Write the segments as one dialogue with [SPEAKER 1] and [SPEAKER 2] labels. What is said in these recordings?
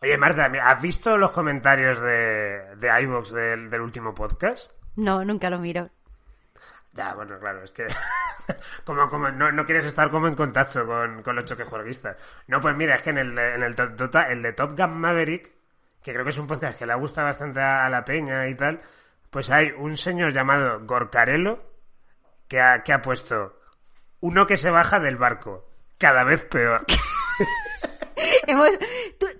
[SPEAKER 1] Oye, Marta, ¿has visto los comentarios de, de iVox del, del último podcast?
[SPEAKER 2] No, nunca lo miro.
[SPEAKER 1] Ya, bueno, claro, es que como, como no, no, quieres estar como en contacto con, con los choquejueguistas. No, pues mira, es que en el, en el, el de Top Gun Maverick, que creo que es un podcast que le gusta bastante a, la peña y tal, pues hay un señor llamado Gorcarello que ha, que ha puesto uno que se baja del barco, cada vez peor.
[SPEAKER 2] Hemos...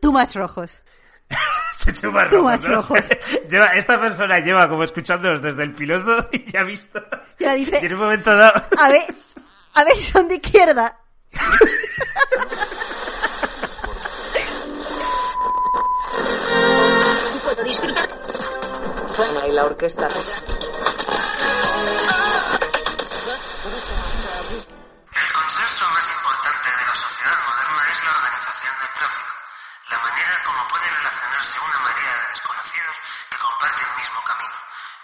[SPEAKER 2] Tú, más rojos.
[SPEAKER 1] Se chupa
[SPEAKER 2] Tú más rojos.
[SPEAKER 1] Lleva, esta persona lleva como escuchándonos desde el piloto y ya ha visto.
[SPEAKER 2] Ya dice.
[SPEAKER 1] Y en un momento dado.
[SPEAKER 2] A ver, a ver si son de izquierda.
[SPEAKER 3] Puedo disfrutar. Suena y la orquesta.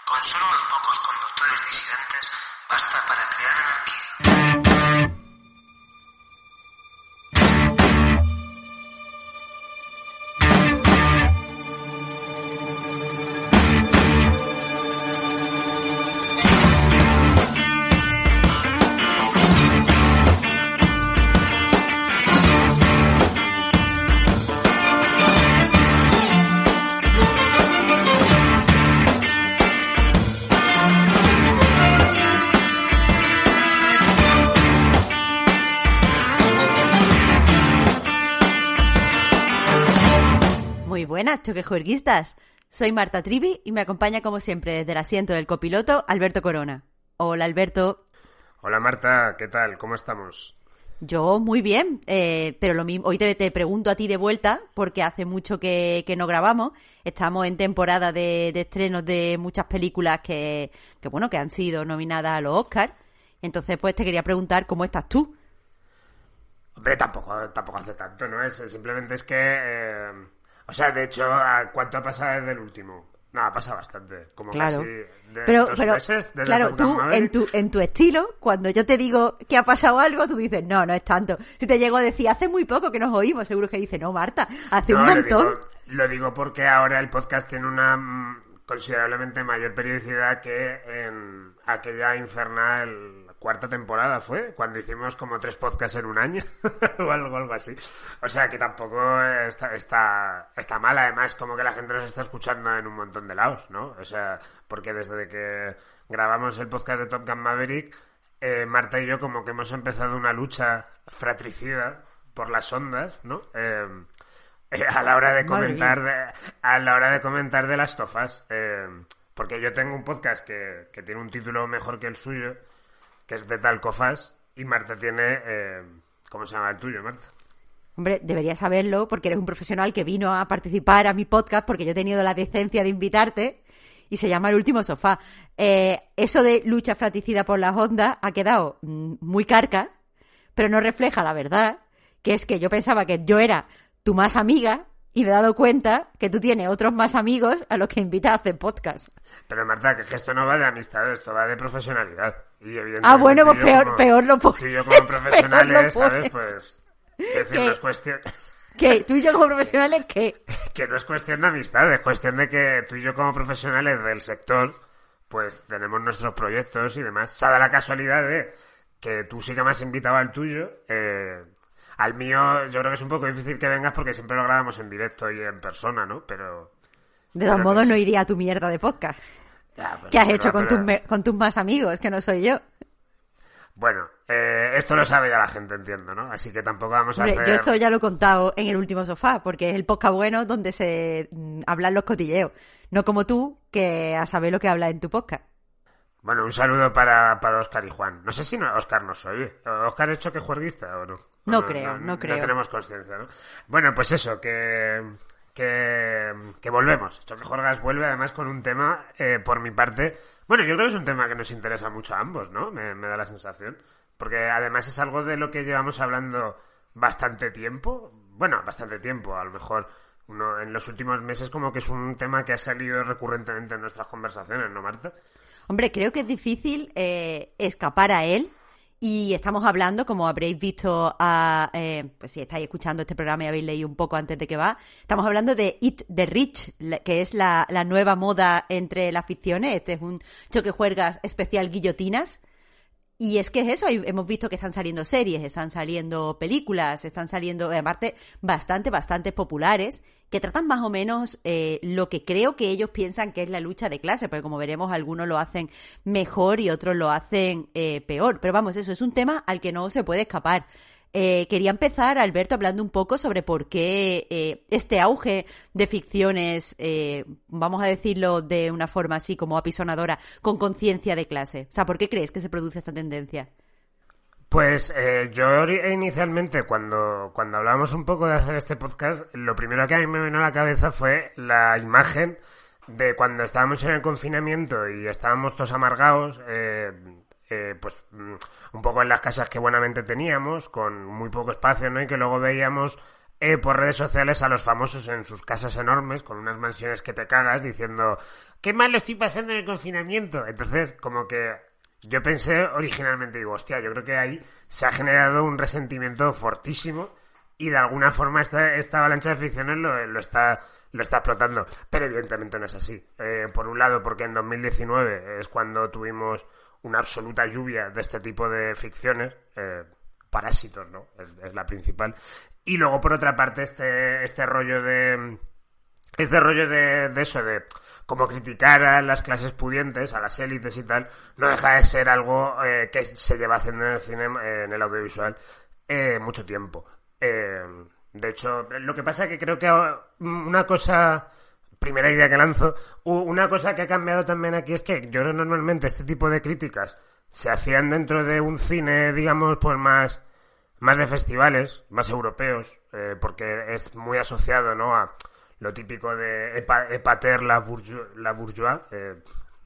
[SPEAKER 3] Con solo unos pocos conductores disidentes basta para crear anarquía.
[SPEAKER 2] Que juerguistas. Soy Marta Trivi y me acompaña como siempre desde el asiento del copiloto Alberto Corona. Hola Alberto.
[SPEAKER 1] Hola Marta, ¿qué tal? ¿Cómo estamos?
[SPEAKER 2] Yo muy bien, eh, pero lo mismo, hoy te, pregunto a ti de vuelta porque hace mucho que, no grabamos. Estamos en temporada de, estrenos de muchas películas que, que, bueno, que han sido nominadas a los Oscars. Entonces, pues te quería preguntar cómo estás tú.
[SPEAKER 1] Hombre, tampoco, tampoco hace tanto, ¿no? Es, simplemente es que eh, o sea, de hecho, ¿cuánto ha pasado desde el último? No, ha pasado bastante. Como
[SPEAKER 2] claro.
[SPEAKER 1] casi de
[SPEAKER 2] pero,
[SPEAKER 1] dos
[SPEAKER 2] pero,
[SPEAKER 1] meses desde
[SPEAKER 2] Claro, tú, en tu, en tu estilo, cuando yo te digo que ha pasado algo, tú dices, no, no es tanto. Si te llego a decir, hace muy poco que nos oímos, seguro que dice, no, Marta, hace un montón.
[SPEAKER 1] Lo digo, lo digo porque ahora el podcast tiene una mm, considerablemente mayor periodicidad que en aquella infernal cuarta temporada fue, cuando hicimos como tres podcasts en un año o algo, algo así. O sea que tampoco está, está, está mal, además como que la gente nos está escuchando en un montón de lados, ¿no? O sea, porque desde que grabamos el podcast de Top Gun Maverick, eh, Marta y yo como que hemos empezado una lucha fratricida por las ondas, ¿no? Eh, eh, a la hora de comentar de, a la hora de comentar de las tofas porque yo tengo un podcast que, que tiene un título mejor que el suyo que es de Talcofas, y Marta tiene... Eh, ¿Cómo se llama el tuyo, Marta?
[SPEAKER 2] Hombre, deberías saberlo porque eres un profesional que vino a participar a mi podcast porque yo he tenido la decencia de invitarte y se llama El Último Sofá. Eh, eso de lucha fratricida por las ondas ha quedado mm, muy carca, pero no refleja la verdad, que es que yo pensaba que yo era tu más amiga y me he dado cuenta que tú tienes otros más amigos a los que invitas a hacer podcast.
[SPEAKER 1] Pero Marta, que esto no va de amistad, esto va de profesionalidad. Y
[SPEAKER 2] ah, bueno, pues peor, peor lo.
[SPEAKER 1] Tú y yo como profesionales, ¿sabes? Pues... Es decir, no es cuestión...
[SPEAKER 2] ¿Qué? ¿Tú y yo como profesionales qué?
[SPEAKER 1] que no es cuestión de amistad, es cuestión de que tú y yo como profesionales del sector, pues tenemos nuestros proyectos y demás. Se da la casualidad de que tú sí que me has invitado al tuyo, eh, al mío, yo creo que es un poco difícil que vengas porque siempre lo grabamos en directo y en persona, ¿no? Pero.
[SPEAKER 2] De todos modos, no iría a tu mierda de podcast. ¿Qué has hecho con, tus, con tus más amigos? Que no soy yo.
[SPEAKER 1] Bueno, eh, esto lo sabe ya la gente, entiendo, ¿no? Así que tampoco vamos a hacer...
[SPEAKER 2] Yo esto ya lo he contado en el último sofá, porque es el podcast bueno donde se mm, hablan los cotilleos. No como tú, que a saber lo que habla en tu podcast.
[SPEAKER 1] Bueno, un saludo para, para Oscar y Juan. No sé si no, Oscar nos oye. ¿Oscar ha hecho que juerguista o no?
[SPEAKER 2] No, creo, no, creo.
[SPEAKER 1] No tenemos conciencia, ¿no? Bueno, pues eso, que, que, que volvemos. Choque Jorgas vuelve además con un tema, eh, por mi parte... Bueno, yo creo que es un tema que nos interesa mucho a ambos, ¿no? Me, da la sensación. Porque además es algo de lo que llevamos hablando bastante tiempo. Bueno, bastante tiempo, a lo mejor... Uno, en los últimos meses como que es un tema que ha salido recurrentemente en nuestras conversaciones, ¿no, Marta?
[SPEAKER 2] Hombre, creo que es difícil eh, escapar a él Y estamos hablando, como habréis visto, a, eh, pues si estáis escuchando este programa y habéis leído un poco antes de que va, estamos hablando de It the Rich, que es la, la nueva moda entre las ficciones. Este es un choque juergas especial guillotinas. Y es que es eso, hemos visto que están saliendo series, están saliendo películas, están saliendo, aparte, bastante, bastante populares, que tratan más o menos eh, lo que creo que ellos piensan que es la lucha de clase, porque como veremos, algunos lo hacen mejor y otros lo hacen eh, peor. Pero vamos, eso es un tema al que no se puede escapar. Eh, quería empezar, Alberto, hablando un poco sobre por qué eh, este auge de ficciones, eh, vamos a decirlo de una forma así como apisonadora, con conciencia de clase. O sea, ¿por qué crees que se produce esta tendencia?
[SPEAKER 1] Pues eh, yo inicialmente, cuando, cuando hablamos un poco de hacer este podcast, lo primero que a mí me vino a la cabeza fue la imagen de cuando estábamos en el confinamiento y estábamos todos amargados, eh, eh, pues mm, un poco en las casas que buenamente teníamos, con muy poco espacio, ¿no? Y que luego veíamos eh, por redes sociales a los famosos en sus casas enormes, con unas mansiones que te cagas, diciendo, qué mal lo estoy pasando en el confinamiento. Entonces, como que yo pensé originalmente, digo, hostia, yo creo que ahí se ha generado un resentimiento fortísimo y de alguna forma esta, esta avalancha de ficciones lo, lo está lo está explotando. Pero evidentemente no es así. Eh, por un lado, porque en 2019 es cuando tuvimos una absoluta lluvia de este tipo de ficciones. Eh, parásitos, ¿no? Es, la principal. Y luego, por otra parte, este, este rollo de. Este rollo de, de eso, de como criticar a las clases pudientes, a las élites y tal, no deja de ser algo eh, que se lleva haciendo en el cine, en el audiovisual, eh, mucho tiempo. Eh, de hecho, lo que pasa es que creo que una cosa primera idea que lanzo. Una cosa que ha cambiado también aquí es que yo normalmente este tipo de críticas se hacían dentro de un cine, digamos, pues más, más de festivales, más europeos, eh, porque es muy asociado, ¿no? A lo típico de Epater la bourgeois, la bourgeois eh,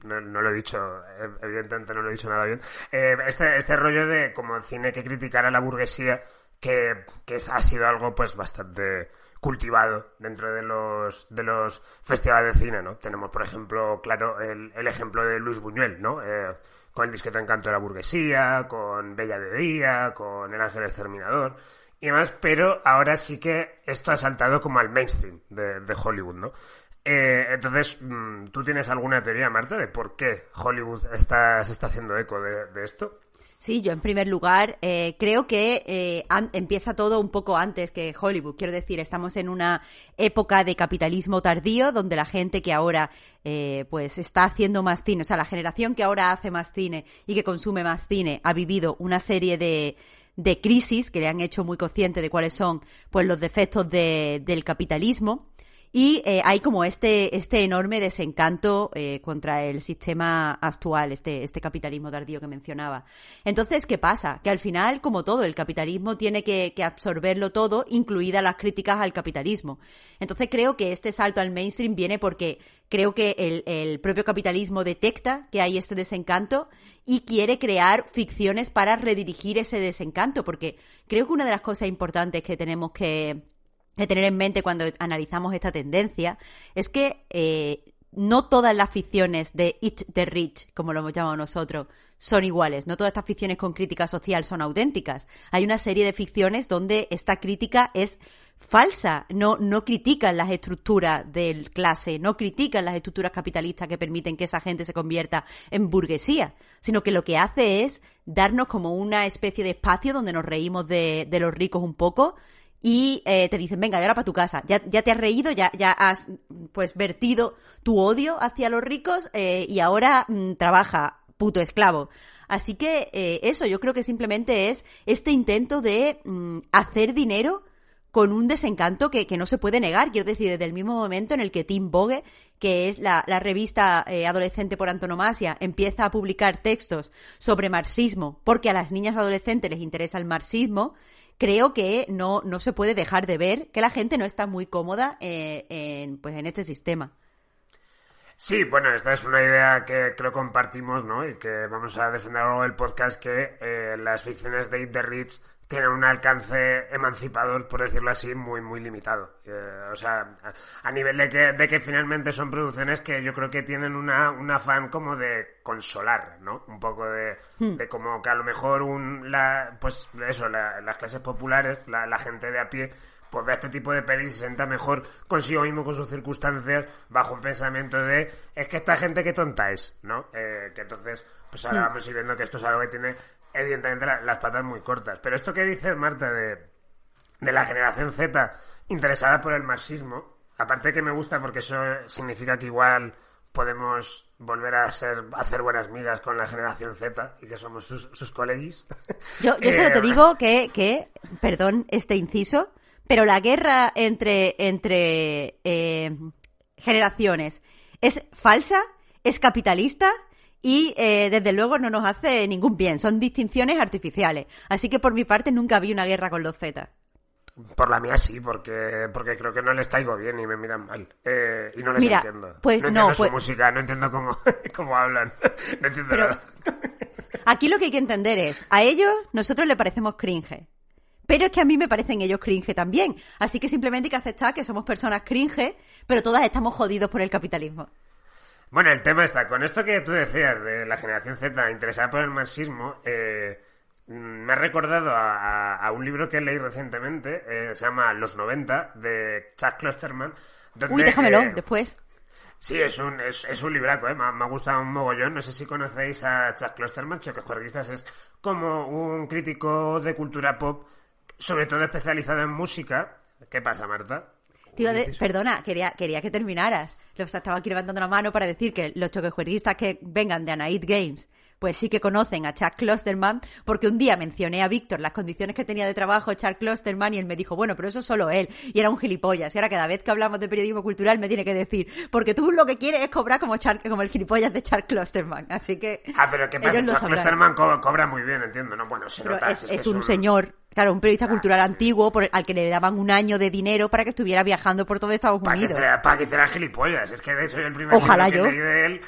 [SPEAKER 1] no, lo he dicho, evidentemente no lo he dicho nada bien. Eh, este, este rollo de como cine que criticara la burguesía, que, que ha sido algo pues bastante cultivado dentro de los de los festivales de cine, ¿no? Tenemos, por ejemplo, claro, el, el ejemplo de Luis Buñuel, ¿no? Eh, con el discreto encanto de la burguesía, con Bella de Día, con El Ángel Exterminador y demás, pero ahora sí que esto ha saltado como al mainstream de, de Hollywood, ¿no? Eh, entonces, ¿tú tienes alguna teoría, Marta, de por qué Hollywood está, se está haciendo eco de, de esto?
[SPEAKER 2] Sí, yo en primer lugar eh, creo que eh, empieza todo un poco antes que Hollywood. Quiero decir, estamos en una época de capitalismo tardío donde la gente que ahora eh, pues está haciendo más cine, o sea, la generación que ahora hace más cine y que consume más cine ha vivido una serie de, de crisis que le han hecho muy consciente de cuáles son pues los defectos de, del capitalismo y eh, hay como este, este enorme desencanto eh, contra el sistema actual, este, este capitalismo tardío que mencionaba. Entonces, ¿qué pasa? Que al final, como todo, el capitalismo tiene que, absorberlo todo, incluidas las críticas al capitalismo. Entonces, creo que este salto al mainstream viene porque creo que el, el propio capitalismo detecta que hay este desencanto y quiere crear ficciones para redirigir ese desencanto, porque creo que una de las cosas importantes que tenemos que que tener en mente cuando analizamos esta tendencia es que eh, no todas las ficciones de It the Rich, como lo hemos llamado nosotros, son iguales. No todas estas ficciones con crítica social son auténticas. Hay una serie de ficciones donde esta crítica es falsa. No, no critican las estructuras del clase, no critican las estructuras capitalistas que permiten que esa gente se convierta en burguesía, sino que lo que hace es darnos como una especie de espacio donde nos reímos de, de los ricos un poco y eh, te dicen, venga, y ahora para tu casa. Ya, ya te has reído, ya, ya has pues vertido tu odio hacia los ricos eh, y ahora mmm, trabaja, puto esclavo. Así que eh, eso, yo creo que simplemente es este intento de mmm, hacer dinero con un desencanto que, que, no se puede negar. Quiero decir, desde el mismo momento en el que Tim Vogue, que es la, la revista eh, adolescente por antonomasia, empieza a publicar textos sobre marxismo, porque a las niñas adolescentes les interesa el marxismo, creo que no, no se puede dejar de ver que la gente no está muy cómoda eh, en, pues en este sistema.
[SPEAKER 1] Sí, bueno, esta es una idea que creo compartimos, ¿no? Y que vamos a defender a lo largo del podcast que eh, las ficciones de It the Rich tienen un alcance emancipador, por decirlo así, muy, muy limitado. Eh, o sea, a, nivel de que, de que finalmente son producciones que yo creo que tienen una, un afán como de consolar, ¿no? Un poco de, hmm. de como que a lo mejor un, la, pues eso, las clases populares, la, la gente de a pie, pues ve este tipo de pelis y se sienta mejor consigo mismo, con sus circunstancias, bajo un pensamiento de, es que esta gente que tonta es, ¿no? Eh, que entonces, pues ahora hmm. vamos a ir viendo que esto es algo que tiene evidentemente las patas muy cortas. Pero esto que dice Marta de, de la generación Z interesada por el marxismo, aparte que me gusta porque eso significa que igual podemos volver a ser hacer buenas migas con la generación Z y que somos sus, sus colegis.
[SPEAKER 2] Yo, yo solo te eh, digo que, que, perdón este inciso, pero la guerra entre, entre eh, generaciones es falsa, es capitalista y eh, desde luego no nos hace ningún bien. Son distinciones artificiales. Así que por mi parte nunca vi una guerra con los Z.
[SPEAKER 1] Por la mía sí, porque, porque creo que no les caigo bien y me miran mal. Eh, y no les entiendo.
[SPEAKER 2] Pues,
[SPEAKER 1] no entiendo
[SPEAKER 2] su
[SPEAKER 1] pues música, no entiendo cómo, cómo hablan. No entiendo nada.
[SPEAKER 2] Aquí lo que hay que entender es, a ellos nosotros le parecemos cringe. Pero es que a mí me parecen ellos cringe también. Así que simplemente hay que aceptar que somos personas cringe, pero todas estamos jodidos por el capitalismo.
[SPEAKER 1] Bueno, el tema está, con esto que tú decías de la generación Z interesada por el marxismo, eh, me ha recordado a, un libro que leí recientemente, eh, se llama Los 90, de Chuck Klosterman.
[SPEAKER 2] Uy, déjamelo, eh, después.
[SPEAKER 1] Sí, es un, es, es un libraco, ¿eh? me, ha, gustado un mogollón. No sé si conocéis a Chuck Klosterman, Choque Juerguistas es como un crítico de cultura pop, sobre todo especializado en música. ¿Qué pasa, Marta?
[SPEAKER 2] Tío, perdona, quería, quería que terminaras. Lo estaba aquí levantando la mano para decir que los choquejueguistas que vengan de Anaid Games, pues sí que conocen a Chuck Klosterman, porque un día mencioné a Víctor las condiciones que tenía de trabajo Chuck Klosterman y él me dijo, bueno, pero eso es solo él, y era un gilipollas. Y ahora cada vez que hablamos de periodismo cultural me tiene que decir, porque tú lo que quieres es cobrar como, como el gilipollas de Chuck Klosterman. Así que.
[SPEAKER 1] Ah, pero ¿qué pasa? Chuck Klosterman cobra muy bien, entiendo, ¿no? Bueno, se nota,
[SPEAKER 2] es, un, señor Claro, un periodista cultural antiguo por, al que le daban un año de dinero para que estuviera viajando por todo Estados Unidos.
[SPEAKER 1] para que hiciera gilipollas. Es que de hecho el primer Ojalá yo. que leí de él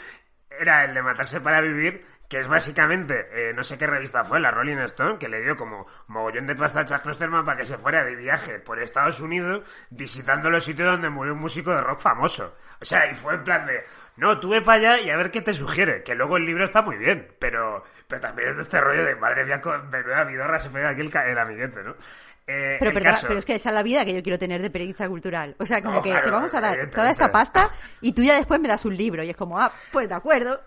[SPEAKER 1] era el de matarse para vivir que es básicamente, eh, no sé qué revista fue, la Rolling Stone, que le dio como mogollón de pasta a Chuck Klosterman para que se fuera de viaje por Estados Unidos visitando los sitios donde murió un músico de rock famoso. O sea, y fue en plan de, no, tú ve para allá y a ver qué te sugiere, que luego el libro está muy bien, pero, pero también es de este rollo de, madre mía, con menuda vidorra se pega aquí el, amiguete, ¿no?
[SPEAKER 2] Eh, pero, pero es que esa es la vida que yo quiero tener de periodista cultural. O sea, como que te vamos a dar toda esta pasta y tú ya después me das un libro y es como, ah, pues de acuerdo.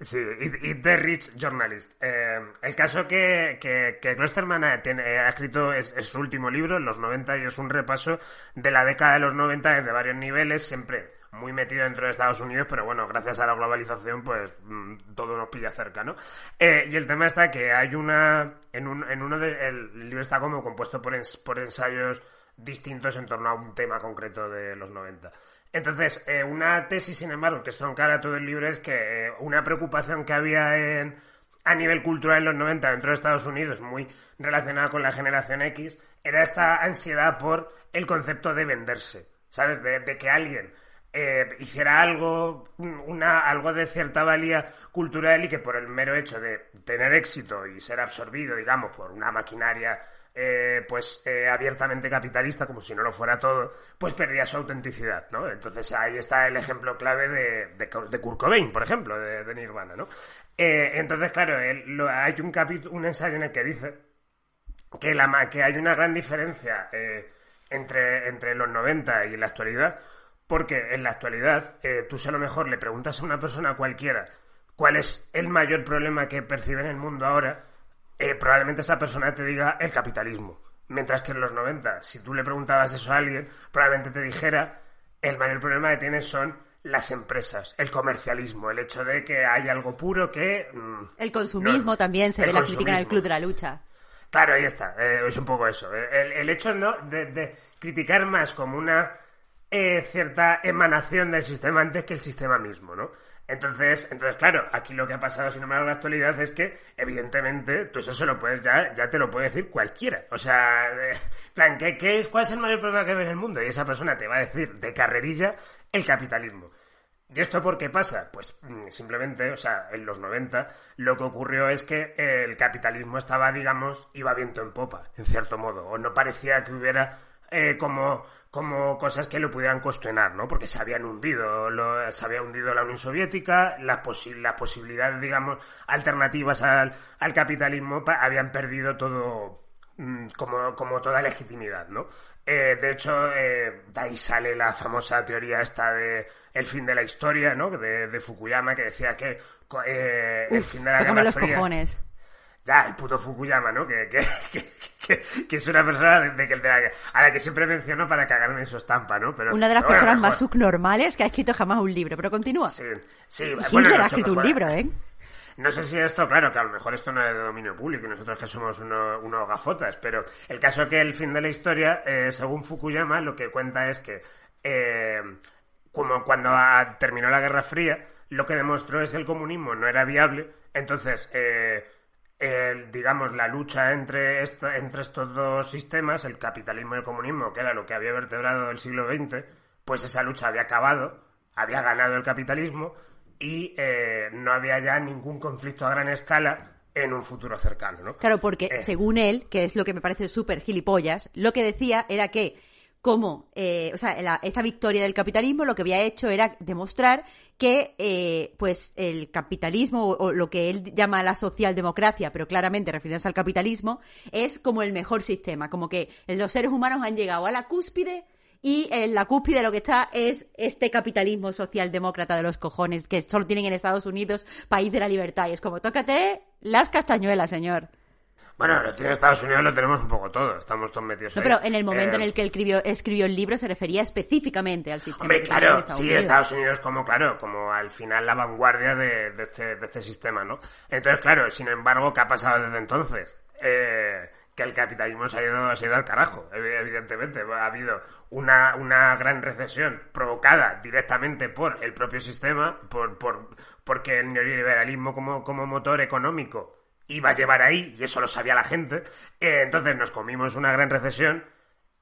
[SPEAKER 1] Sí, y, The Rich Journalist. Eh, el caso que, que, que Klosterman ha, ha escrito es, su último libro, en los 90, y es un repaso de la década de los 90 desde varios niveles, siempre muy metido dentro de Estados Unidos, pero bueno, gracias a la globalización, pues mm, todo nos pilla cerca, ¿no? Eh, y el tema está que hay una. En, un, en uno de. El libro está como compuesto por, por ensayos distintos en torno a un tema concreto de los 90. Entonces, eh, una tesis, sin embargo, que es a todo el libro es que eh, una preocupación que había en, a nivel cultural en los 90 dentro de Estados Unidos, muy relacionada con la generación X, era esta ansiedad por el concepto de venderse, ¿sabes? De, que alguien eh, hiciera algo, una, algo de cierta valía cultural y que por el mero hecho de tener éxito y ser absorbido, digamos, por una maquinaria eh, pues eh, abiertamente capitalista, como si no lo fuera todo, pues perdía su autenticidad, ¿no? Entonces ahí está el ejemplo clave de, de, Kurt Cobain, por ejemplo, de, Nirvana, ¿no? Eh, entonces, claro, hay un un ensayo en el que dice que, la, que hay una gran diferencia entre, entre los 90 y la actualidad, porque en la actualidad tú a lo mejor le preguntas a una persona cualquiera cuál es el mayor problema que percibe en el mundo ahora, eh, probablemente esa persona te diga el capitalismo. Mientras que en los 90, si tú le preguntabas eso a alguien, probablemente te dijera el mayor problema que tienes son las empresas, el comercialismo, el hecho de que hay algo puro que...
[SPEAKER 2] Mm, el consumismo también se ve la crítica en el Club de la Lucha.
[SPEAKER 1] Claro, ahí está, eh, es un poco eso. Eh, el, hecho ¿no? de, criticar más como una cierta emanación del sistema antes que el sistema mismo, ¿no? Entonces, entonces, claro, aquí lo que ha pasado, sin embargo, en la actualidad es que, evidentemente, tú eso se lo puedes, ya, ya te lo puede decir cualquiera. O sea, plan, ¿qué, es, ¿cuál es el mayor problema que ve en el mundo? Y esa persona te va a decir de carrerilla el capitalismo. ¿Y esto por qué pasa? Pues mm, simplemente, o sea, en los 90 lo que ocurrió es que el capitalismo estaba, digamos, iba viento en popa, en cierto modo, o no parecía que hubiera eh, como, como cosas que lo pudieran cuestionar, ¿no? Porque se habían hundido, lo- se había hundido la Unión Soviética, las, posi- las posibilidades, digamos, alternativas al, al capitalismo pa- habían perdido todo, mm, como, como toda legitimidad, ¿no? Eh, de hecho, eh, de ahí sale la famosa teoría esta de el fin de la historia, ¿no? De, de Fukuyama, que decía que eh, el fin de la Guerra
[SPEAKER 2] los
[SPEAKER 1] Fría...
[SPEAKER 2] cojones.
[SPEAKER 1] Ya, el puto Fukuyama, ¿no? Que, que, que, es una persona de, de de la a la que siempre menciono para cagarme en su estampa, ¿no? Pero,
[SPEAKER 2] Una de las
[SPEAKER 1] pero
[SPEAKER 2] personas más subnormales que ha escrito jamás un libro, pero continúa.
[SPEAKER 1] Sí, sí, bueno, no,
[SPEAKER 2] ha escrito un libro, ¿eh?
[SPEAKER 1] No sé si esto, claro, que a lo mejor esto no es de dominio público y nosotros que somos uno- unos gafotas, pero el caso que el fin de la historia, eh, según Fukuyama, lo que cuenta es que eh, como cuando terminó la Guerra Fría, lo que demostró es que el comunismo no era viable, entonces, eh, el- digamos, la lucha entre, esta- entre estos dos sistemas, el capitalismo y el comunismo, que era lo que había vertebrado el siglo XX, pues esa lucha había acabado, había ganado el capitalismo y eh, no había ya ningún conflicto a gran escala en un futuro cercano, ¿no?
[SPEAKER 2] Claro, porque
[SPEAKER 1] Eh.
[SPEAKER 2] según él, que es lo que me parece súper gilipollas, lo que decía era que como, eh, o sea, la- esta victoria del capitalismo lo que había hecho era demostrar que, eh, pues, el capitalismo o, o lo que él llama la socialdemocracia, pero claramente refiriéndose al capitalismo, es como el mejor sistema, como que los seres humanos han llegado a la cúspide y en la cúspide lo que está es este capitalismo socialdemócrata de los cojones que solo tienen en Estados Unidos, país de la libertad. Y es como, tócate las castañuelas, señor.
[SPEAKER 1] Bueno, lo tiene Estados Unidos, lo tenemos un poco todo, estamos todos metidos
[SPEAKER 2] No,
[SPEAKER 1] ahí.
[SPEAKER 2] pero en el momento
[SPEAKER 1] Eh,
[SPEAKER 2] en el que él escribió, escribió el libro se refería específicamente al sistema.
[SPEAKER 1] Hombre,
[SPEAKER 2] que
[SPEAKER 1] claro,
[SPEAKER 2] Estados
[SPEAKER 1] sí,
[SPEAKER 2] Unidos.
[SPEAKER 1] Estados Unidos como, claro, como al final la vanguardia de, de este, de este sistema, ¿no? Entonces, claro, sin embargo, ¿qué ha pasado desde entonces? Eh, que el capitalismo se ha ido, se ha ido al carajo, ev- evidentemente. Ha habido una, una gran recesión provocada directamente por el propio sistema, por, por, porque el neoliberalismo como, como motor económico iba a llevar ahí, y eso lo sabía la gente. Eh, entonces nos comimos una gran recesión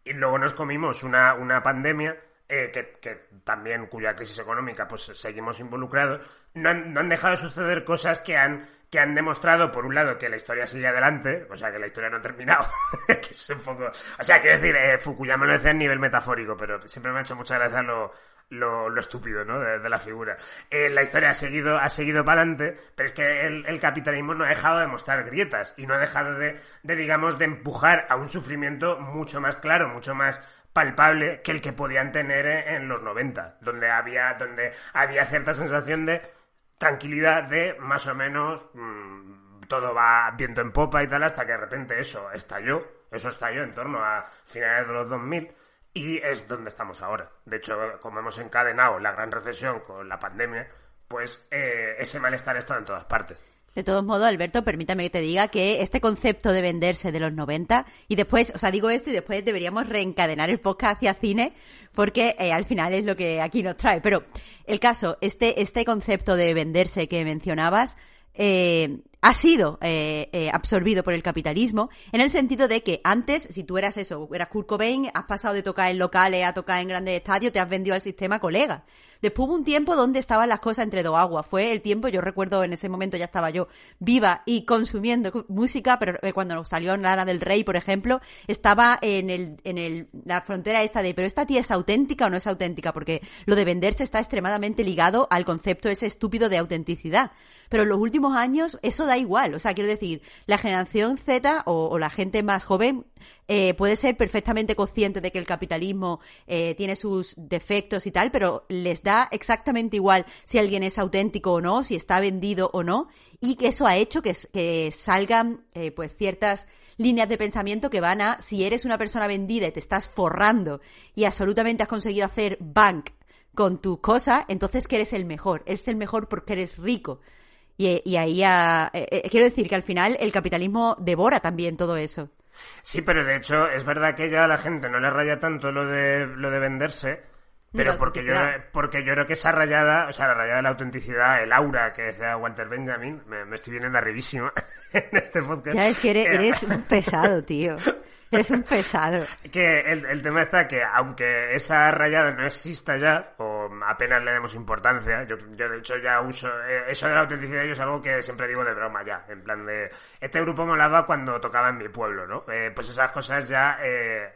[SPEAKER 1] y luego nos comimos una, una pandemia eh, que, también cuya crisis económica pues seguimos involucrados. No han, no han dejado de suceder cosas que han que han demostrado, por un lado, que la historia sigue adelante, o sea, que la historia no ha terminado, que es un poco... O sea, quiero decir, eh, Fukuyama lo decía a nivel metafórico, pero siempre me ha hecho mucha gracia lo, lo, estúpido, ¿no? De, de la figura. Eh, la historia ha seguido, ha seguido para adelante, pero es que el, capitalismo no ha dejado de mostrar grietas y no ha dejado de, digamos, de empujar a un sufrimiento mucho más claro, mucho más palpable que el que podían tener en, los 90, donde había, donde había cierta sensación de tranquilidad de más o menos mmm, todo va viento en popa y tal hasta que de repente eso estalló, eso estalló en torno a finales de los 2000 y es donde estamos ahora. De hecho, como hemos encadenado la gran recesión con la pandemia, pues eh, ese malestar está en todas partes.
[SPEAKER 2] De todos modos, Alberto, permítame que te diga que este concepto de venderse de los 90, y después, o sea, digo esto y después deberíamos reencadenar el podcast hacia cine, porque eh, al final es lo que aquí nos trae. Pero el caso, este, este concepto de venderse que mencionabas, eh, ha sido eh, eh, absorbido por el capitalismo en el sentido de que antes, si tú eras eso, eras Kurt Cobain, has pasado de tocar en locales a tocar en grandes estadios, te has vendido al sistema colega. Después hubo un tiempo donde estaban las cosas entre dos aguas. Fue el tiempo, yo recuerdo en ese momento ya estaba yo viva y consumiendo música, pero eh, cuando salió Lana del Rey, por ejemplo, estaba en el, en el, la frontera esta de, pero esta tía es auténtica o no es auténtica, porque lo de venderse está extremadamente ligado al concepto ese estúpido de autenticidad. Pero en los últimos años eso da igual. O sea, quiero decir, la generación Z o, la gente más joven eh, puede ser perfectamente consciente de que el capitalismo eh, tiene sus defectos y tal, pero les da exactamente igual si alguien es auténtico o no, si está vendido o no, y que eso ha hecho que, que salgan eh, pues ciertas líneas de pensamiento que van a, si eres una persona vendida y te estás forrando y absolutamente has conseguido hacer bank con tu cosa, entonces que eres el mejor, eres el mejor porque eres rico. Y, y ahí a, eh, eh, quiero decir que al final el capitalismo devora también todo eso.
[SPEAKER 1] Sí, pero de hecho es verdad que ya a la gente no le raya tanto lo de lo de venderse, pero
[SPEAKER 2] La
[SPEAKER 1] porque yo porque yo creo que esa rayada, o sea, la rayada de la autenticidad, el aura que decía Walter Benjamin, me, me estoy viendo arribísima en este podcast.
[SPEAKER 2] Ya es que eres,
[SPEAKER 1] Eh,
[SPEAKER 2] eres un pesado, tío. Eres un pesado.
[SPEAKER 1] que el, el tema está que aunque esa rayada no exista ya, o o apenas le demos importancia. Yo, yo de hecho ya uso eh, eso de la autenticidad yo es algo que siempre digo de broma ya, en plan de este grupo molaba cuando tocaba en mi pueblo, ¿no? Eh, pues esas cosas ya eh,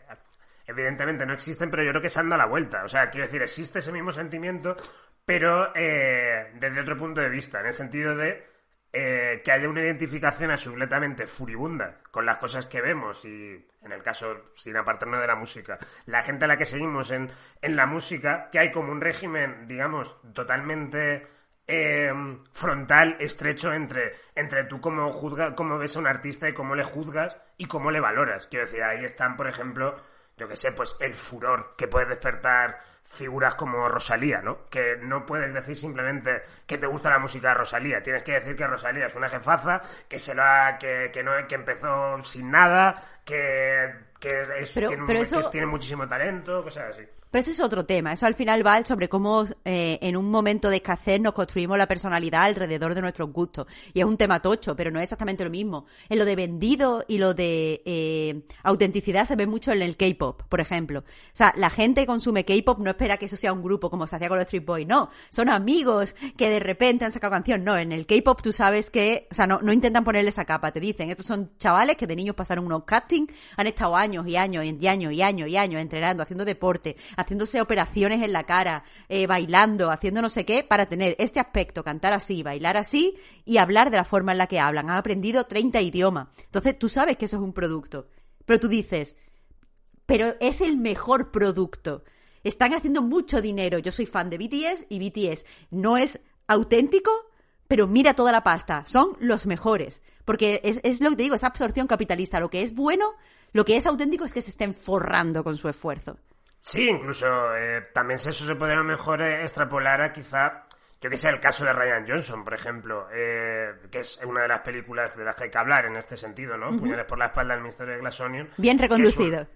[SPEAKER 1] evidentemente no existen, pero yo creo que se han dado la vuelta. O sea, quiero decir, existe ese mismo sentimiento, pero eh, desde otro punto de vista, en el sentido de eh, que haya una identificación absolutamente furibunda con las cosas que vemos y, en el caso, sin apartarnos de la música, la gente a la que seguimos en, en la música, que hay como un régimen, digamos, totalmente eh, frontal, estrecho entre, entre tú cómo, juzga, cómo ves a un artista y cómo le juzgas y cómo le valoras. Quiero decir, ahí están, por ejemplo, yo que sé, pues el furor que puede despertar figuras como Rosalía, ¿no? Que no puedes decir simplemente que te gusta la música de Rosalía, tienes que decir que Rosalía es una jefaza, que se lo ha, que, que no, que empezó sin nada, que, que, es,
[SPEAKER 2] Pero-
[SPEAKER 1] tiene, un-
[SPEAKER 2] pero
[SPEAKER 1] que tiene muchísimo talento, cosas así.
[SPEAKER 2] Pero eso es otro tema. Eso al final va sobre cómo eh, en un momento de escasez nos construimos la personalidad alrededor de nuestros gustos. Y es un tema tocho, pero no es exactamente lo mismo. En lo de vendido y lo de eh, autenticidad se ve mucho en el K-pop, por ejemplo. O sea, la gente que consume K-pop no espera que eso sea un grupo como se hacía con los Street Boys. No, son amigos que de repente han sacado canción. No, en el K-pop tú sabes que, o sea, no, no intentan ponerle esa capa. Te dicen, estos son chavales que de niños pasaron unos castings, han estado años y años y años y años y años entrenando, haciendo deporte, haciéndose operaciones en la cara, eh, bailando, haciendo no sé qué, para tener este aspecto, cantar así, bailar así y hablar de la forma en la que hablan. Han aprendido 30 idiomas. Entonces tú sabes que eso es un producto. Pero tú dices, pero es el mejor producto. Están haciendo mucho dinero. Yo soy fan de BTS y BTS no es auténtico, pero mira toda la pasta. Son los mejores. Porque es, es lo que te digo, es absorción capitalista. Lo que es bueno, lo que es auténtico es que se estén forrando con su esfuerzo.
[SPEAKER 1] Sí, incluso eh, también eso se podría a lo mejor eh, extrapolar a quizá, yo que sé, el caso de Ryan Johnson, por ejemplo, eh, que es una de las películas de las que hay que hablar en este sentido, ¿no? Puñales por la espalda del misterio de Glass Onion.
[SPEAKER 2] Bien reconducido.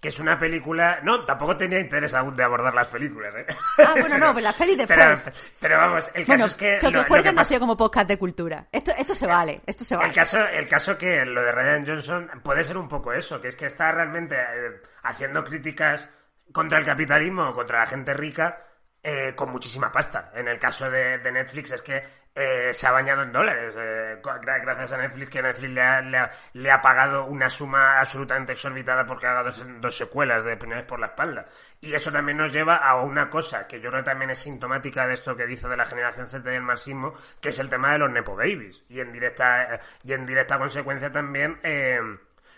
[SPEAKER 1] que es una película. No, tampoco tenía interés aún de abordar las películas, ¿eh?
[SPEAKER 2] Ah, bueno, no, pero las pelis después.
[SPEAKER 1] Pero, pero vamos, el caso
[SPEAKER 2] Bueno,
[SPEAKER 1] es que.
[SPEAKER 2] Choque
[SPEAKER 1] lo- que pasa-
[SPEAKER 2] como podcast de cultura. Esto, esto se vale, esto se vale.
[SPEAKER 1] El caso, el caso que lo de Ryan Johnson puede ser un poco eso, que es que está realmente eh, haciendo críticas contra el capitalismo contra la gente rica eh, con muchísima pasta. En el caso de, Netflix es que eh, se ha bañado en dólares. eh, gra- gracias a Netflix, que Netflix le ha, le ha- le ha pagado una suma absolutamente exorbitada porque ha dado dos, dos secuelas de Puñales por la espalda. Y eso también nos lleva a una cosa que yo creo que también es sintomática de esto que dice de la generación Z y el marxismo, que es el tema de los Nepo Babies. Y en directa, eh, y en directa consecuencia también eh,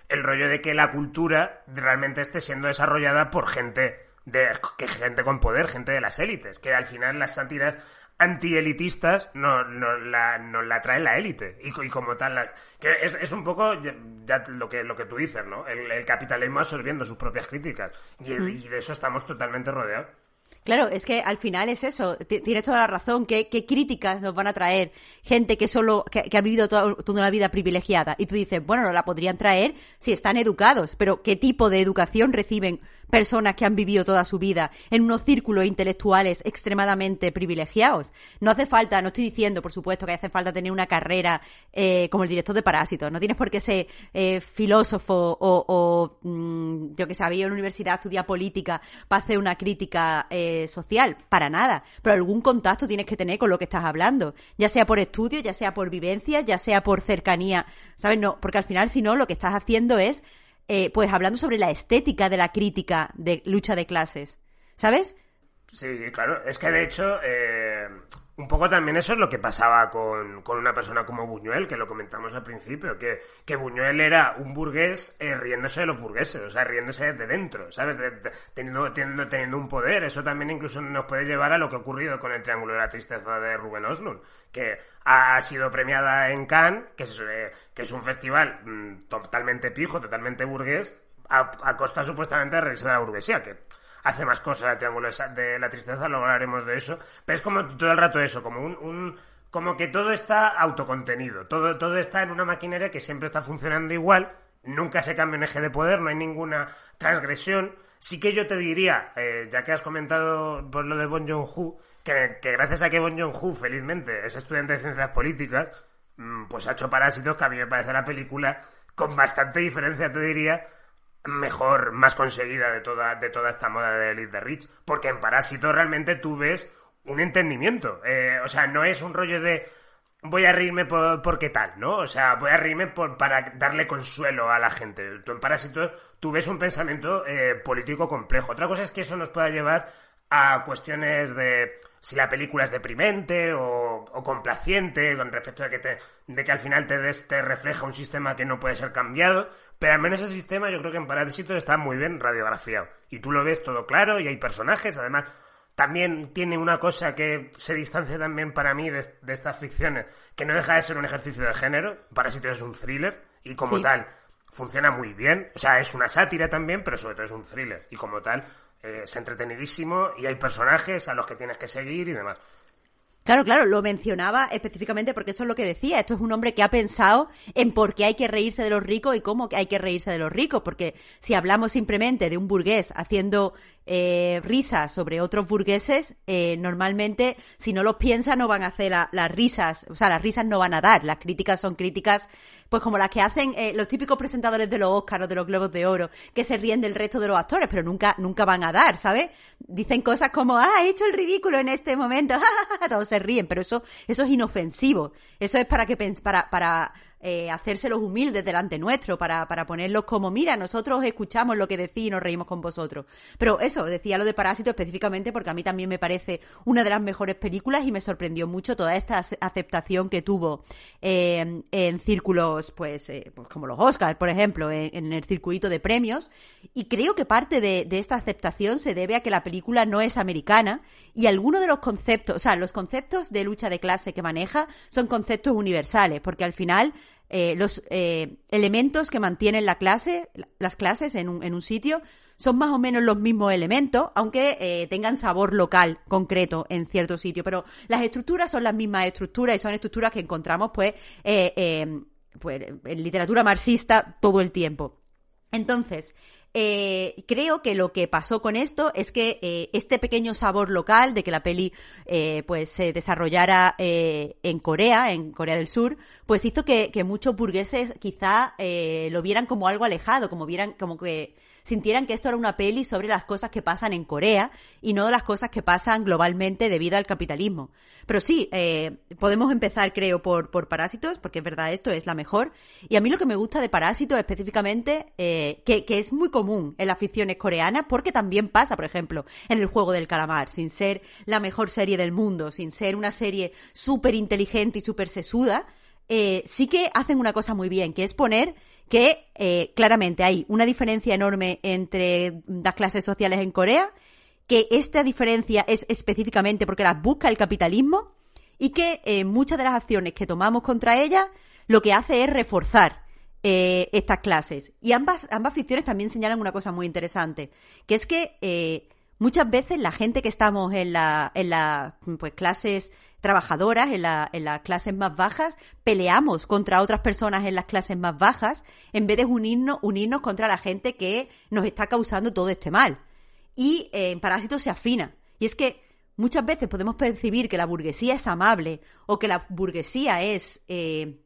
[SPEAKER 1] el rollo de que la cultura realmente esté siendo desarrollada por gente de que gente con poder, gente de las élites, que al final las sátiras antielitistas no, no la, nos la trae la élite. Y, y como tal las que es, es un poco ya, ya lo que lo que tú dices no el, el capitalismo absorbiendo sus propias críticas. Y, y de eso estamos totalmente rodeados
[SPEAKER 2] Claro, es que al final es eso. Ti- Tienes toda la razón. ¿Qué, qué críticas nos van a traer gente que solo que, que ha vivido toda, toda una vida privilegiada? Y tú dices, bueno, no la podrían traer si están educados, pero ¿qué tipo de educación reciben personas que han vivido toda su vida en unos círculos intelectuales extremadamente privilegiados? No hace falta, no estoy diciendo, por supuesto, que hace falta tener una carrera eh, como el director de Parásitos. No tienes por qué ser eh, filósofo o, o, mm, yo que sabía en la universidad estudiar política para hacer una crítica eh, social, para nada. Pero algún contacto tienes que tener con lo que estás hablando, ya sea por estudio, ya sea por vivencia, ya sea por cercanía, ¿sabes? No, porque al final, si no, lo que estás haciendo es, eh, pues hablando sobre la estética de la crítica de lucha de clases, ¿sabes?
[SPEAKER 1] Sí, claro. Es que de hecho, eh, un poco también eso es lo que pasaba con, con una persona como Buñuel, que lo comentamos al principio, que, que Buñuel era un burgués eh, riéndose de los burgueses, o sea, riéndose de dentro, ¿sabes? De- de- teniendo, teniendo, teniendo un poder. Eso también incluso nos puede llevar a lo que ha ocurrido con el Triángulo de la Tristeza de Rubén Oslund, que ha sido premiada en Cannes, que es, eh, que es un festival mm, totalmente pijo, totalmente burgués, a, a costa supuestamente de reírse de la burguesía, que hace más cosas el triángulo de la tristeza, luego hablaremos de eso. Pero es como todo el rato eso, como un, un- como que todo está autocontenido, todo, todo está en una maquinaria que siempre está funcionando igual, nunca se cambia un eje de poder, no hay ninguna transgresión. Sí que yo te diría, eh, ya que has comentado por lo de Bon Joon-ho, que gracias a que Bon Joon-ho, felizmente, es estudiante de ciencias políticas, mm, pues ha hecho Parásitos, que a mí me parece la película con bastante diferencia, te diría, mejor, más conseguida de toda, de toda esta moda de Elite the Rich, porque en Parásito realmente tú ves un entendimiento. Eh, o sea, no es un rollo de voy a reírme por, porque tal, ¿no? O sea, voy a reírme por, para darle consuelo a la gente. Tú en Parásito tú ves un pensamiento eh, político complejo. Otra cosa es que eso nos pueda llevar a cuestiones de si la película es deprimente o, complaciente con respecto a que te, de que al final te, des, te refleja un sistema que no puede ser cambiado, pero al menos ese sistema yo creo que en Parásito está muy bien radiografiado y tú lo ves todo claro y hay personajes, además también tiene una cosa que se distancia también para mí de, estas ficciones, que no deja de ser un ejercicio de género. Parásito es un thriller y como tal funciona muy bien. O sea, es una sátira también, pero sobre todo es un thriller. Y como tal, eh, es entretenidísimo y hay personajes a los que tienes que seguir y demás.
[SPEAKER 2] Claro, claro, lo mencionaba específicamente porque eso es lo que decía. Esto es un hombre que ha pensado en por qué hay que reírse de los ricos y cómo hay que reírse de los ricos. Porque si hablamos simplemente de un burgués haciendo eh, risas sobre otros burgueses, eh, normalmente si no los piensa no van a hacer las risas, o sea, las risas no van a dar. Las críticas son críticas, pues como las que hacen eh, los típicos presentadores de los Oscars o de los Globos de Oro, que se ríen del resto de los actores, pero nunca, nunca van a dar, ¿sabes? Dicen cosas como, ah, he hecho el ridículo en este momento, todos se ríen, pero eso, eso es inofensivo. Eso es para que, para, para, eh, hacérselos humildes delante nuestro, para, para ponerlos como, mira, nosotros escuchamos lo que decís y nos reímos con vosotros. Pero eso, decía lo de Parásito específicamente porque a mí también me parece una de las mejores películas y me sorprendió mucho toda esta aceptación que tuvo eh, en círculos, pues, eh, pues, como los Oscars, por ejemplo, en, el circuito de premios. Y creo que parte de, de esta aceptación se debe a que la película no es americana y algunos de los conceptos, o sea, los conceptos de lucha de clase que maneja son conceptos universales, porque al final eh, los eh, elementos que mantienen la clase, las clases en un, en un sitio son más o menos los mismos elementos, aunque eh, tengan sabor local concreto en cierto sitio. Pero las estructuras son las mismas estructuras y son estructuras que encontramos pues, pues en literatura marxista todo el tiempo. Entonces, eh, creo que lo que pasó con esto es que eh, este pequeño sabor local de que la peli eh, pues se desarrollara eh, en Corea, en Corea del Sur, pues hizo que, que muchos burgueses quizá eh, lo vieran como algo alejado, como vieran como que sintieran que esto era una peli sobre las cosas que pasan en Corea y no las cosas que pasan globalmente debido al capitalismo. Pero sí, eh, podemos empezar, creo, por, por Parásitos, porque es verdad, esto es la mejor. Y a mí lo que me gusta de Parásitos específicamente, eh, que, que es muy común en las ficciones coreanas, porque también pasa, por ejemplo, en el juego del calamar, sin ser la mejor serie del mundo, sin ser una serie súper inteligente y súper sesuda, eh, sí que hacen una cosa muy bien, que es poner que eh, claramente hay una diferencia enorme entre las clases sociales en Corea, que esta diferencia es específicamente porque las busca el capitalismo y que eh, muchas de las acciones que tomamos contra ellas lo que hace es reforzar eh, estas clases. Y ambas, ambas ficciones también señalan una cosa muy interesante, que es que eh, muchas veces la gente que estamos en las en la, pues, clases trabajadoras, en, la, en las clases más bajas, peleamos contra otras personas en las clases más bajas, en vez de unirnos, unirnos contra la gente que nos está causando todo este mal. Y eh, en Parásitos se afina. Y es que muchas veces podemos percibir que la burguesía es amable o que la burguesía es, eh,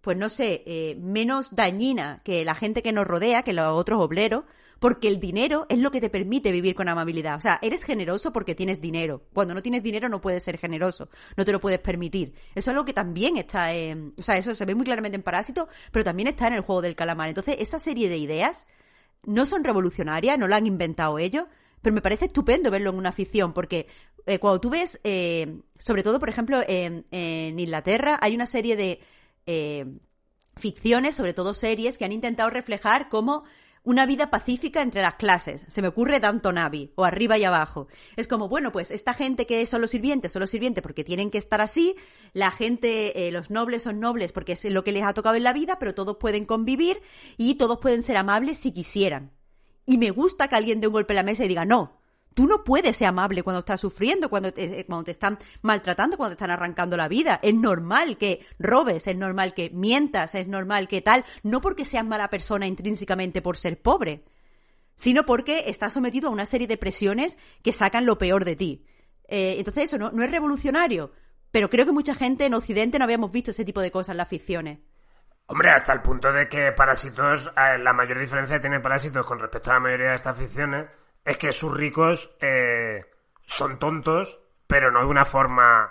[SPEAKER 2] pues no sé, eh, menos dañina que la gente que nos rodea, que los otros obreros, porque el dinero es lo que te permite vivir con amabilidad. O sea, eres generoso porque tienes dinero. Cuando no tienes dinero no puedes ser generoso, no te lo puedes permitir. Eso es algo que también está en... O sea, eso se ve muy claramente en Parásito, pero también está en el juego del calamar. Entonces, esa serie de ideas no son revolucionarias, no la han inventado ellos, pero me parece estupendo verlo en una ficción, porque eh, cuando tú ves, eh, sobre todo, por ejemplo, en, en, Inglaterra, hay una serie de eh, ficciones, sobre todo series, que han intentado reflejar cómo una vida pacífica entre las clases. Se me ocurre tanto Navi, o arriba y abajo. Es como, bueno, pues esta gente que son los sirvientes, son los sirvientes porque tienen que estar así, la gente, eh, los nobles son nobles porque es lo que les ha tocado en la vida, pero todos pueden convivir y todos pueden ser amables si quisieran. Y me gusta que alguien dé un golpe en la mesa y diga, no, Tú no puedes ser amable cuando estás sufriendo, cuando te, eh, cuando te están maltratando, cuando te están arrancando la vida. Es normal que robes, es normal que mientas, es normal que tal, no porque seas mala persona intrínsecamente por ser pobre, sino porque estás sometido a una serie de presiones que sacan lo peor de ti. Eh, entonces eso no, es revolucionario, pero creo que mucha gente en Occidente no habíamos visto ese tipo de cosas en las ficciones.
[SPEAKER 1] Hombre, hasta el punto de que Parásitos, eh, la mayor diferencia que tiene Parásitos con respecto a la mayoría de estas ficciones es que sus ricos eh, son tontos, pero no de una forma,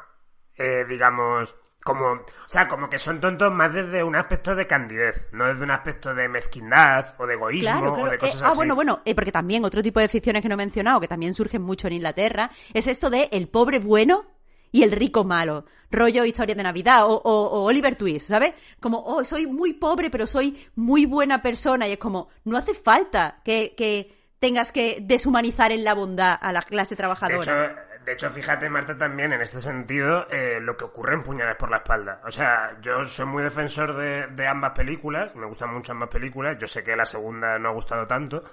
[SPEAKER 1] eh, digamos, como, o sea, como que son tontos más desde un aspecto de candidez, no desde un aspecto de mezquindad o de egoísmo
[SPEAKER 2] Claro,
[SPEAKER 1] o de
[SPEAKER 2] Eh,
[SPEAKER 1] cosas
[SPEAKER 2] ah,
[SPEAKER 1] así.
[SPEAKER 2] bueno, bueno, eh, porque también otro tipo de ficciones que no he mencionado, que también surgen mucho en Inglaterra, es esto de el pobre bueno y el rico malo. Rollo historia de Navidad o, o- o Oliver Twist, ¿sabes? Como, oh, soy muy pobre, pero soy muy buena persona. Y es como, no hace falta que, que tengas que deshumanizar en la bondad a la clase
[SPEAKER 1] De
[SPEAKER 2] trabajadora.
[SPEAKER 1] hecho, de hecho, fíjate, Marta, también en este sentido, eh, lo que ocurre en Puñales por la espalda. O sea, yo soy muy defensor de, de ambas películas, me gustan mucho ambas películas, yo sé que la segunda no ha gustado tanto,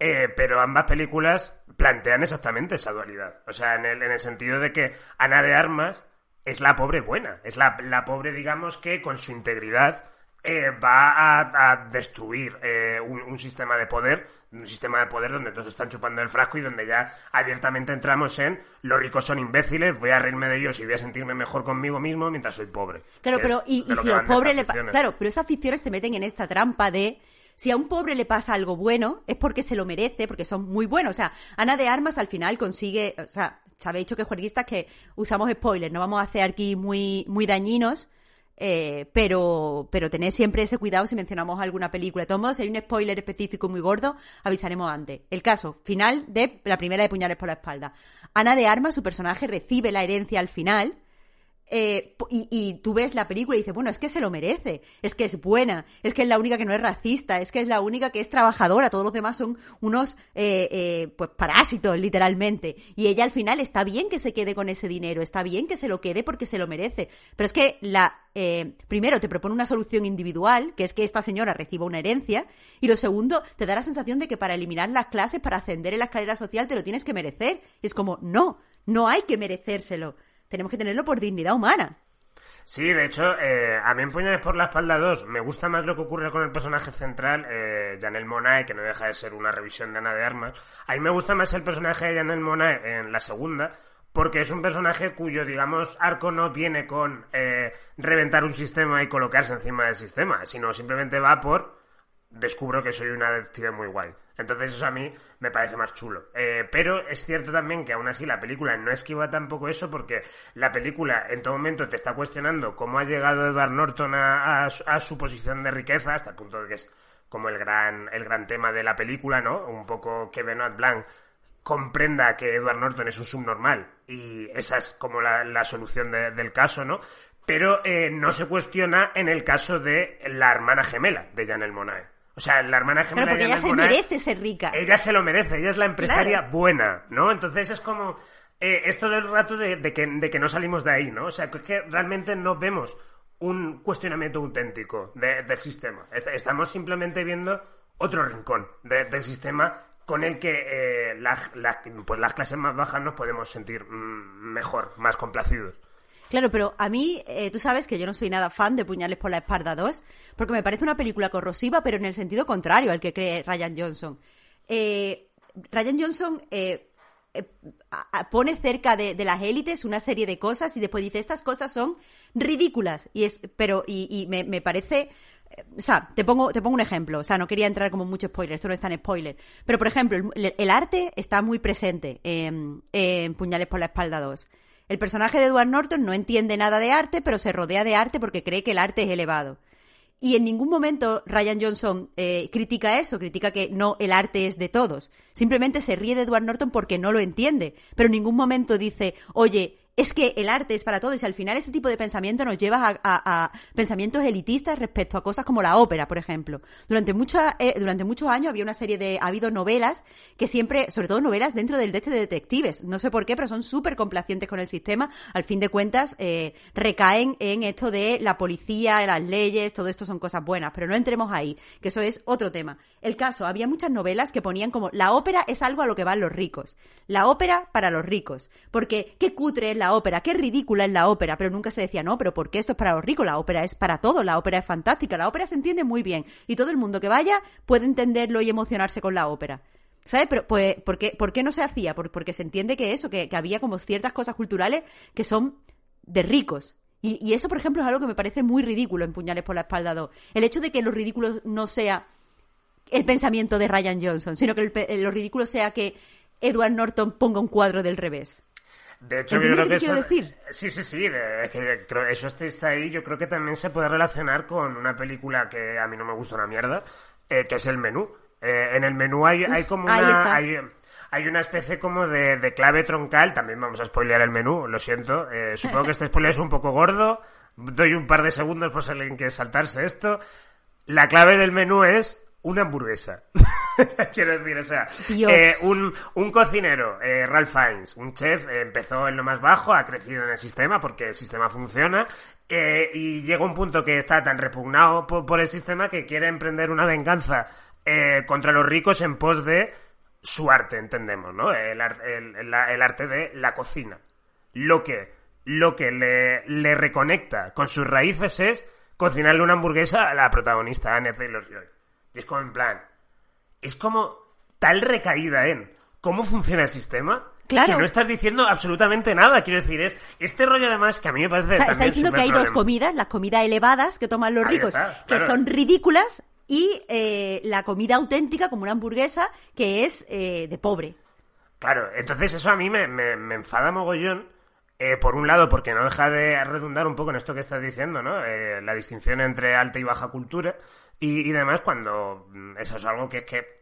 [SPEAKER 1] eh, pero ambas películas plantean exactamente esa dualidad. O sea, en el, en el sentido de que Ana de Armas es la pobre buena, es la, la pobre, digamos, que con su integridad eh, va a, a destruir eh, un, un sistema de poder, un sistema de poder donde todos están chupando el frasco y donde ya abiertamente entramos en los ricos son imbéciles, voy a reírme de ellos y voy a sentirme mejor conmigo mismo mientras soy pobre.
[SPEAKER 2] Claro, pero
[SPEAKER 1] es
[SPEAKER 2] y, si
[SPEAKER 1] que
[SPEAKER 2] a
[SPEAKER 1] van
[SPEAKER 2] los pobres
[SPEAKER 1] estas
[SPEAKER 2] le. Claro, pero esas ficciones se meten en esta trampa de si a un pobre le pasa algo bueno, es porque se lo merece, porque son muy buenos. O sea, Ana de Armas al final consigue, o sea, dicho que juerguistas que usamos spoilers, no vamos a hacer aquí muy, muy dañinos, eh, pero, pero tened siempre ese cuidado si mencionamos alguna película. De todos modos, si hay un spoiler específico muy gordo, avisaremos antes. El caso final de la primera de Puñales por la espalda. Ana de Armas, su personaje recibe la herencia al final, eh, y, y tú ves la película y dices, bueno, es que se lo merece, es que es buena, es que es la única que no es racista, es que es la única que es trabajadora, todos los demás son unos eh, eh, pues parásitos, literalmente. Y ella al final está bien que se quede con ese dinero, está bien que se lo quede porque se lo merece. Pero es que la eh, primero te propone una solución individual, que es que esta señora reciba una herencia, y lo segundo, te da la sensación de que para eliminar las clases, para ascender en la escalera social, te lo tienes que merecer. Y es como, no, no hay que merecérselo. Tenemos que tenerlo por dignidad humana.
[SPEAKER 1] Sí, de hecho, eh, a mí en Puñales por la espalda 2 me gusta más lo que ocurre con el personaje central, eh, Janelle Monae, que no deja de ser una revisión de Ana de Armas. A mí me gusta más el personaje de Janelle Monae en la segunda, porque es un personaje cuyo, digamos, arco no viene con eh, reventar un sistema y colocarse encima del sistema, sino simplemente va por descubro que soy una detective muy guay. Entonces eso a mí me parece más chulo. Eh, pero es cierto también que aún así la película no esquiva tampoco eso porque la película en todo momento te está cuestionando cómo ha llegado Edward Norton a, su- posición de riqueza hasta el punto de que es como el gran, el gran tema de la película, ¿no? Un poco que Benoit Blanc comprenda que Edward Norton es un subnormal y esa es como la, solución de- del caso, ¿no? Pero eh, no se cuestiona en el caso de la hermana gemela de Janelle Monae. O sea, la hermana gemela
[SPEAKER 2] Claro, porque
[SPEAKER 1] de
[SPEAKER 2] ella se merece ser rica.
[SPEAKER 1] Ella se lo merece, ella es la empresaria
[SPEAKER 2] Claro.
[SPEAKER 1] buena, ¿no? Entonces es como eh, esto del rato de, de que, de que no salimos de ahí, ¿no? O sea, que es que realmente no vemos un cuestionamiento auténtico de- del sistema. Est- Estamos simplemente viendo otro rincón de- del sistema con el que eh, la- la- pues las clases más bajas nos podemos sentir mm, mejor, más complacidos.
[SPEAKER 2] Claro, pero a mí, eh, tú sabes que yo no soy nada fan de Puñales por la Espalda 2, porque me parece una película corrosiva, pero en el sentido contrario al que cree Ryan Johnson. Eh, Ryan Johnson eh, eh, pone cerca de, las élites una serie de cosas y después dice, estas cosas son ridículas. Y es, pero, y, me, parece... eh, O sea, te pongo, te pongo un ejemplo. O sea, no quería entrar como mucho spoiler, esto no es tan spoiler. Pero, por ejemplo, el, el arte está muy presente en, en Puñales por la Espalda 2. El personaje de Edward Norton no entiende nada de arte, pero se rodea de arte porque cree que el arte es elevado. Y en ningún momento Ryan Johnson eh, critica eso, critica que no, el arte es de todos. Simplemente se ríe de Edward Norton porque no lo entiende. Pero en ningún momento dice, oye, es que el arte es para todos y al final ese tipo de pensamiento nos lleva a, pensamientos elitistas respecto a cosas como la ópera, por ejemplo. Durante, mucha, eh, durante muchos años había una serie de, ha habido novelas que siempre, sobre todo novelas dentro del de este de detectives, no sé por qué, pero son súper complacientes con el sistema. Al fin de cuentas, eh, recaen en esto de la policía, las leyes, todo esto son cosas buenas, pero no entremos ahí, que eso es otro tema. El caso, había muchas novelas que ponían como la ópera es algo a lo que van los ricos. La ópera para los ricos. Porque qué cutre es la ópera, qué ridícula es la ópera, pero nunca se decía, no, pero ¿por qué esto es para los ricos? La ópera es para todo, la ópera es fantástica, la ópera se entiende muy bien y todo el mundo que vaya puede entenderlo y emocionarse con la ópera. ¿Sabes? Pero, pues, ¿por qué, por qué no se hacía? Por- porque se entiende que eso, que, había como ciertas cosas culturales que son de ricos. Y, eso, por ejemplo, es algo que me parece muy ridículo en Puñales por la Espalda 2. El hecho de que lo ridículo no sea el pensamiento de Ryan Johnson, sino que lo ridículo sea que Edward Norton ponga un cuadro del revés.
[SPEAKER 1] De hecho, yo
[SPEAKER 2] ¿Entiendes
[SPEAKER 1] creo
[SPEAKER 2] lo
[SPEAKER 1] que
[SPEAKER 2] que
[SPEAKER 1] eso-
[SPEAKER 2] decir?
[SPEAKER 1] Sí, sí, sí. de- es que creo- eso está ahí. Yo creo que también se puede relacionar con una película que a mí no me gusta una mierda, eh, que es el menú. Eh, en el menú hay, hay como una... hay una especie como de, de clave troncal. También vamos a spoilear el menú, lo siento. Eh, supongo que este spoiler es un poco gordo. Doy un par de segundos por si alguien quiere saltarse esto. La clave del menú es una hamburguesa. Quiero decir, o sea, eh, un, un cocinero, eh, Ralph Fiennes, un chef, eh, empezó en lo más bajo, ha crecido en el sistema porque el sistema funciona y llega un punto que está tan repugnado por, por el sistema que quiere emprender una venganza contra los ricos en pos de su arte, entendemos, ¿no? El- el- el arte de la cocina. Lo que, lo que le, le reconecta con sus raíces es cocinarle una hamburguesa a la protagonista, Anne Taylor-Joy. Y es como en plan, es como tal recaída en cómo funciona el sistema
[SPEAKER 2] Claro.
[SPEAKER 1] que no estás diciendo absolutamente nada. Quiero decir, es este rollo además que a mí me parece
[SPEAKER 2] O sea, está diciendo que hay dos
[SPEAKER 1] superproblema-
[SPEAKER 2] comidas, las comidas elevadas que toman los
[SPEAKER 1] Ahí
[SPEAKER 2] ricos,
[SPEAKER 1] está,
[SPEAKER 2] que
[SPEAKER 1] claro.
[SPEAKER 2] son ridículas, y eh, la comida auténtica, como una hamburguesa, que es eh, de pobre.
[SPEAKER 1] Claro, entonces eso a mí me, me- me enfada mogollón. eh, por un lado, porque no deja de redundar un poco en esto que estás diciendo, ¿no? Eh, la distinción entre alta y baja cultura. Y, y demás, cuando mm, eso es algo que es que,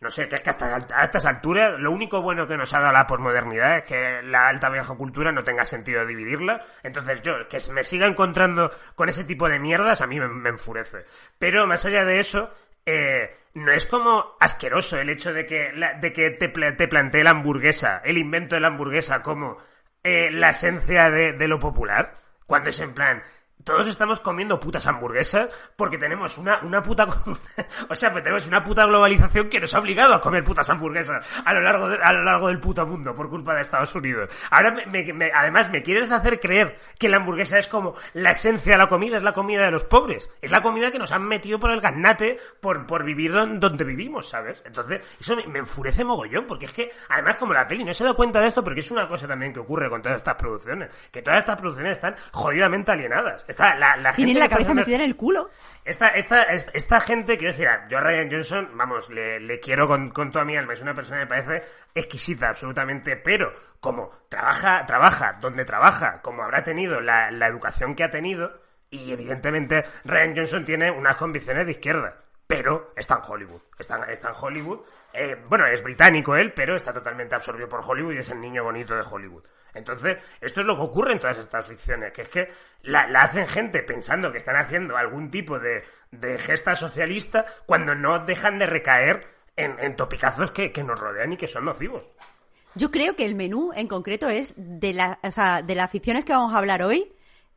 [SPEAKER 1] no sé, que es que hasta a estas alturas, lo único bueno que nos ha dado la posmodernidad es que la alta baja cultura no tenga sentido dividirla. Entonces yo, que me siga encontrando con ese tipo de mierdas, a mí me, enfurece. Pero más allá de eso, eh, no es como asqueroso el hecho de que, la- de que te, te plantee la hamburguesa, el invento de la hamburguesa como eh, la esencia de, de lo popular. Cuando es en plan, todos estamos comiendo putas hamburguesas porque tenemos una, una puta... o sea, pues tenemos una puta globalización que nos ha obligado a comer putas hamburguesas a lo largo, de- a lo largo del puto mundo por culpa de Estados Unidos. Ahora, me- me- me- además, me quieres hacer creer que la hamburguesa es como la esencia de la comida, es la comida de los pobres. Es la comida que nos han metido por el gaznate por, por vivir don- donde vivimos, ¿sabes? Entonces, eso me enfurece mogollón porque es que, además, como la peli no se da cuenta de esto, porque es una cosa también que ocurre con todas estas producciones, que todas estas producciones están jodidamente alienadas. Está la, la gente
[SPEAKER 2] Tienen
[SPEAKER 1] que
[SPEAKER 2] la cabeza
[SPEAKER 1] haciendo-
[SPEAKER 2] metida en el culo.
[SPEAKER 1] esta, esta, esta, esta gente, quiero decir, yo a Ryan Johnson, vamos, le, le quiero con, con toda mi alma, es una persona que me parece exquisita, absolutamente, pero como trabaja, trabaja donde trabaja, como habrá tenido la, la educación que ha tenido, y evidentemente Ryan Johnson tiene unas convicciones de izquierda, pero está en Hollywood, está, está en Hollywood, eh, bueno, es británico él, pero está totalmente absorbido por Hollywood y es el niño bonito de Hollywood. Entonces, esto es lo que ocurre en todas estas ficciones, que es que la, la hacen gente pensando que están haciendo algún tipo de, de gesta socialista cuando no dejan de recaer en, en topicazos que, que nos rodean y que son nocivos.
[SPEAKER 2] Yo creo que el menú en concreto es de, la, o sea, de las ficciones que vamos a hablar hoy,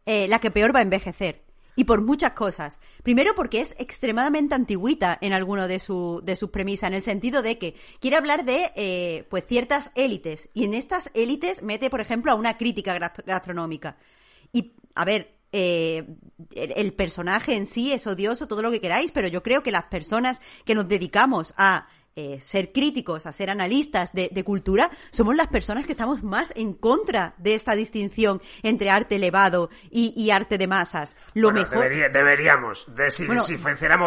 [SPEAKER 2] eh, la que peor va a envejecer. Y por muchas cosas. Primero porque es extremadamente antigüita en alguno de, su, de sus premisas, en el sentido de que quiere hablar de eh, pues ciertas élites. Y en estas élites mete, por ejemplo, a una crítica gastro- gastronómica. Y, a ver, eh, el personaje en sí es odioso, todo lo que queráis, pero yo creo que las personas que nos dedicamos a eh, ser críticos, a ser analistas de, de cultura, somos las personas que estamos más en contra de esta distinción entre arte elevado y, y arte de masas. Lo
[SPEAKER 1] Bueno,
[SPEAKER 2] mejor.
[SPEAKER 1] debería- deberíamos. De, si,
[SPEAKER 2] Bueno,
[SPEAKER 1] si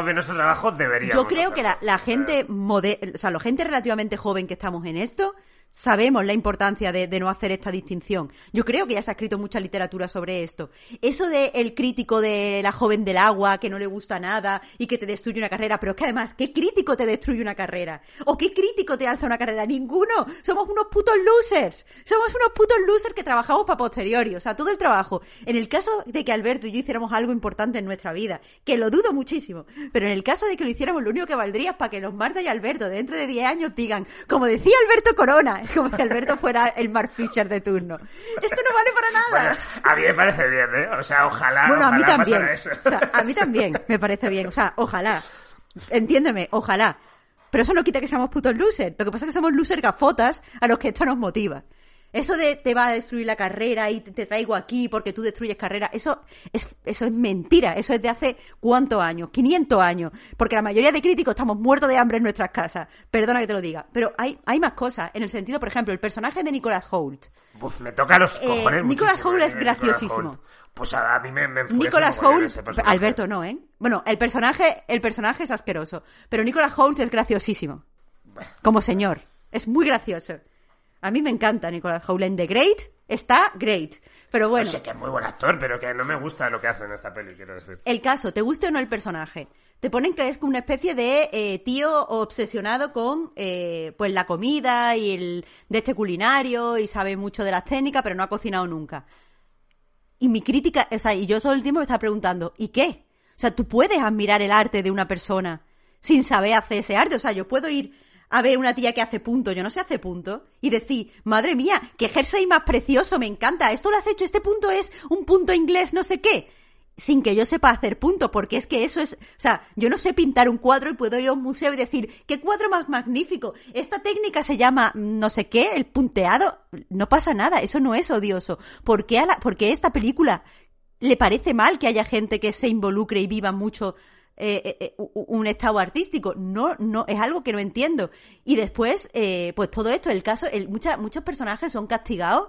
[SPEAKER 1] bien nuestro trabajo, deberíamos.
[SPEAKER 2] Yo creo que la, la gente mode- o sea, la gente relativamente joven que estamos en esto, sabemos la importancia de, no hacer esta distinción. Yo creo que ya se ha escrito mucha literatura sobre esto. Eso de el crítico de la joven del agua, que no le gusta nada y que te destruye una carrera, pero es que además, ¿qué crítico te destruye una carrera? ¿O qué crítico te alza una carrera? Ninguno. Somos unos putos losers. Somos unos putos losers que trabajamos para posteriori. O sea, todo el trabajo. En el caso de que Alberto y yo hiciéramos algo importante en nuestra vida, que lo dudo muchísimo, pero en el caso de que lo hiciéramos, lo único que valdría es para que los Marta y Alberto dentro de 10 años digan, como decía Alberto Corona, como si Alberto fuera el Mark Fisher de turno. Esto no vale para nada.
[SPEAKER 1] Bueno, a mí me parece bien, ¿eh? O sea, ojalá.
[SPEAKER 2] Bueno, a mí
[SPEAKER 1] ojalá
[SPEAKER 2] también.
[SPEAKER 1] eso.
[SPEAKER 2] O sea, a mí también me parece bien. O sea, ojalá. Entiéndeme, ojalá. Pero eso no quita que seamos putos losers. Lo que pasa es que somos losers gafotas a los que esto nos motiva. Eso de te va a destruir la carrera y te, te traigo aquí porque tú destruyes carrera, eso es, eso es mentira. Eso es de hace cuántos años, 500 años. Porque la mayoría de críticos estamos muertos de hambre en nuestras casas. Perdona que te lo diga. Pero hay, hay más cosas. En el sentido, por ejemplo, el personaje de Nicholas Holt.
[SPEAKER 1] Uf, me toca los
[SPEAKER 2] Eh,
[SPEAKER 1] cojones.
[SPEAKER 2] Nicolas Hoult
[SPEAKER 1] eh,
[SPEAKER 2] es
[SPEAKER 1] Nicolas
[SPEAKER 2] graciosísimo.
[SPEAKER 1] Pues a, mí me, me mogollón
[SPEAKER 2] Holt. Alberto no, ¿eh? Bueno, el personaje, el personaje es asqueroso, pero Nicholas Holt es graciosísimo. Como señor. Es muy gracioso. A mí me encanta Nicholas Hoult en The Great. Está great. Pero
[SPEAKER 1] No
[SPEAKER 2] bueno,
[SPEAKER 1] sé que es muy buen actor, pero que no me gusta lo que hace en esta peli, quiero decir.
[SPEAKER 2] el caso, te guste o no el personaje. Te ponen que es una especie de eh, tío obsesionado con eh, pues la comida y el de este culinario y sabe mucho de las técnicas, pero no ha cocinado nunca. Y mi crítica, o sea, y yo todo el tiempo me estaba preguntando, ¿y qué? O sea, tú puedes admirar el arte de una persona sin saber hacer ese arte. O sea, yo puedo ir a ver una tía que hace punto, yo no sé hacer punto, y decir, madre mía, qué jersey más precioso, me encanta, esto lo has hecho, este punto es un punto inglés, no sé qué. Sin que yo sepa hacer punto, porque es que eso es, o sea, yo no sé pintar un cuadro y puedo ir a un museo y decir, qué cuadro más magnífico, esta técnica se llama no sé qué, el punteado, no pasa nada, eso no es odioso. ¿Por qué, a la, por qué esta película le parece mal que haya gente que se involucre y viva mucho eh, eh, eh, un estado artístico. No, no, es algo que no entiendo. Y después, eh, pues todo esto, el caso, el, mucha- muchos personajes son castigados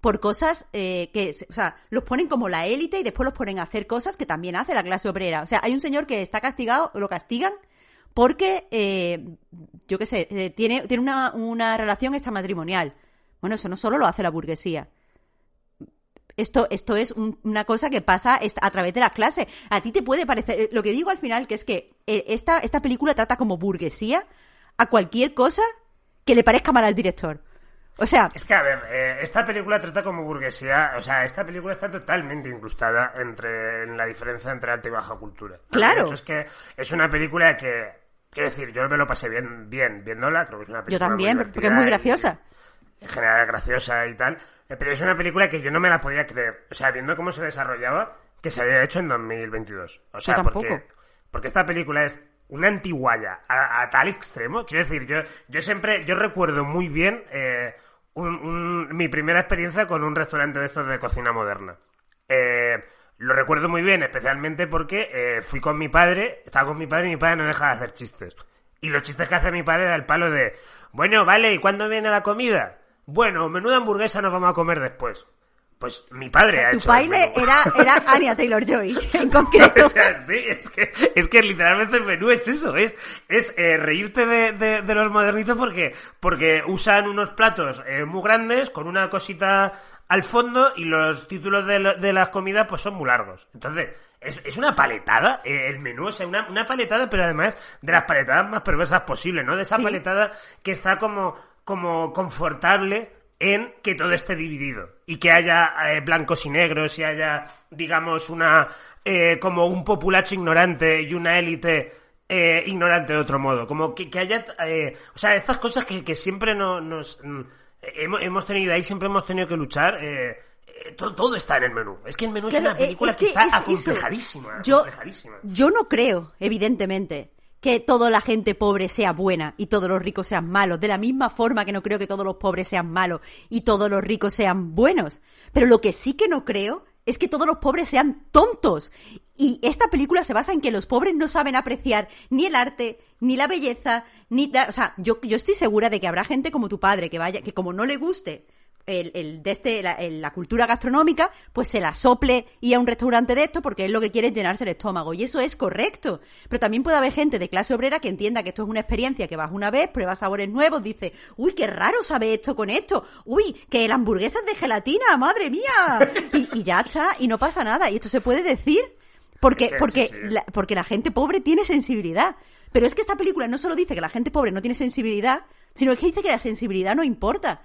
[SPEAKER 2] por cosas eh, que, o sea, los ponen como la élite y después los ponen a hacer cosas que también hace la clase obrera. O sea, hay un señor que está castigado, lo castigan porque, yo qué sé, tiene, tiene una, una relación extramatrimonial. Bueno, eso no solo lo hace la burguesía. Esto, esto es un- una cosa que pasa a través de las clases. A ti te puede parecer, lo que digo al final, que es que eh, esta, esta película trata como burguesía a cualquier cosa que le parezca mal al director. O sea,
[SPEAKER 1] Es que, a ver, eh, esta película trata como burguesía, o sea, esta película está totalmente incrustada entre en la diferencia entre alta y baja cultura.
[SPEAKER 2] Claro.
[SPEAKER 1] De hecho, es que es una película que, quiero decir, yo me lo pasé bien, bien viéndola, creo que es una
[SPEAKER 2] yo
[SPEAKER 1] película
[SPEAKER 2] también,
[SPEAKER 1] muy
[SPEAKER 2] porque es muy
[SPEAKER 1] divertida y-
[SPEAKER 2] graciosa.
[SPEAKER 1] en general es graciosa y tal, pero es una película que yo no me la podía creer. O sea, viendo cómo se desarrollaba, que se había hecho en 2022. O sea,
[SPEAKER 2] tampoco.
[SPEAKER 1] porque, porque esta película es una antiguaya a, a tal extremo. Quiero decir, yo, yo siempre, yo recuerdo muy bien eh, un- un- mi primera experiencia con un restaurante de estos de cocina moderna. Eh, lo recuerdo muy bien, especialmente porque eh, fui con mi padre, estaba con mi padre y mi padre no deja de hacer chistes. Y los chistes que hace mi padre era el palo de, bueno, vale, ¿y cuándo viene la comida? Bueno, menuda hamburguesa nos vamos a comer después. Pues mi padre ha
[SPEAKER 2] Tu
[SPEAKER 1] hecho el
[SPEAKER 2] baile era, era Anya Taylor-Joy, en concreto.
[SPEAKER 1] O sea, sí, es que, es que literalmente el menú es eso, es, es eh, reírte de, de- de los modernitos porque, porque usan unos platos eh, muy grandes con una cosita al fondo y los títulos de, de las comidas pues son muy largos. Entonces, es, es una paletada eh, el menú, o sea, una, una paletada, pero además de las paletadas más perversas posibles, ¿no? De esa
[SPEAKER 2] Sí.
[SPEAKER 1] paletada que está como, como confortable en que todo esté dividido y que haya eh, blancos y negros y haya, digamos, una eh, como un populacho ignorante y una élite eh, ignorante de otro modo, como que, que haya, eh, o sea, estas cosas que, que siempre no, nos mm, hemos, hemos tenido ahí, siempre hemos tenido que luchar. todo, todo está en el menú. Es que el menú
[SPEAKER 2] Claro,
[SPEAKER 1] es una película
[SPEAKER 2] es
[SPEAKER 1] que, está
[SPEAKER 2] es
[SPEAKER 1] acomplejadísima.
[SPEAKER 2] Yo,
[SPEAKER 1] acomplejadísima.
[SPEAKER 2] yo no creo, evidentemente, que toda la gente pobre sea buena y todos los ricos sean malos. De la misma forma que no creo que todos los pobres sean malos y todos los ricos sean buenos. Pero lo que sí que no creo es que todos los pobres sean tontos. Y esta película se basa en que los pobres no saben apreciar ni el arte, ni la belleza, ni... o sea, yo, yo estoy segura de que habrá gente como tu padre que vaya, que como no le guste el, el de este, la, el- la cultura gastronómica, pues se la sople y a un restaurante de esto porque es lo que quiere es llenarse el estómago. Y eso es correcto. Pero también puede haber gente de clase obrera que entienda que esto es una experiencia que vas una vez, pruebas sabores nuevos, dice, uy, qué raro sabe esto con esto. Uy, que la hamburguesa es de gelatina, madre mía. Y, y ya está, y no pasa nada. Y esto se puede decir porque,
[SPEAKER 1] Es que
[SPEAKER 2] porque,
[SPEAKER 1] sí, sí.
[SPEAKER 2] la- porque la gente pobre tiene sensibilidad. Pero es que esta película no solo dice que la gente pobre no tiene sensibilidad, sino que dice que la sensibilidad no importa.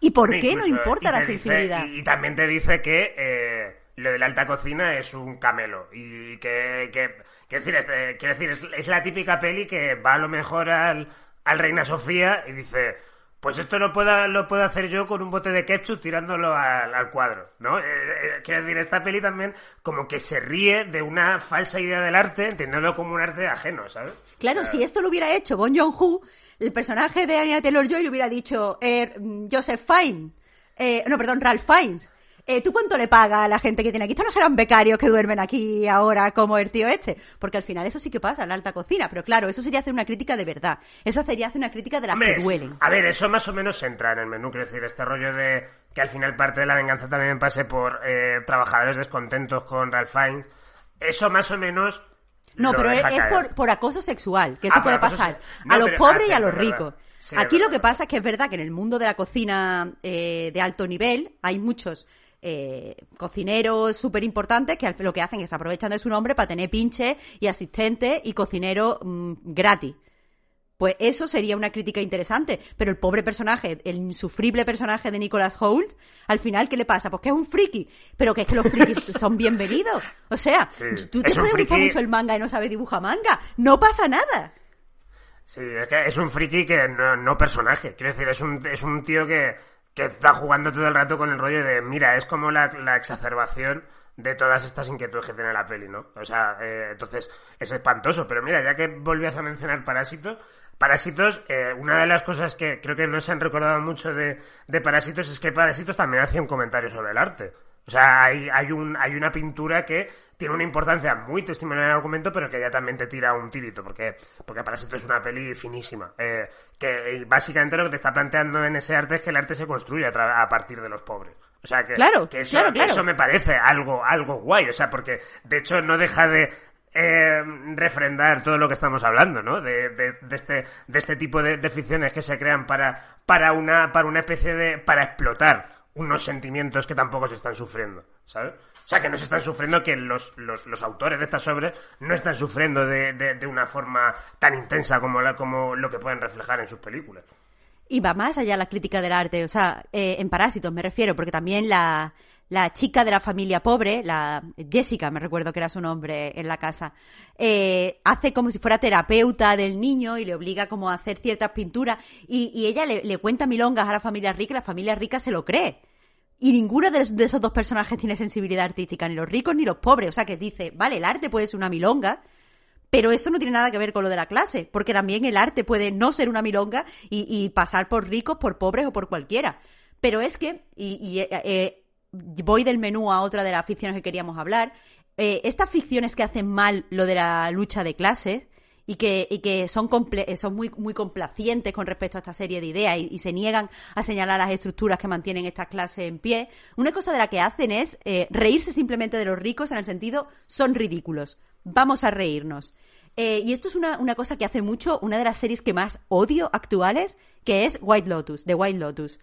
[SPEAKER 2] ¿Y por qué no importa la
[SPEAKER 1] dice-
[SPEAKER 2] sensibilidad?
[SPEAKER 1] y, y también te dice que eh, lo de la alta cocina es un camelo. Y que, que quiero decir, este- quiero decir es, es la típica peli que va a lo mejor al, al Reina Sofía y dice, pues esto lo puedo, lo puedo hacer yo con un bote de ketchup tirándolo al, al cuadro, ¿no? Eh, eh, quiero decir, esta peli también como que se ríe de una falsa idea del arte, entendiéndolo como un arte ajeno, ¿sabes?
[SPEAKER 2] Claro, si esto lo hubiera hecho Bon Joon-ho, el personaje de Anya Taylor-Joy le hubiera dicho, eh, Joseph Fine, eh, no, perdón, Ralph Fiennes. Eh, ¿Tú cuánto le pagas a la gente que tiene aquí? Estos no serán becarios que duermen aquí ahora como el tío este. Porque al final eso sí que pasa en la alta cocina. Pero claro, eso sería hacer una crítica de verdad. Eso sería hacer una crítica de las
[SPEAKER 1] Hombre,
[SPEAKER 2] que duelen.
[SPEAKER 1] A ver, eso más o menos entra en el menú, quiero decir, este rollo de que al final parte de la venganza también pase por eh, trabajadores descontentos con Ralph Fiennes. Eso más o menos.
[SPEAKER 2] No, pero es,
[SPEAKER 1] caer.
[SPEAKER 2] por, por acoso sexual, que
[SPEAKER 1] Ah,
[SPEAKER 2] eso
[SPEAKER 1] por
[SPEAKER 2] puede pasar
[SPEAKER 1] se- no,
[SPEAKER 2] a los
[SPEAKER 1] pero-
[SPEAKER 2] pobres
[SPEAKER 1] ah,
[SPEAKER 2] y a los ricos.
[SPEAKER 1] Sí,
[SPEAKER 2] Aquí lo que pasa es que es verdad que en el mundo de la cocina eh, de alto nivel hay muchos eh, cocineros súper importantes que lo que hacen es aprovechan de su nombre para tener pinches y asistentes y cocineros mm, gratis. Pues eso sería una crítica interesante. Pero el pobre personaje, el insufrible personaje de Nicholas Hoult, al final, ¿qué le pasa? Pues que es un friki. Pero que es que los frikis son bienvenidos. O sea,
[SPEAKER 1] Sí,
[SPEAKER 2] tú te puedes gustar
[SPEAKER 1] friki-
[SPEAKER 2] mucho el manga y no sabes dibujar manga. No pasa nada.
[SPEAKER 1] Sí, es que es un friki que no, no personaje. Quiero decir, es un, es un tío que, que está jugando todo el rato con el rollo de, mira, es como la, la exacerbación de todas estas inquietudes que tiene la peli, ¿no? O sea, eh, entonces es espantoso. Pero mira, ya que volvías a mencionar Parásitos, Parásitos, eh, una de las cosas que creo que no se han recordado mucho de, Parásitos es que Parásitos también hacía un comentario sobre el arte. O sea, hay, hay, un, hay una pintura que tiene una importancia muy testimonial en el argumento, pero que ya también te tira un tirito, porque, porque Parásito es una peli finísima. Eh, que eh, básicamente lo que te está planteando en ese arte es que el arte se construye a partir de los pobres. O sea, que,
[SPEAKER 2] Claro,
[SPEAKER 1] que eso,
[SPEAKER 2] claro, claro.
[SPEAKER 1] eso me parece algo, algo guay. O sea, porque de hecho no deja de eh, refrendar todo lo que estamos hablando, ¿no? De, de, de este, de este tipo de, de ficciones que se crean para, para, una, para una especie de. para explotar unos sentimientos que tampoco se están sufriendo, ¿sabes? O sea, que no se están sufriendo, que los, los, los autores de estas obras no están sufriendo de, de, de una forma tan intensa como, la, como lo que pueden reflejar en sus películas.
[SPEAKER 2] Y va más allá la crítica del arte, o sea, eh, en Parásitos me refiero, porque también la, la chica de la familia pobre, la Jessica, me recuerdo que era su nombre en la casa, eh, hace como si fuera terapeuta del niño y le obliga como a hacer ciertas pinturas y, y ella le, le cuenta milongas a la familia rica y la familia rica se lo cree. Y ninguno de, de esos dos personajes tiene sensibilidad artística, ni los ricos ni los pobres. O sea que dice, vale, el arte puede ser una milonga, pero esto no tiene nada que ver con lo de la clase, porque también el arte puede no ser una milonga y, pasar por ricos, por pobres o por cualquiera. Pero es que, y, eh, eh, voy del menú a otra de las ficciones que queríamos hablar, eh, estas ficciones que hacen mal lo de la lucha de clases y que, y que son, comple- eh, son muy, complacientes con respecto a esta serie de ideas y, se niegan a señalar las estructuras que mantienen estas clases en pie, una cosa de la que hacen es reírse simplemente de los ricos en el sentido son ridículos, vamos a reírnos. Eh, y esto es una, una cosa que hace mucho una de las series que más odio actuales, que es White Lotus, de White Lotus.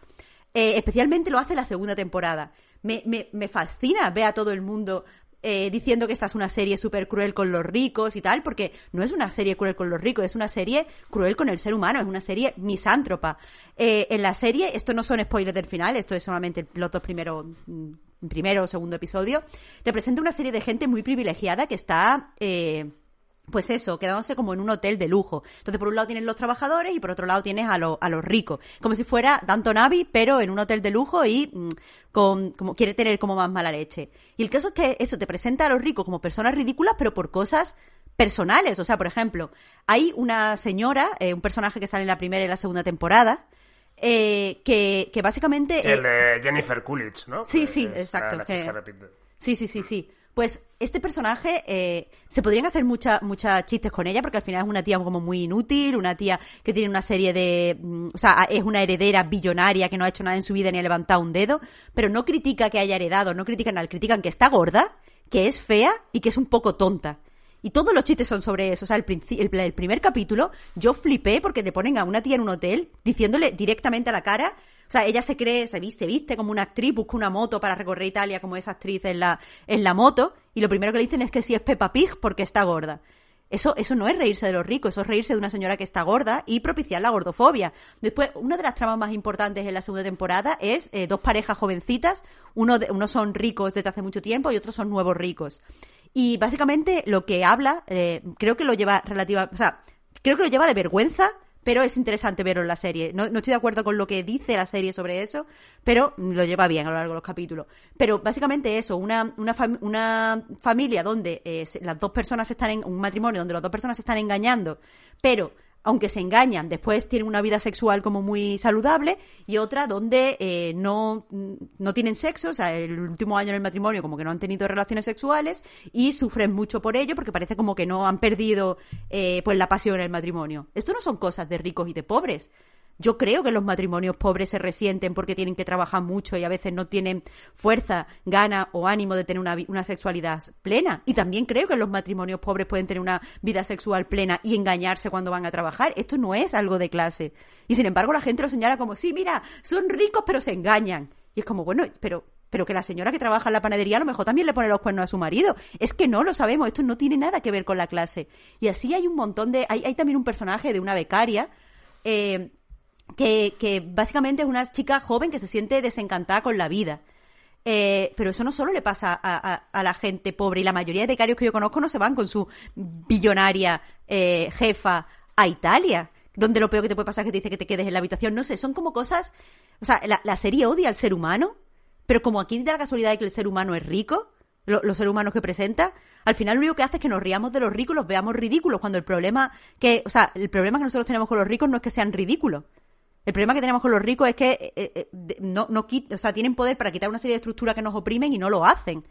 [SPEAKER 2] Eh, especialmente lo hace la segunda temporada. Me, me, fascina ver a todo el mundo eh, diciendo que esta es una serie súper cruel con los ricos y tal, porque no es una serie cruel con los ricos, es una serie cruel con el ser humano, es una serie misántropa. En la serie, esto no son spoilers del final, esto es solamente los dos primeros, mm, primero o segundo episodio, te presenta una serie de gente muy privilegiada que está... Eh, pues eso, quedándose como en un hotel de lujo. Entonces, por un lado tienes los trabajadores y por otro lado tienes a, lo- a los ricos. Como si fuera Danton Abbey, pero en un hotel de lujo y mm, con, como quiere tener como más mala leche. Y el caso es que eso te presenta a los ricos como personas ridículas, pero por cosas personales. O sea, por ejemplo, hay una señora, eh, un personaje que sale en la primera y la segunda temporada, eh, que, que básicamente...
[SPEAKER 1] Sí,
[SPEAKER 2] eh,
[SPEAKER 1] el de Jennifer Coolidge, ¿no?
[SPEAKER 2] Sí, sí, exacto, que-. Sí, sí, sí, sí. Pues este personaje eh, se podrían hacer muchas muchas chistes con ella porque al final es una tía como muy inútil, una tía que tiene una serie de, mm, o sea, es una heredera billonaria que no ha hecho nada en su vida ni ha levantado un dedo, pero no critica que haya heredado, no critican nada, critican que está gorda, que es fea y que es un poco tonta. Y todos los chistes son sobre eso. O sea, el, el, el primer capítulo yo flipé porque te ponen a una tía en un hotel diciéndole directamente a la cara. O sea, ella se cree, se viste, viste como una actriz, busca una moto para recorrer Italia como esa actriz en la, en la moto. Y lo primero que le dicen es que si es Peppa Pig porque está gorda. Eso, eso no es reírse de los ricos, eso es reírse de una señora que está gorda y propiciar la gordofobia. Después, una de las tramas más importantes en la segunda temporada es eh, dos parejas jovencitas, uno, de, uno son ricos desde hace mucho tiempo y otros son nuevos ricos. Y básicamente lo que habla, eh, creo que lo lleva relativa, o sea, creo que lo lleva de vergüenza, pero es interesante verlo en la serie. No, no estoy de acuerdo con lo que dice la serie sobre eso, pero lo lleva bien a lo largo de los capítulos. Pero básicamente eso, una, una, una familia donde eh, las dos personas están en un matrimonio donde las dos personas se están engañando, pero aunque se engañan, después tienen una vida sexual como muy saludable y otra donde eh, no, no tienen sexo, o sea, el último año en el matrimonio como que no han tenido relaciones sexuales y sufren mucho por ello porque parece como que no han perdido eh, pues la pasión en el matrimonio. Esto no son cosas de ricos y de pobres. Yo creo que los matrimonios pobres se resienten porque tienen que trabajar mucho y a veces no tienen fuerza, gana o ánimo de tener una, una, sexualidad plena. Y también creo que los matrimonios pobres pueden tener una vida sexual plena y engañarse cuando van a trabajar. Esto no es algo de clase. Y sin embargo la gente lo señala como, sí, mira, son ricos pero se engañan. Y es como, bueno, pero pero que la señora que trabaja en la panadería a lo mejor también le pone los cuernos a su marido. Es que no lo sabemos, esto no tiene nada que ver con la clase. Y así hay un montón de... Hay, hay también un personaje de una becaria eh, que, que básicamente es una chica joven que se siente desencantada con la vida. Eh, pero eso no solo le pasa a, la gente pobre y la mayoría de becarios que yo conozco no se van con su billonaria eh, jefa a Italia, donde lo peor que te puede pasar es que te dice que te quedes en la habitación. No sé, son como cosas... O sea, la, la serie odia al ser humano, pero como aquí da la casualidad de que el ser humano es rico, lo, los seres humanos que presenta, al final lo único que hace es que nos riamos de los ricos los veamos ridículos, cuando el problema que, o sea, el problema que nosotros tenemos con los ricos no es que sean ridículos. El problema que tenemos con los ricos es que eh, eh, no, no o sea, tienen poder para quitar una serie de estructuras que nos oprimen y no lo hacen.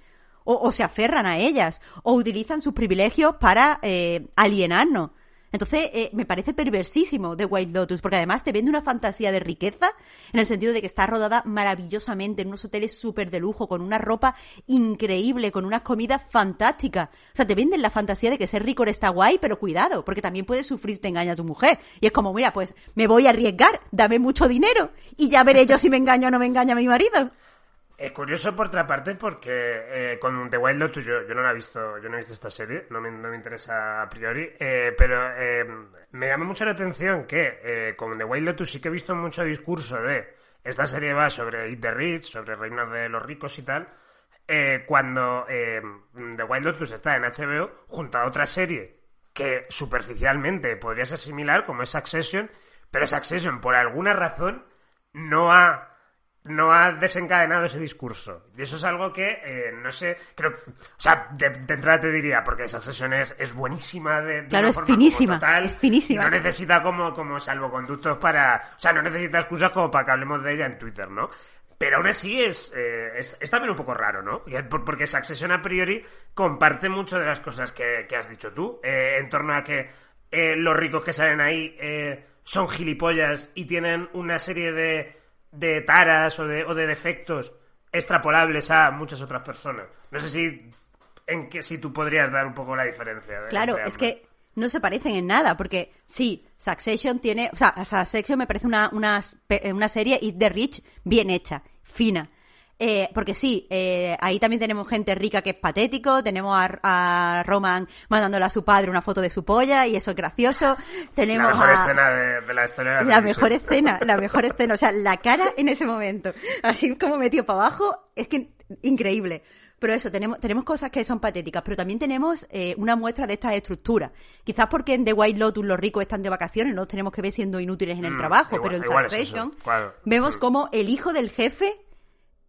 [SPEAKER 2] O, o se aferran a ellas. O utilizan sus privilegios para eh, alienarnos. Entonces, eh, me parece perversísimo de White Lotus, porque además te vende una fantasía de riqueza, en el sentido de que está rodada maravillosamente en unos hoteles súper de lujo, con una ropa increíble, con unas comidas fantásticas. O sea, te venden la fantasía de que ser rico está guay, pero cuidado, porque también puedes sufrir si te engaña tu mujer. Y es como, mira, pues me voy a arriesgar, dame mucho dinero, y ya veré yo si me engaño o no me engaña mi marido.
[SPEAKER 1] Es curioso por otra parte porque eh, con The Wild Lotus yo, no la he visto, yo no he visto esta serie, no me, interesa a priori, eh, pero eh, me llama mucho la atención que con The Wild Lotus sí que he visto mucho discurso de esta serie va sobre Eat the Rich, sobre reinos de los ricos y tal, cuando The Wild Lotus está en HBO junto a otra serie que superficialmente podría ser similar como es Succession, pero Succession por alguna razón no ha no ha desencadenado ese discurso. Y eso es algo que, eh, no sé, creo, o sea, de, de, entrada te diría, porque Succession es, es buenísima de, de
[SPEAKER 2] claro,
[SPEAKER 1] una
[SPEAKER 2] es
[SPEAKER 1] forma
[SPEAKER 2] finísima,
[SPEAKER 1] total,
[SPEAKER 2] es finísima.
[SPEAKER 1] No necesita como, como salvoconductos para, o sea, no necesita excusas como para que hablemos de ella en Twitter, ¿no? Pero aún así es, eh, es, es, también un poco raro, ¿no? Porque Succession a priori comparte mucho de las cosas que, que has dicho tú, eh, en torno a que eh, los ricos que salen ahí son gilipollas y tienen una serie de de taras o de, o de defectos extrapolables a muchas otras personas. No sé si en que si tú podrías dar un poco la diferencia. De,
[SPEAKER 2] claro, es que no se parecen en nada, porque sí, Succession tiene, o sea, Succession me parece una, una, una serie Eat the Rich bien hecha, fina. Eh, porque sí, eh, ahí también tenemos gente rica que es patético, tenemos a, a, Roman mandándole a su padre una foto de su polla y eso es gracioso. Tenemos
[SPEAKER 1] la mejor
[SPEAKER 2] a,
[SPEAKER 1] escena de, de, la historia de la,
[SPEAKER 2] la mejor escena, la mejor escena, o sea, la cara en ese momento, así como metido para abajo, es que increíble. Pero eso, tenemos, tenemos cosas que son patéticas, pero también tenemos eh, una muestra de estas estructuras. Quizás porque en The White Lotus los ricos están de vacaciones, no los tenemos que ver siendo inútiles en el
[SPEAKER 1] Mm,
[SPEAKER 2] trabajo,
[SPEAKER 1] igual-
[SPEAKER 2] pero en
[SPEAKER 1] igual es claro.
[SPEAKER 2] vemos
[SPEAKER 1] Mm.
[SPEAKER 2] como el hijo del jefe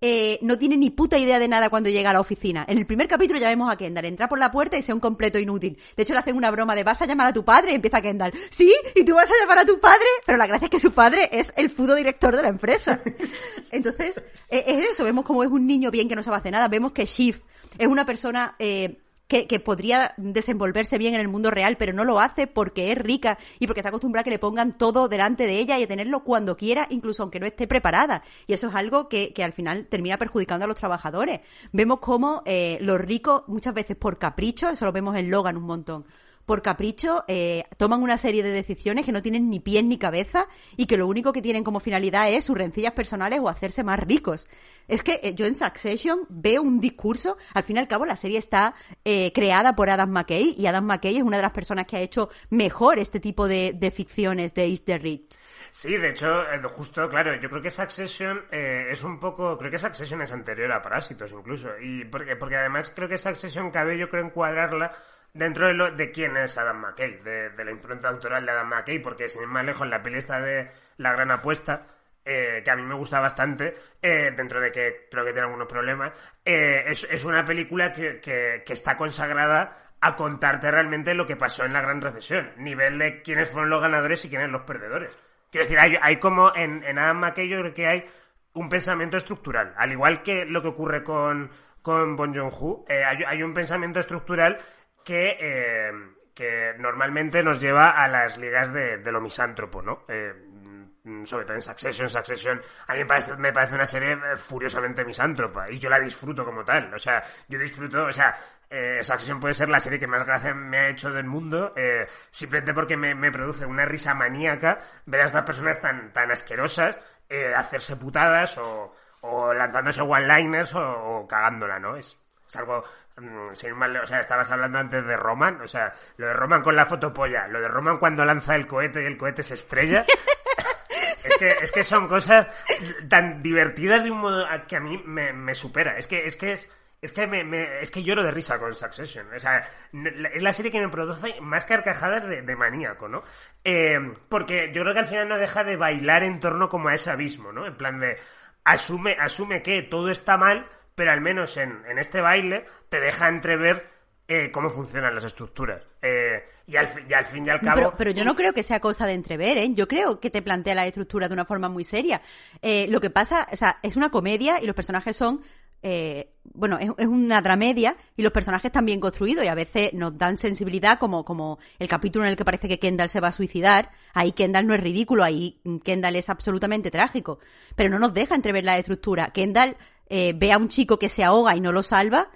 [SPEAKER 2] eh, no tiene ni puta idea de nada cuando llega a la oficina. En el primer capítulo ya vemos a Kendall entrar por la puerta y sea un completo inútil. De hecho, le hacen una broma de vas a llamar a tu padre y empieza Kendall. ¿Sí? ¿Y tú vas a llamar a tu padre? Pero la gracia es que su padre es el pudo director de la empresa. Entonces, eh, es eso. Vemos como es un niño bien que no sabe hacer nada. Vemos que Shiv es una persona... Eh, que, que, podría desenvolverse bien en el mundo real, pero no lo hace porque es rica y porque está acostumbrada a que le pongan todo delante de ella y a tenerlo cuando quiera, incluso aunque no esté preparada. Y eso es algo que, que al final termina perjudicando a los trabajadores. Vemos cómo eh, los ricos, muchas veces por capricho, eso lo vemos en Logan un montón, por capricho eh, toman una serie de decisiones que no tienen ni pies ni cabeza y que lo único que tienen como finalidad es sus rencillas personales o hacerse más ricos. Es que eh, yo en Succession veo un discurso, al fin y al cabo la serie está eh, creada por Adam McKay y Adam McKay es una de las personas que ha hecho mejor este tipo de, ficciones de East the.
[SPEAKER 1] Sí, de hecho, eh, justo, claro, yo creo que Succession eh, es un poco, creo que Succession es anterior a Parásitos incluso, y porque, porque además creo que Succession cabe, yo creo, encuadrarla dentro de, lo, de quién es Adam McKay, de, la impronta autoral de Adam McKay, porque sin ir más lejos, la peli está de La Gran Apuesta, eh, que a mí me gusta bastante, eh, dentro de que creo que tiene algunos problemas, eh, es, es, una película que, que, está consagrada a contarte realmente lo que pasó en la gran recesión, nivel de quiénes fueron los ganadores y quiénes los perdedores. Quiero decir, hay, hay como en, en Adam McKay yo creo que hay un pensamiento estructural, al igual que lo que ocurre con, con Bon Joon-ho, hay, hay, un pensamiento estructural que que normalmente nos lleva a las ligas de, de lo misántropo, ¿no? Eh, sobre todo en Succession, Succession, a mí me parece, me parece una serie eh, furiosamente misántropa y yo la disfruto como tal, o sea, yo disfruto, o sea, eh, Succession puede ser la serie que más gracia me ha hecho del mundo, eh, simplemente porque me, me, produce una risa maníaca ver a estas personas tan, tan asquerosas eh, hacerse putadas o, o lanzándose one-liners o, o, cagándola, ¿no? Es, es algo mm, sin mal, o sea, estabas hablando antes de Roman, o sea, lo de Roman con la fotopolla, lo de Roman cuando lanza el cohete y el cohete se estrella. es, que, es que son cosas tan divertidas de un modo que a mí me, me supera. Es que es que es es que me, me, es que lloro de risa con Succession. O sea, es la serie que me produce más carcajadas de, de maníaco, ¿no? Eh, porque yo creo que al final no deja de bailar en torno como a ese abismo, ¿no? En plan de asume, asume que todo está mal, pero al menos en, en este baile te deja entrever eh, cómo funcionan las estructuras. Eh, y, al, y, al, fin y al cabo...
[SPEAKER 2] Pero, pero, yo no creo que sea cosa de entrever, ¿eh? Yo creo que te plantea la estructura de una forma muy seria. Eh, lo que pasa, o sea, es una comedia y los personajes son... Eh, bueno, es, es, una dramedia y los personajes están bien construidos y a veces nos dan sensibilidad como, como el capítulo en el que parece que Kendall se va a suicidar. Ahí Kendall no es ridículo, ahí Kendall es absolutamente trágico. Pero no nos deja entrever la estructura. Kendall eh, ve a un chico que se ahoga y no lo salva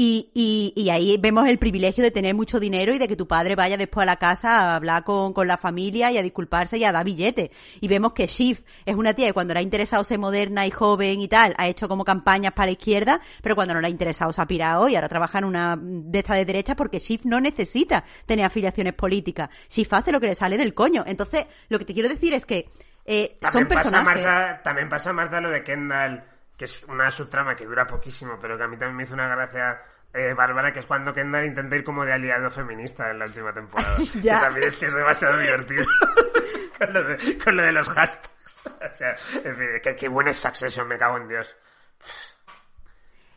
[SPEAKER 2] y, y, y, ahí vemos el privilegio de tener mucho dinero y de que tu padre vaya después a la casa a hablar con, con la familia y a disculparse y a dar billete. Y vemos que Shiv es una tía que cuando le ha interesado ser moderna y joven y tal, ha hecho como campañas para la izquierda, pero cuando no le ha interesado se ha pirado y ahora trabaja en una de esta de derecha porque Shiv no necesita tener afiliaciones políticas. Shiv hace lo que le sale del coño. Entonces, lo que te quiero decir es que eh, son personajes...
[SPEAKER 1] Pasa, Marta, también pasa, Marta, lo de Kendall que es una subtrama que dura poquísimo, pero que a mí también me hizo una gracia eh, Bárbara, que es cuando Kendall intenta ir como de aliado feminista en la última temporada.
[SPEAKER 2] ya.
[SPEAKER 1] Que también es que es demasiado divertido con, lo de, con, lo de, los hashtags. O sea, en fin, qué, qué buena es Succession, me cago en Dios.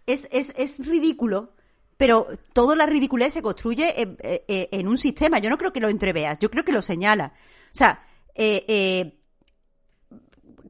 [SPEAKER 2] Es, es, es ridículo, pero toda la ridiculez se construye en, en, en, un sistema. Yo no creo que lo entreveas, yo creo que lo señala. O sea, eh, eh,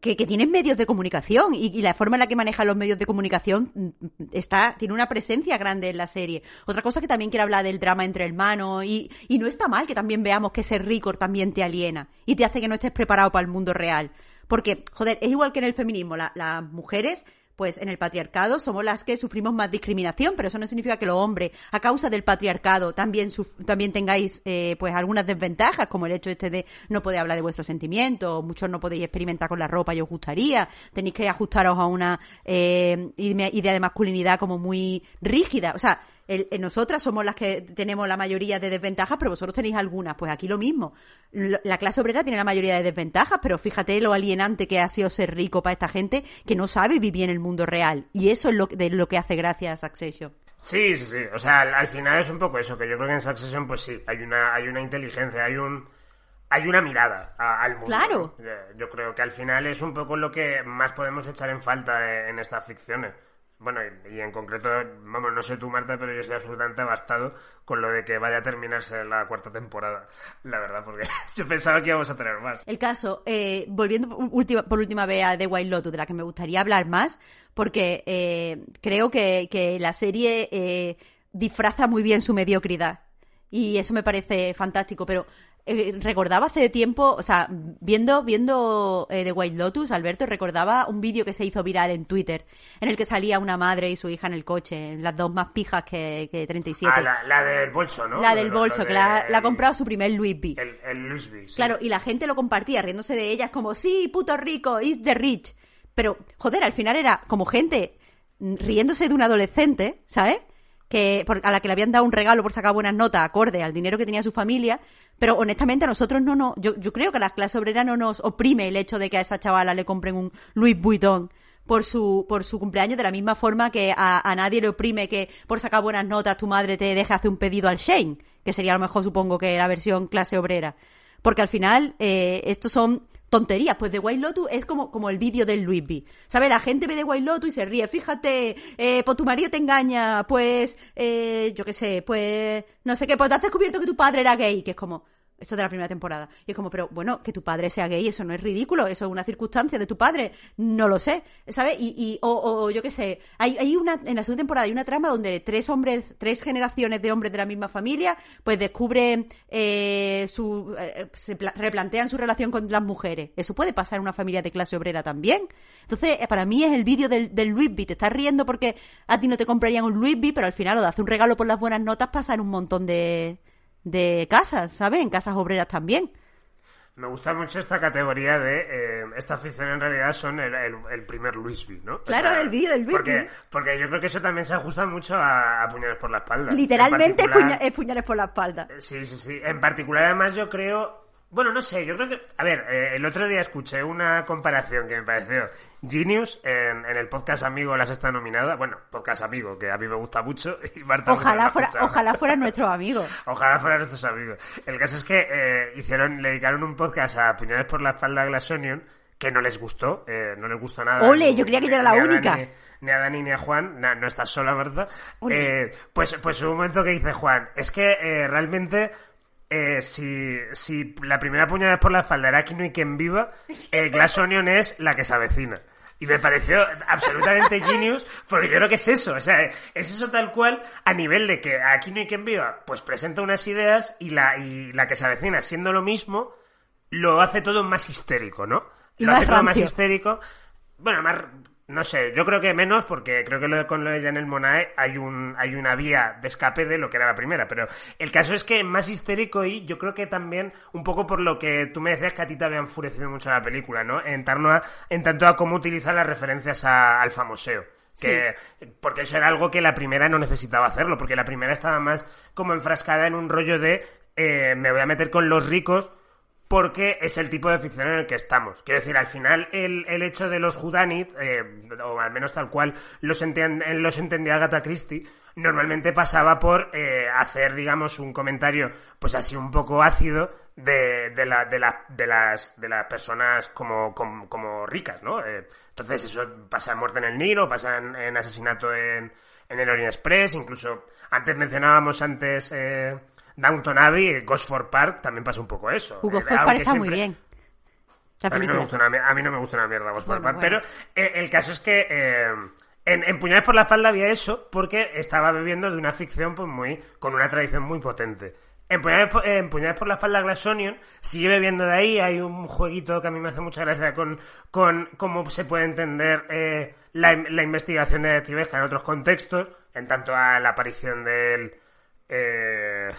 [SPEAKER 2] que, que tienes medios de comunicación y, y, la forma en la que manejan los medios de comunicación está tiene una presencia grande en la serie. Otra cosa que también quiero hablar del drama entre hermanos y, y no está mal que también veamos que ser rico también te aliena y te hace que no estés preparado para el mundo real. Porque, joder, es igual que en el feminismo, la, las mujeres pues en el patriarcado somos las que sufrimos más discriminación, pero eso no significa que los hombres, a causa del patriarcado, también también tengáis eh, pues algunas desventajas, como el hecho este de no poder hablar de vuestros sentimientos, muchos no podéis experimentar con la ropa y os gustaría, tenéis que ajustaros a una eh, idea de masculinidad como muy rígida, o sea, el, el, nosotras somos las que tenemos la mayoría de desventajas, pero vosotros tenéis algunas. Pues aquí lo mismo. La clase obrera tiene la mayoría de desventajas, pero fíjate lo alienante que ha sido ser rico para esta gente que no sabe vivir en el mundo real. Y eso es lo, de lo que hace gracia a Succession.
[SPEAKER 1] Sí, sí, sí. O sea, al, al, final es un poco eso, que yo creo que en Succession, pues sí, hay una, hay una inteligencia, hay un. Hay una mirada a, al mundo.
[SPEAKER 2] Claro.
[SPEAKER 1] Yo creo que al final es un poco lo que más podemos echar en falta en estas ficciones. Bueno, y, y, en concreto, vamos, no sé tú, Marta, pero yo estoy absolutamente abastado con lo de que vaya a terminarse la cuarta temporada, la verdad, porque yo pensaba que íbamos a tener más.
[SPEAKER 2] El caso, eh, volviendo por última, vez a The Wild Lotus, de la que me gustaría hablar más, porque eh, creo que, que, la serie eh, disfraza muy bien su mediocridad. Y eso me parece fantástico, pero eh, recordaba hace tiempo, o sea, viendo, viendo eh, The White Lotus, Alberto, recordaba un vídeo que se hizo viral en Twitter, en el que salía una madre y su hija en el coche, las dos más pijas que, que 37.
[SPEAKER 1] Ah, la, la, del bolso, ¿no?
[SPEAKER 2] La del bolso, lo, que la, la, ha comprado su primer Louis V.
[SPEAKER 1] El, el Louis V, sí.
[SPEAKER 2] Claro, y la gente lo compartía, riéndose de ellas como, sí, puto rico, is the rich. Pero, joder, al final era como gente riéndose de un adolescente, ¿sabes? Que a la que le habían dado un regalo por sacar buenas notas acorde al dinero que tenía su familia, pero honestamente a nosotros no nos, yo, yo creo que a la clase obrera no nos oprime el hecho de que a esa chavala le compren un Louis Vuitton por su, por su cumpleaños, de la misma forma que a, a, nadie le oprime que por sacar buenas notas tu madre te deje hacer un pedido al Shane, que sería a lo mejor supongo que la versión clase obrera. Porque al final, eh, estos son tonterías. Pues The White Lotus es como, como el vídeo del Louis V. ¿Sabes? La gente ve The White Lotus y se ríe. Fíjate, eh, pues tu marido te engaña, pues, eh, yo qué sé, pues, no sé qué, pues te has descubierto que tu padre era gay, que es como, eso de la primera temporada. Y es como, pero bueno, que tu padre sea gay, eso no es ridículo, eso es una circunstancia de tu padre, no lo sé, ¿sabes? Y, y o, o yo qué sé, hay, hay una, en la segunda temporada hay una trama donde tres hombres, tres generaciones de hombres de la misma familia, pues descubren eh, su, eh, se pla- replantean su relación con las mujeres. Eso puede pasar en una familia de clase obrera también. Entonces, eh, para mí es el vídeo del, del Louis V. Te estás riendo porque a ti no te comprarían un Louis V, pero al final lo de hacer un regalo por las buenas notas pasa en un montón de, de casas, ¿sabes? En casas obreras también.
[SPEAKER 1] Me gusta mucho esta categoría de eh, esta ficción en realidad son el, el- el primer Luis V, ¿no? O
[SPEAKER 2] Claro, el vídeo del Luis
[SPEAKER 1] porque. Porque yo creo que eso también se ajusta mucho a, a puñales por la espalda.
[SPEAKER 2] Literalmente es puñales por la espalda.
[SPEAKER 1] Sí, sí, sí. En particular, además, yo creo. Bueno, no sé, yo creo que. A ver, eh, el otro día escuché una comparación que me pareció genius en, en el podcast Amigo La Sexta Nominada. Bueno, podcast Amigo, que a mí me gusta mucho. Y Marta
[SPEAKER 2] Ojalá fuera, ojalá fueran nuestros amigos.
[SPEAKER 1] Ojalá fueran nuestros amigos. El caso es que eh, hicieron, le dedicaron un podcast a Puñales por la espalda a Glass Onion, que no les gustó, eh, no les gustó nada.
[SPEAKER 2] Ole,
[SPEAKER 1] Ni-
[SPEAKER 2] yo creía que yo era la única.
[SPEAKER 1] Dani, ni a Dani ni a Juan, no estás sola, Marta.
[SPEAKER 2] Ole.
[SPEAKER 1] Eh, pues, pues un momento que dice Juan, es que eh, realmente eh, si, si la primera puñalada por la espalda era Kino y quien viva, eh, Glass Onion es la que se avecina. Y me pareció absolutamente genius, porque yo creo que es eso, o sea, es eso tal cual a nivel de que aquí no hay quien viva, pues presenta unas ideas y la, y la que se avecina siendo lo mismo, lo hace todo más histérico, ¿no?
[SPEAKER 2] Y
[SPEAKER 1] Lo
[SPEAKER 2] más
[SPEAKER 1] hace todo más histérico. Bueno, más, no sé, yo creo que menos porque creo que lo de- con lo de Janel Monae hay un hay una vía de escape de lo que era la primera, pero el caso es que más histérico y yo creo que también un poco por lo que tú me decías que a ti te había enfurecido mucho la película, ¿no? En, torno a- en tanto a cómo utilizar las referencias a- al famoseo. Que, Porque eso era algo que la primera no necesitaba hacerlo, porque la primera estaba más como enfrascada en un rollo de eh, me voy a meter con los ricos porque es el tipo de ficción en el que estamos. Quiero decir, al final el, el hecho de los Houdanit, eh, o al menos tal cual los, entend- los entendía Agatha Christie, normalmente pasaba por eh, hacer, digamos, un comentario, pues así un poco ácido de, de, la, de, la- de las, de las personas como, como, como ricas, ¿no? Eh, entonces eso pasa en Muerte en el Nilo, pasa en, Asesinato en, en el Orient Express, incluso antes mencionábamos antes... Eh, Downton Abbey, Gosford Park, también pasa un poco eso.
[SPEAKER 2] Hugo
[SPEAKER 1] Eh,
[SPEAKER 2] Ford
[SPEAKER 1] aunque
[SPEAKER 2] está muy bien. La
[SPEAKER 1] a mí, no me gusta una, a mí no me gusta una mierda Gosford
[SPEAKER 2] Bueno,
[SPEAKER 1] Park,
[SPEAKER 2] bueno.
[SPEAKER 1] pero eh, el caso es que eh, en, en Puñales por la espalda había eso porque estaba bebiendo de una ficción pues muy con una tradición muy potente. En Puñales, por- en Puñales por la espalda Glass Onion sigue bebiendo de ahí, hay un jueguito que a mí me hace mucha gracia con, con cómo se puede entender eh, la, la investigación de detectivesca en otros contextos, en tanto a la aparición del... eh,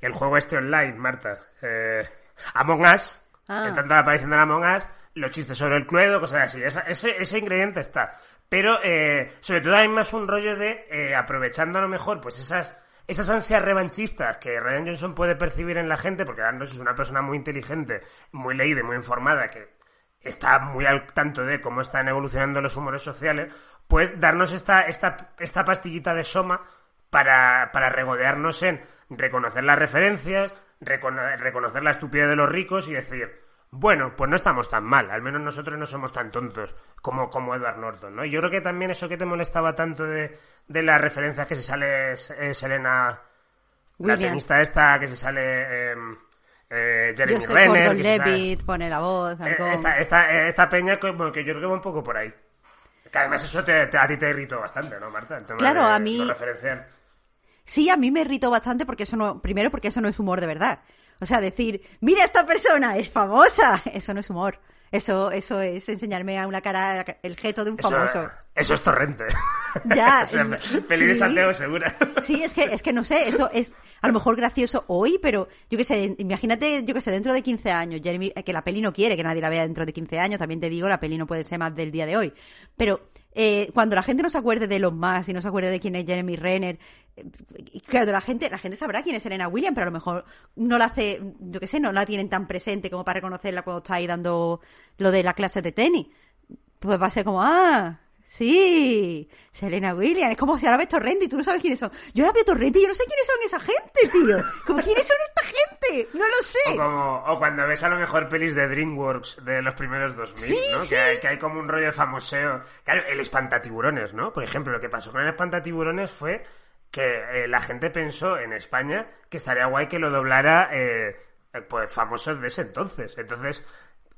[SPEAKER 1] el juego este online, Marta. Eh, Among Us.
[SPEAKER 2] Ah.
[SPEAKER 1] En tanto la aparición de Among Us, los chistes sobre el cluedo, cosas así. Esa- ese, ese ingrediente está. Pero, eh, sobre todo hay más un rollo de, eh, aprovechando a lo mejor, pues esas, esas ansias revanchistas que Ryan Johnson puede percibir en la gente, porque Johnson es una persona muy inteligente, muy leída y muy informada, que está muy al tanto de cómo están evolucionando los humores sociales, pues darnos esta, esta, esta pastillita de soma para, para regodearnos en reconocer las referencias, recono- reconocer la estupidez de los ricos y decir, bueno, pues no estamos tan mal, al menos nosotros no somos tan tontos como, como Edward Norton, ¿no? Y yo creo que también eso que te molestaba tanto de, de las referencias que se sale eh, Selena, la tenista esta, que se sale eh, eh, Jeremy
[SPEAKER 2] Yo sé
[SPEAKER 1] Renner,
[SPEAKER 2] Gordon Levitt, pone la voz,
[SPEAKER 1] eh,
[SPEAKER 2] algo...
[SPEAKER 1] esta, esta, esta peña como que yo creo que va un poco por ahí. Que además eso te, te- a ti te irritó bastante, ¿no, Marta? El tema
[SPEAKER 2] Claro,
[SPEAKER 1] de
[SPEAKER 2] a mí-. Sí, a mí me irritó bastante porque eso no, primero porque eso no es humor de verdad. O sea, decir, mira esta persona, es famosa, eso no es humor. Eso, eso es enseñarme a una cara el gesto de un
[SPEAKER 1] Eso,
[SPEAKER 2] famoso.
[SPEAKER 1] eso es torrente.
[SPEAKER 2] Ya,
[SPEAKER 1] O sea, Feliz
[SPEAKER 2] sí.
[SPEAKER 1] Santiago segura.
[SPEAKER 2] Sí, es que, es que no sé, eso es a lo mejor gracioso hoy, pero yo qué sé, imagínate, yo qué sé, dentro de 15 años, Jeremy, que la peli no quiere que nadie la vea dentro de 15 años, también te digo, la peli no puede ser más del día de hoy. Pero eh, cuando la gente no se acuerde de los más y no se acuerde de quién es Jeremy Renner, eh, claro, la gente, la gente sabrá quién es Serena Williams, pero a lo mejor no la hace, yo qué sé, no la tienen tan presente como para reconocerla cuando está ahí dando lo de la clase de tenis. Pues va a ser como, ah, Sí, Serena Williams. Es como si ahora ves Torrente y tú no sabes quiénes son. Yo ahora veo Torrente y yo no sé quiénes son esa gente, tío. Como, ¿quiénes son esta gente? No lo
[SPEAKER 1] O,
[SPEAKER 2] sé.
[SPEAKER 1] como, o cuando ves a lo mejor pelis de DreamWorks de los primeros 2000,
[SPEAKER 2] Sí,
[SPEAKER 1] ¿no?
[SPEAKER 2] sí.
[SPEAKER 1] Que, hay, que hay como un rollo de famoseo. Claro, el espantatiburones, ¿no? Por ejemplo, lo que pasó con el espantatiburones fue que eh, la gente pensó en España que estaría guay que lo doblara eh, pues famosos de ese entonces. Entonces,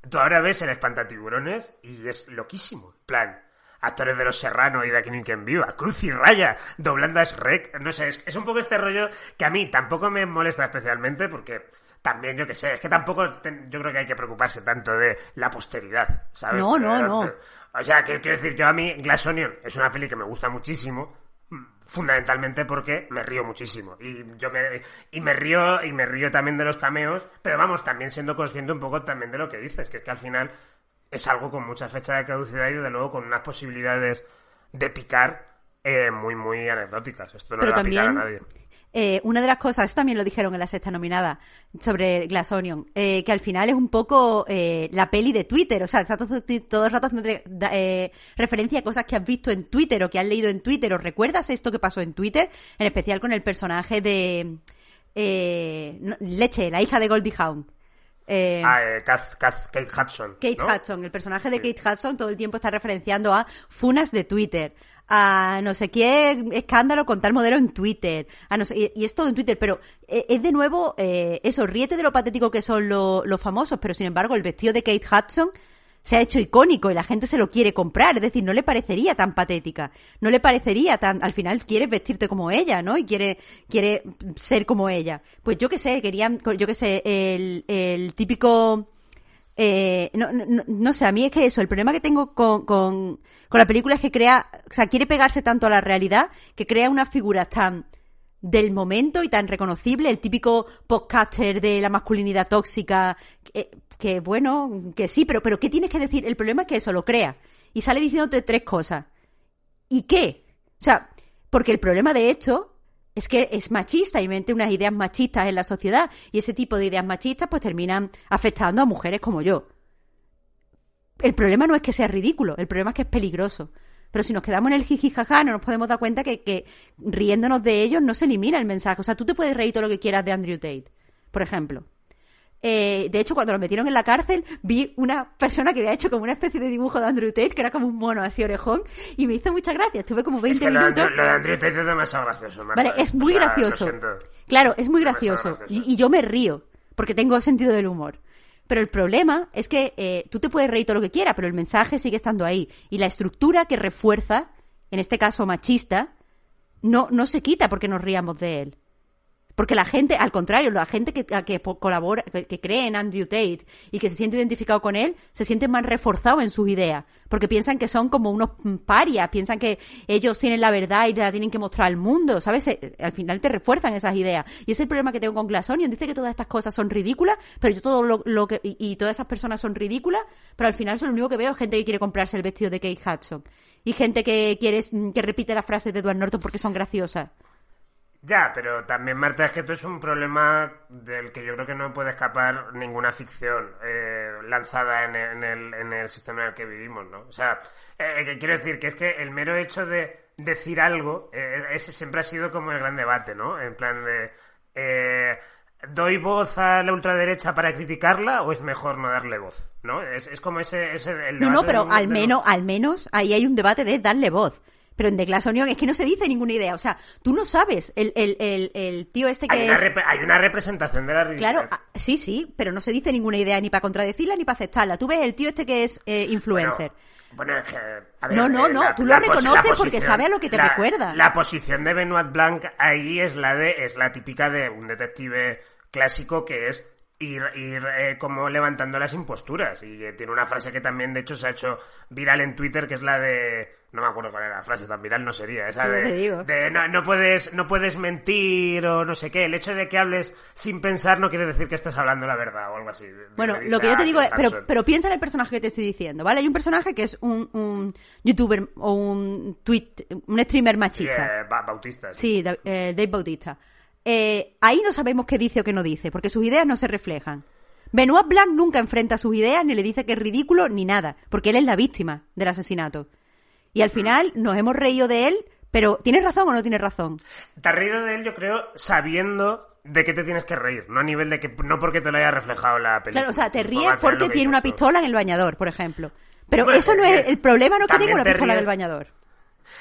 [SPEAKER 1] tú ahora ves el espantatiburones y es loquísimo. En plan, actores de Los Serrano y de Aquí quien viva, Cruz y Raya, doblando a Shrek, no sé, es, es un poco este rollo que a mí tampoco me molesta especialmente porque también, yo que sé, es que tampoco yo creo que hay que preocuparse tanto de la posteridad, ¿sabes?
[SPEAKER 2] No, no, no.
[SPEAKER 1] O sea, que quiero decir, yo a mí Glass Onion es una peli que me gusta muchísimo, mm, fundamentalmente porque me río muchísimo y yo me y me río y me río también de los cameos pero vamos también siendo consciente un poco también de lo que dices que es que al final es algo con mucha fecha de caducidad y desde luego con unas posibilidades de picar eh, muy muy anecdóticas. Esto no
[SPEAKER 2] Pero
[SPEAKER 1] le va a picar a
[SPEAKER 2] también,
[SPEAKER 1] nadie.
[SPEAKER 2] eh, una de las cosas, esto también lo dijeron en la sexta nominada, sobre Glass Onion, eh, que al final es un poco eh, la peli de Twitter, o sea, está todo, todo el rato haciendo referencia a cosas que has visto en Twitter o que has leído en Twitter, o recuerdas esto que pasó en Twitter, en especial con el personaje de Leche, la hija de Goldie Hawn. Eh,
[SPEAKER 1] ah, eh, Kath- Kath- Kate Hudson
[SPEAKER 2] Kate
[SPEAKER 1] ¿no?
[SPEAKER 2] Hudson, el personaje de Kate Hudson todo el tiempo está referenciando a funas de Twitter, a no sé qué escándalo con tal modelo en Twitter, a no sé, y, y es todo en Twitter, pero eh, es de nuevo eh, eso, ríete de lo patético que son lo- los famosos, pero sin embargo el vestido de Kate Hudson se ha hecho icónico y la gente se lo quiere comprar, es decir, no le parecería tan patética, no le parecería tan, al final quieres vestirte como ella, ¿no? Y quiere, quiere ser como ella. Pues yo qué sé, querían, yo qué sé, el, el típico, eh, no, no, no- sé, a mí es que eso, el problema que tengo con, con, con la película es que crea, o sea, quiere pegarse tanto a la realidad que crea unas figuras tan del momento y tan reconocible, el típico podcaster de la masculinidad tóxica, que, que, bueno, que sí, pero, pero ¿qué tienes que decir? El problema es que eso lo crea y sale diciéndote tres cosas. ¿Y qué? O sea, porque el problema de esto es que es machista y mete unas ideas machistas en la sociedad y ese tipo de ideas machistas pues terminan afectando a mujeres como yo. El problema no es que sea ridículo, el problema es que es peligroso. Pero si nos quedamos en el jiji jaja, no nos podemos dar cuenta que, que riéndonos de ellos no se elimina el mensaje. O sea, tú te puedes reír todo lo que quieras de Andrew Tate, por ejemplo. Eh, de hecho, cuando lo metieron en la cárcel, vi una persona que había hecho como una especie de dibujo de Andrew Tate, que era como un mono así orejón, y me hizo mucha gracia. Estuve como 20
[SPEAKER 1] es que lo de,
[SPEAKER 2] minutos.
[SPEAKER 1] Lo de Andrew Tate es demasiado gracioso Marta.
[SPEAKER 2] Vale, es muy
[SPEAKER 1] O sea, lo
[SPEAKER 2] gracioso. Claro, es muy gracioso.
[SPEAKER 1] gracioso.
[SPEAKER 2] Y, y yo me río, porque tengo sentido del humor. Pero el problema es que eh, tú te puedes reír todo lo que quieras, pero el mensaje sigue estando ahí. Y la estructura que refuerza, en este caso machista, no, no se quita porque nos ríamos de él. Porque la gente, al contrario, la gente que, colabora, que, cree en Andrew Tate y que se siente identificado con él, se siente más reforzado en sus ideas. Porque piensan que son como unos mm, parias, piensan que ellos tienen la verdad y la tienen que mostrar al mundo, ¿sabes? Eh, Al final te refuerzan esas ideas. Y es el problema que tengo con Glass Onion. Dice que todas estas cosas son ridículas, pero yo todo lo, lo que, y, todas esas personas son ridículas, pero al final eso lo único que veo gente que quiere comprarse el vestido de Kate Hudson. Y gente que quiere, que repite las frases de Edward Norton porque son graciosas.
[SPEAKER 1] Ya, pero también, Marta, es que esto es un problema del que yo creo que no puede escapar ninguna ficción eh, lanzada en el, en, el, en el sistema en el que vivimos, ¿no? O sea, eh, que quiero decir que es que el mero hecho de decir algo, eh, ese siempre ha sido como el gran debate, ¿no? En plan de... eh, ¿Doy voz a la ultraderecha para criticarla o es mejor no darle voz? ¿No? Es, es como ese... ese el
[SPEAKER 2] No, no, pero al menos, al menos ahí hay un debate de darle voz. Pero en The Glass Onion es que no se dice ninguna idea. O sea, tú no sabes. El, el, el, el tío este que
[SPEAKER 1] Hay una,
[SPEAKER 2] es...
[SPEAKER 1] rep- hay una representación de la ridiculez.
[SPEAKER 2] Claro, ah, sí, sí, pero no se dice ninguna idea ni para contradecirla ni para aceptarla. Tú ves el tío este que es eh, influencer.
[SPEAKER 1] Bueno, es que, a ver,
[SPEAKER 2] No, no,
[SPEAKER 1] eh,
[SPEAKER 2] no,
[SPEAKER 1] la-
[SPEAKER 2] tú lo reconoces porque sabe a lo que te
[SPEAKER 1] la-
[SPEAKER 2] recuerda.
[SPEAKER 1] La posición de Benoit Blanc ahí es la de es la típica de un detective clásico que es ir, ir eh, como levantando las imposturas y eh, tiene una frase que también de hecho se ha hecho viral en Twitter que es la de no me acuerdo cuál era la frase tan viral no sería esa
[SPEAKER 2] Sí,
[SPEAKER 1] de,
[SPEAKER 2] te digo.
[SPEAKER 1] de no, no puedes no puedes mentir o no sé qué el hecho de que hables sin pensar no quiere decir que estés hablando la verdad o algo así
[SPEAKER 2] Bueno,
[SPEAKER 1] dice
[SPEAKER 2] lo que yo te digo es, pero, pero piensa en el personaje que te estoy diciendo, ¿vale? Hay un personaje que es un, un youtuber o un tweet, un streamer
[SPEAKER 1] Sí,
[SPEAKER 2] machista.
[SPEAKER 1] eh, Ba- Bautista sí.
[SPEAKER 2] Sí, Da- eh, Dave Bautista. Eh, ahí no sabemos qué dice o qué no dice, porque sus ideas no se reflejan. Benoit Blanc nunca enfrenta sus ideas, ni le dice que es ridículo, ni nada, porque él es la víctima del asesinato. Y al final nos hemos reído de él, pero ¿tienes razón o no tienes razón?
[SPEAKER 1] Te has reído de él, yo creo, sabiendo de qué te tienes que reír, no a nivel de que no porque te lo haya reflejado la película.
[SPEAKER 2] Claro, o sea, te ríes porque
[SPEAKER 1] que
[SPEAKER 2] tiene una pistola en el bañador, por ejemplo. Pero eso no es el problema, no que tenga una pistola en el bañador.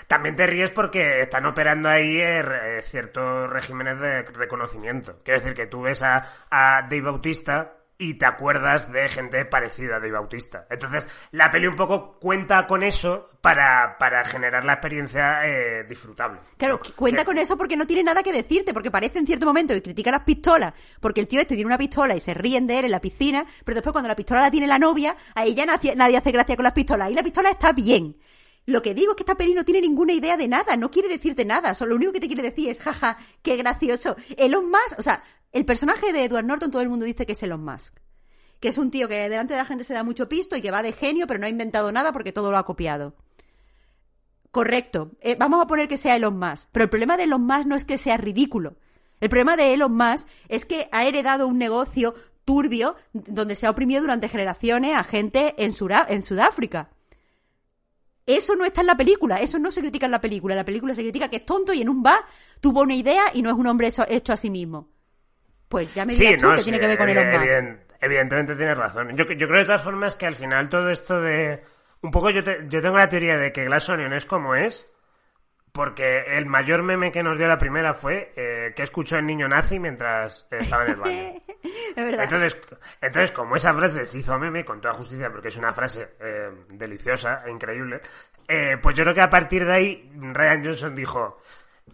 [SPEAKER 1] También te ríes porque están operando ahí eh, re- ciertos regímenes de reconocimiento. Quiero decir que tú ves a, a Dave Bautista y te acuerdas de gente parecida a Dave Bautista. Entonces, la peli un poco cuenta con eso para, para generar la experiencia eh, disfrutable.
[SPEAKER 2] Claro, cuenta con eso porque no tiene nada que decirte, porque parece en cierto momento que critica las pistolas, porque el tío este tiene una pistola y se ríen de él en la piscina, pero después cuando la pistola la tiene la novia, a ella nadie, nadie hace gracia con las pistolas, y la pistola está bien. Lo que digo es que esta peli no tiene ninguna idea de nada, no quiere decirte nada, solo lo único que te quiere decir es, jaja, qué gracioso. Elon Musk, o sea, el personaje de Edward Norton todo el mundo dice que es Elon Musk. Que es un tío que delante de la gente se da mucho pisto y que va de genio, pero no ha inventado nada porque todo lo ha copiado. Correcto. Eh, vamos a poner que sea Elon Musk. Pero el problema de Elon Musk no es que sea ridículo. El problema de Elon Musk es que ha heredado un negocio turbio donde se ha oprimido durante generaciones a gente en, Sudáfrica. Eso no está en la película, eso no se critica en la película. En la película se critica que es tonto y en un bar tuvo una idea y no es un hombre hecho a sí mismo. Pues ya me
[SPEAKER 1] Sí,
[SPEAKER 2] dirás tú
[SPEAKER 1] no,
[SPEAKER 2] que
[SPEAKER 1] sí,
[SPEAKER 2] tiene que ver con Elon Musk.
[SPEAKER 1] eviden- evidentemente tienes razón. Yo, yo creo de todas formas que al final todo esto de... Un poco yo, te- yo tengo la teoría de que Glass Onion es como es, porque el mayor meme que nos dio la primera fue eh, que escuchó el niño nazi mientras estaba en el baño.
[SPEAKER 2] verdad.
[SPEAKER 1] Entonces, entonces, como esa frase se hizo meme con toda justicia, porque es una frase eh, deliciosa e increíble, eh, pues yo creo que a partir de ahí Ryan Johnson dijo,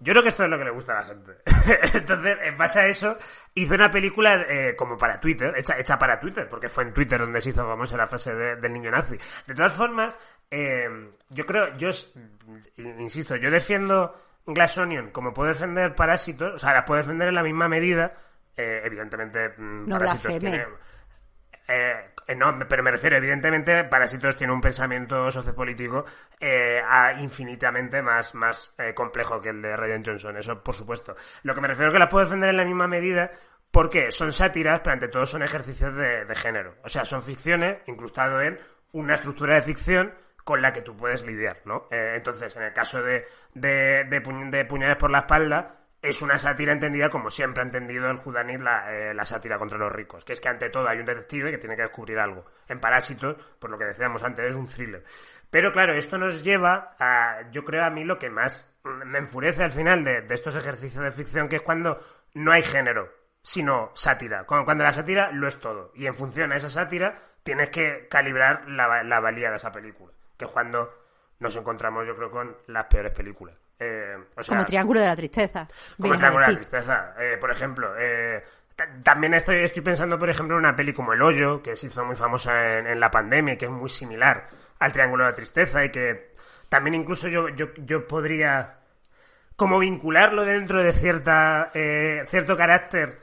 [SPEAKER 1] yo creo que esto es lo que le gusta a la gente. Entonces, en base a eso, hizo una película eh, como para Twitter, hecha, hecha para Twitter, porque fue en Twitter donde se hizo famosa la frase de- del niño nazi. De todas formas, eh, yo creo, yo insisto, yo defiendo Glass Onion como puedo defender Parásitos, o sea, la puedo defender en la misma medida. eh, evidentemente, mm,
[SPEAKER 2] No
[SPEAKER 1] Parásitos tiene. Eh, eh, no, pero me refiero, evidentemente, Parásitos tiene un pensamiento sociopolítico eh, infinitamente más, más eh, complejo que el de Ryan Johnson, eso por supuesto. Lo que me refiero es que las puedo defender en la misma medida porque son sátiras, pero ante todo son ejercicios de, de género. O sea, son ficciones incrustado en una estructura de ficción con la que tú puedes lidiar, ¿no? Eh, entonces, en el caso de, de, de, de Puñales por la espalda, es una sátira entendida como siempre ha entendido el judanil la, eh, la sátira contra los ricos, que es que ante todo hay un detective que tiene que descubrir algo. En Parásitos, por lo que decíamos antes, es un thriller. Pero claro, esto nos lleva a, yo creo a mí lo que más me enfurece al final de, de estos ejercicios de ficción, que es cuando no hay género, sino sátira. Cuando, cuando la sátira lo es todo. Y en función a esa sátira tienes que calibrar la, la valía de esa película, que es cuando nos encontramos, yo creo, con las peores películas. Eh, o sea,
[SPEAKER 2] Como Triángulo de la Tristeza.
[SPEAKER 1] como Triángulo de la. Tristeza, eh, por ejemplo. eh, ta- también estoy, estoy pensando, por ejemplo, en una peli como El Hoyo, que se hizo muy famosa en, en la pandemia y que es muy similar al Triángulo de la Tristeza y que también incluso yo, yo, yo podría como vincularlo dentro de cierta cierto carácter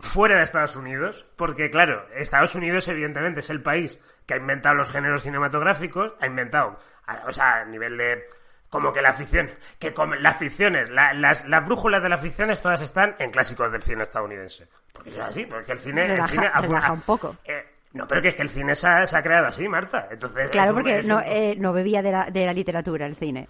[SPEAKER 1] fuera de Estados Unidos, porque claro, Estados Unidos evidentemente es el país que ha inventado los géneros cinematográficos, ha inventado, o sea, a nivel de como que la ficción, que como las ficciones, la- las, las brújulas de las ficciones todas están en clásicos del cine estadounidense. Porque es así, porque el cine, el
[SPEAKER 2] Relaja-
[SPEAKER 1] cine
[SPEAKER 2] relaja
[SPEAKER 1] ha-
[SPEAKER 2] un poco.
[SPEAKER 1] eh, no, pero que es que el cine se ha, se ha creado así, Marta. Entonces,
[SPEAKER 2] Claro,
[SPEAKER 1] un-
[SPEAKER 2] porque no,
[SPEAKER 1] un-
[SPEAKER 2] eh, no bebía de la, de la literatura el cine.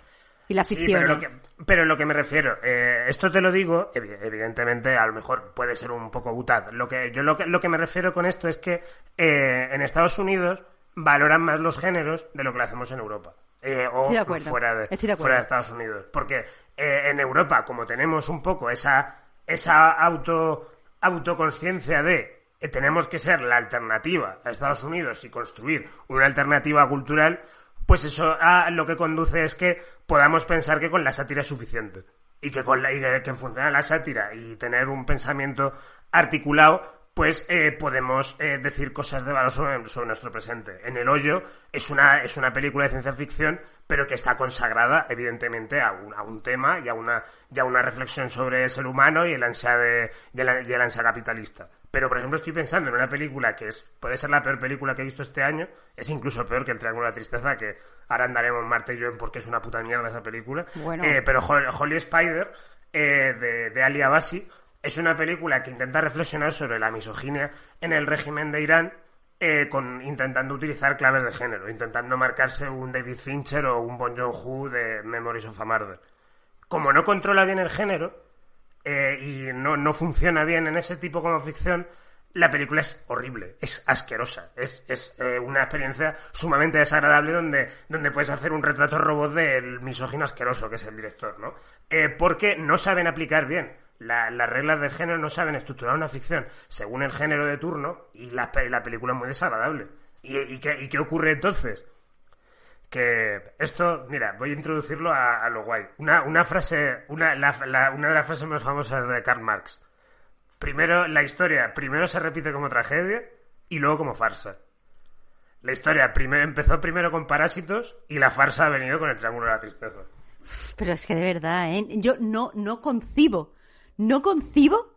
[SPEAKER 2] Y la
[SPEAKER 1] Sí,
[SPEAKER 2] ficción.
[SPEAKER 1] pero lo que, pero lo que me refiero, eh, esto te lo digo, evi- evidentemente, a lo mejor puede ser un poco butad. Lo que, yo lo que, lo que me refiero con esto es que eh, en Estados Unidos valoran más los géneros de lo que lo hacemos en Europa. Eh, o
[SPEAKER 2] Estoy de acuerdo,
[SPEAKER 1] fuera de,
[SPEAKER 2] estoy de acuerdo.
[SPEAKER 1] fuera de Estados Unidos. Porque eh, en Europa, como tenemos un poco esa, esa auto, autoconsciencia de eh, tenemos que ser la alternativa a Estados Unidos y construir una alternativa cultural, pues eso a lo que conduce es que podamos pensar que con la sátira es suficiente. Y que, con la, y que, que en función de la sátira y tener un pensamiento articulado, pues eh, podemos eh, decir cosas de valor sobre, sobre nuestro presente. En El Hoyo es una, es una película de ciencia ficción, pero que está consagrada, evidentemente, a un, a un tema y a, una, y a una reflexión sobre el ser humano y el ansia, de, y el, y el ansia capitalista. Pero, por ejemplo, estoy pensando en una película que es puede ser la peor película que he visto este año, es incluso peor que El Triángulo de la Tristeza, que ahora andaremos Marta y yo en por qué es una puta mierda esa película.
[SPEAKER 2] Bueno.
[SPEAKER 1] Eh, pero Hol- Holy Spider, eh, de, de Ali Abasi, es una película que intenta reflexionar sobre la misoginia en el régimen de Irán eh, intentando utilizar claves de género, intentando marcarse un David Fincher o un Bon Joon-ho de Memories of a Murder. Como no controla bien el género eh, y no, no funciona bien en ese tipo como ficción, la película es horrible, es asquerosa, es, es eh, una experiencia sumamente desagradable donde, donde puedes hacer un retrato robot del misógino asqueroso que es el director, ¿no? Porque no saben aplicar bien la- las reglas del género, no saben estructurar una ficción según el género de turno y la, pe- la película es muy desagradable. ¿Y, qué, ocurre entonces? que esto, mira, voy a introducirlo a, lo guay. Una, frase, una, una de las frases más famosas de Karl Marx. Primero, la historia primero se repite como tragedia y luego como farsa. La historia primero, empezó primero con Parásitos y la farsa ha venido con el Triángulo de la Tristeza.
[SPEAKER 2] Pero es que de verdad, ¿eh? Yo no, no concibo, no concibo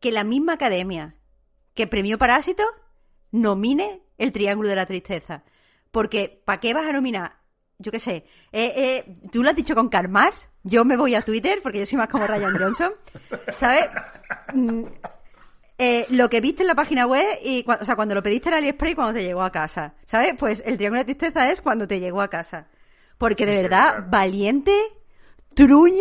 [SPEAKER 2] que la misma academia que premió Parásito nomine el Triángulo de la Tristeza. Porque, ¿para qué vas a nominar? Yo qué sé. Eh, eh, Tú lo has dicho con Karl Marx. Yo me voy a Twitter porque yo soy más como Ryan Johnson. ¿Sabes? Mm, eh, lo que viste en la página web y o sea, cuando lo pediste en AliExpress y cuando te llegó a casa. ¿Sabes? Pues el triángulo de tristeza es cuando te llegó a casa. Porque
[SPEAKER 1] Sí,
[SPEAKER 2] de
[SPEAKER 1] sí,
[SPEAKER 2] verdad,
[SPEAKER 1] claro.
[SPEAKER 2] valiente, truño,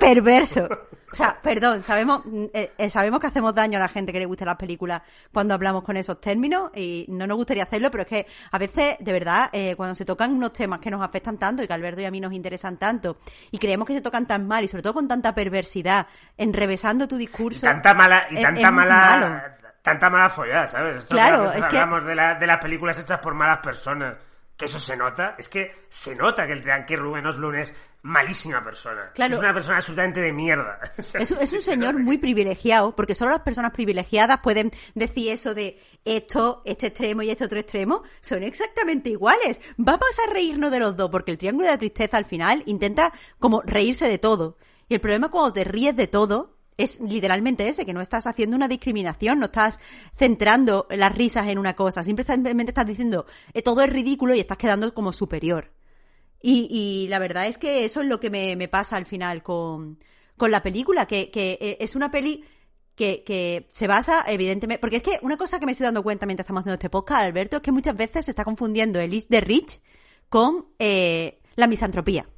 [SPEAKER 2] perverso. O sea, perdón, sabemos, eh, eh, sabemos que hacemos daño a la gente que le gustan las películas cuando hablamos con esos términos y no nos gustaría hacerlo, pero es que a veces, de verdad, eh, cuando se tocan unos temas que nos afectan tanto y que a Alberto y a mí nos interesan tanto y creemos que se tocan tan mal y sobre todo con tanta perversidad, enrevesando tu
[SPEAKER 1] Y
[SPEAKER 2] discurso.
[SPEAKER 1] tanta mala, y tanta
[SPEAKER 2] es
[SPEAKER 1] mala, tanta mala follada, ¿sabes? Esto
[SPEAKER 2] Claro, es que-
[SPEAKER 1] hablamos de, la- de las películas hechas por malas personas. Que eso se nota, es que se nota que el que Rubén Oslund es malísima persona.
[SPEAKER 2] Claro.
[SPEAKER 1] Es una persona absolutamente de mierda.
[SPEAKER 2] Es, es un
[SPEAKER 1] se
[SPEAKER 2] señor muy privilegiado, porque solo las personas privilegiadas pueden decir eso de esto, este extremo y este otro extremo, son exactamente iguales. Vamos a reírnos de los dos, porque el triángulo de la tristeza al final intenta como reírse de todo. Y el problema cuando te ríes de todo es literalmente ese, que no estás haciendo una discriminación, no estás centrando las risas en una cosa, simplemente estás diciendo eh, todo es ridículo y estás quedando como superior. Y, y la verdad es que eso es lo que me, me pasa al final con, con la película, que, que eh, es una peli que, que se basa, evidentemente, porque es que una cosa que me estoy dando cuenta mientras estamos haciendo este podcast, Alberto, es que muchas veces se está confundiendo el Is de Rich con eh, la misantropía.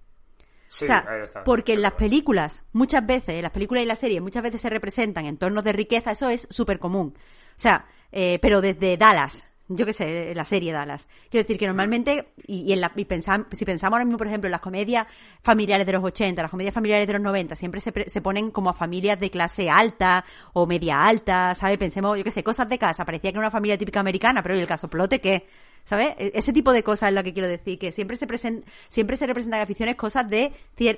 [SPEAKER 1] Sí,
[SPEAKER 2] o sea,
[SPEAKER 1] ahí está.
[SPEAKER 2] porque en las películas, muchas veces, en las películas y las series, muchas veces se representan entornos de riqueza, eso es súper común. O sea, eh, pero desde Dallas, yo qué sé, la serie Dallas. Quiero decir que normalmente, y, y en la, y pensam- si pensamos ahora mismo, por ejemplo, en las comedias familiares de los 80, las comedias familiares de los 90, siempre se, pre- se ponen como a familias de clase alta o media alta, ¿sabes? Pensemos, yo qué sé, cosas de casa, parecía que era una familia típica americana, pero ¿y el caso plote qué? ¿Sabes? E- Ese tipo de cosas es lo que quiero decir, que siempre se present, siempre se representan en las ficciones cosas de,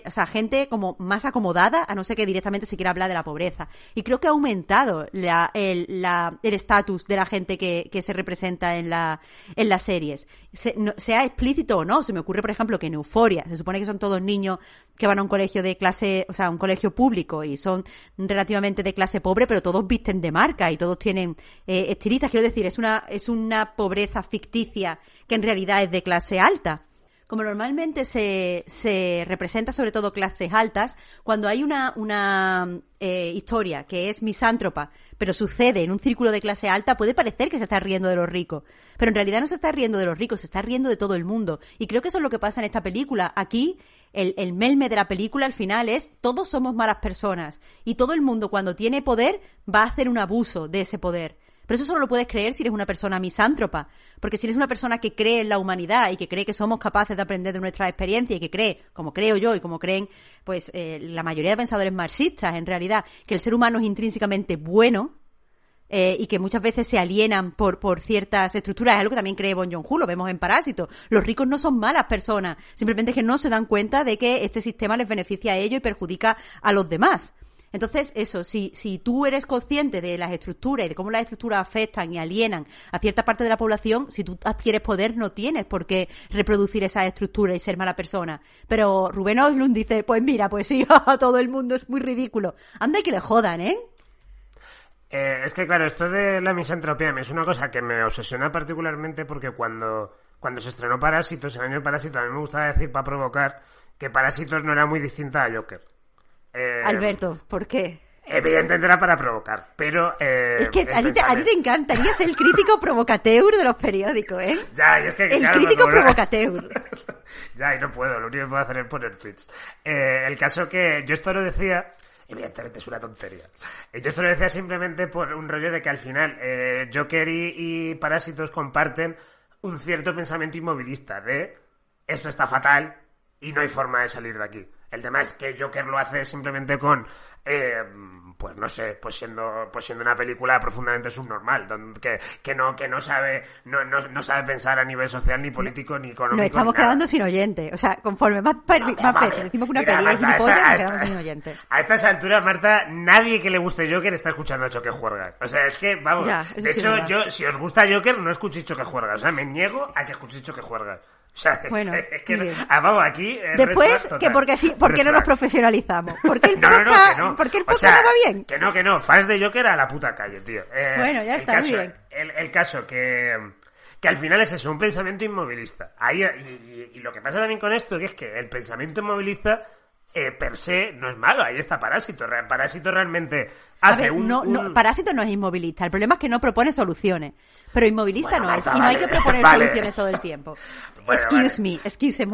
[SPEAKER 2] o gente como más acomodada, a no ser que directamente se quiera hablar de la pobreza. Y creo que ha aumentado la, el, estatus de la gente que, que se representa en la, en las series. Sea explícito o no, se me ocurre, por ejemplo, que en Euforia, se supone que son todos niños que van a un colegio de clase, o sea, un colegio público y son relativamente de clase pobre, pero todos visten de marca y todos tienen eh, estilistas. Quiero decir, es una, es una pobreza ficticia que en realidad es de clase alta. Como normalmente se, se representa sobre todo clases altas, cuando hay una, una eh, historia que es misántropa, pero sucede en un círculo de clase alta, puede parecer que se está riendo de los ricos. Pero en realidad no se está riendo de los ricos, se está riendo de todo el mundo. Y creo que eso es lo que pasa en esta película. Aquí, el, el melme de la película al final es todos somos malas personas. Y todo el mundo cuando tiene poder va a hacer un abuso de ese poder. Pero eso solo lo puedes creer si eres una persona misántropa. Porque si eres una persona que cree en la humanidad y que cree que somos capaces de aprender de nuestra experiencia y que cree, como creo yo y como creen pues eh, la mayoría de pensadores marxistas en realidad, que el ser humano es intrínsecamente bueno, eh, y que muchas veces se alienan por, por ciertas estructuras. Es algo que también cree Bon Joon-ho, lo vemos en Parásito. Los ricos no son malas personas, simplemente que no se dan cuenta de que este sistema les beneficia a ellos y perjudica a los demás. Entonces, eso, si, si tú eres consciente de las estructuras y de cómo las estructuras afectan y alienan a cierta parte de la población, si tú adquieres poder, no tienes por qué reproducir esa estructura y ser mala persona. Pero Rubén Oslund dice, pues mira, pues sí, todo el mundo es muy ridículo. Anda y que le jodan, ¿eh?
[SPEAKER 1] Eh, es que, claro, esto de la misantropía es una cosa que me obsesiona particularmente porque cuando, cuando se estrenó Parásitos, el año de Parásitos, a mí me gustaba decir para provocar que Parásitos no era muy distinta a Joker. Eh,
[SPEAKER 2] Alberto, ¿por qué?
[SPEAKER 1] Evidentemente era para provocar, pero... eh,
[SPEAKER 2] Es que a ti, te, a ti te encantaría ser el crítico provocateur de los periódicos, ¿eh?
[SPEAKER 1] Ya, y es que,
[SPEAKER 2] El
[SPEAKER 1] claro,
[SPEAKER 2] crítico
[SPEAKER 1] no-
[SPEAKER 2] provocateur.
[SPEAKER 1] ya, y no puedo, lo único que puedo hacer es poner tweets. Eh, el caso que yo esto lo decía, evidentemente es una tontería. Eh, Yo esto lo decía simplemente por un rollo de que al final eh, Joker y, y Parásitos comparten un cierto pensamiento inmovilista de esto está fatal y no hay forma de salir de aquí. El tema es que Joker lo hace simplemente con, eh, pues no sé, pues siendo, pues siendo una película profundamente subnormal, donde, que, que no, que no sabe, no, no, no sabe pensar a nivel social ni político ni económico.
[SPEAKER 2] Nos estamos quedando sin oyente. O sea, conforme más, per-
[SPEAKER 1] No,
[SPEAKER 2] más decimos que una
[SPEAKER 1] Mira,
[SPEAKER 2] peli es
[SPEAKER 1] Marta, a
[SPEAKER 2] gilipollas,
[SPEAKER 1] esta-
[SPEAKER 2] nos
[SPEAKER 1] a
[SPEAKER 2] quedamos sin oyente.
[SPEAKER 1] A estas alturas, Marta, nadie que le guste Joker está escuchando a Choque Juerga. O sea, es que, vamos,
[SPEAKER 2] Ya,
[SPEAKER 1] de hecho, yo, si os gusta Joker, no escuchéis Choque Juerga. O sea, me niego a que escuchéis Choque Juerga. Sea,
[SPEAKER 2] Bueno,
[SPEAKER 1] es que, ah, vamos, aquí... eh,
[SPEAKER 2] Después, que porque sí, ¿por qué
[SPEAKER 1] Red
[SPEAKER 2] no nos profesionalizamos? ¿Por qué el
[SPEAKER 1] No, no, no,
[SPEAKER 2] podcast,
[SPEAKER 1] no.
[SPEAKER 2] ¿por qué el
[SPEAKER 1] O sea,
[SPEAKER 2] no va bien?
[SPEAKER 1] Que no, que no. Fans de Joker a la puta calle, tío. Eh,
[SPEAKER 2] Bueno, ya está, muy bien.
[SPEAKER 1] El, el caso que, que al final es eso, un pensamiento inmovilista. Ahí, y, y- y lo que pasa también con esto que es que el pensamiento inmovilista eh, per se no es malo. Ahí está Parásito. Parásito realmente hace
[SPEAKER 2] ver,
[SPEAKER 1] un...
[SPEAKER 2] no,
[SPEAKER 1] un-
[SPEAKER 2] no, Parásito no es inmovilista. El problema es que no propone soluciones. Pero inmovilista
[SPEAKER 1] Bueno,
[SPEAKER 2] no es. Y no hay que proponer
[SPEAKER 1] vale.
[SPEAKER 2] soluciones todo el tiempo.
[SPEAKER 1] Bueno,
[SPEAKER 2] excuse
[SPEAKER 1] vale.
[SPEAKER 2] me, excuse me.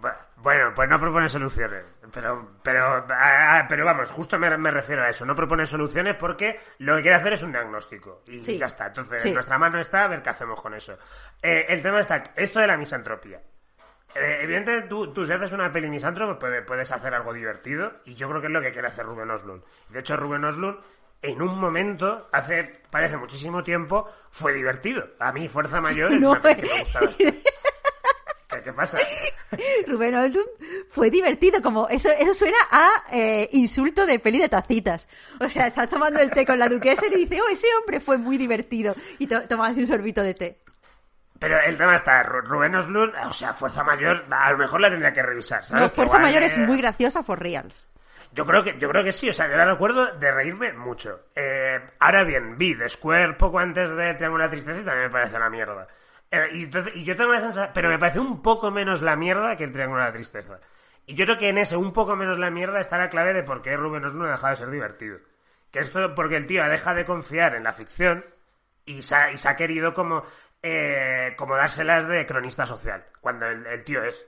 [SPEAKER 1] Bu- Bueno, pues no propone soluciones. Pero, pero, ah, pero vamos, justo me, me refiero a eso. No propone soluciones porque lo que quiere hacer es un diagnóstico. Y
[SPEAKER 2] Sí.
[SPEAKER 1] ya está. Entonces,
[SPEAKER 2] Sí.
[SPEAKER 1] en nuestra mano está a ver qué hacemos con eso. Eh, el tema está, esto de la misantropía. Eh, evidentemente, tú, tú si haces una peli misántropa puede- puedes hacer algo divertido. Y yo creo que es lo que quiere hacer Rubén Oslund. De hecho, Rubén Oslund, en un momento, hace, parece muchísimo tiempo, fue divertido. A mí, Fuerza Mayor es
[SPEAKER 2] No,
[SPEAKER 1] una peli que me gusta bastante. ¿Qué, qué pasa?
[SPEAKER 2] Rubén Oldum fue divertido, como eso, eso suena a eh, insulto de peli de tacitas. O sea, estás tomando el té con la duquesa y le dice, oh, ese hombre fue muy divertido. Y to tomas un sorbito de té.
[SPEAKER 1] Pero el tema está, Ru- Rubén Oslund, o sea, Fuerza Mayor, a lo mejor la tendría que revisar, ¿sabes?
[SPEAKER 2] No, Fuerza Mayor es muy graciosa for reals.
[SPEAKER 1] Yo creo que, yo creo que sí, o sea, yo la recuerdo de reírme mucho. Eh, ahora bien, vi The Square poco antes de Triángulo de la Tristeza y también me parece una mierda. Eh, y, entonces- y yo tengo la sensación, pero me parece un poco menos la mierda que el Triángulo de la Tristeza. Y yo creo que en ese un poco menos la mierda está la clave de por qué Rubén Oslund ha dejado de ser divertido. Que es porque el tío ha dejado de confiar en la ficción y se ha, y se ha querido como, eh, como dárselas de cronista social. Cuando el, tío es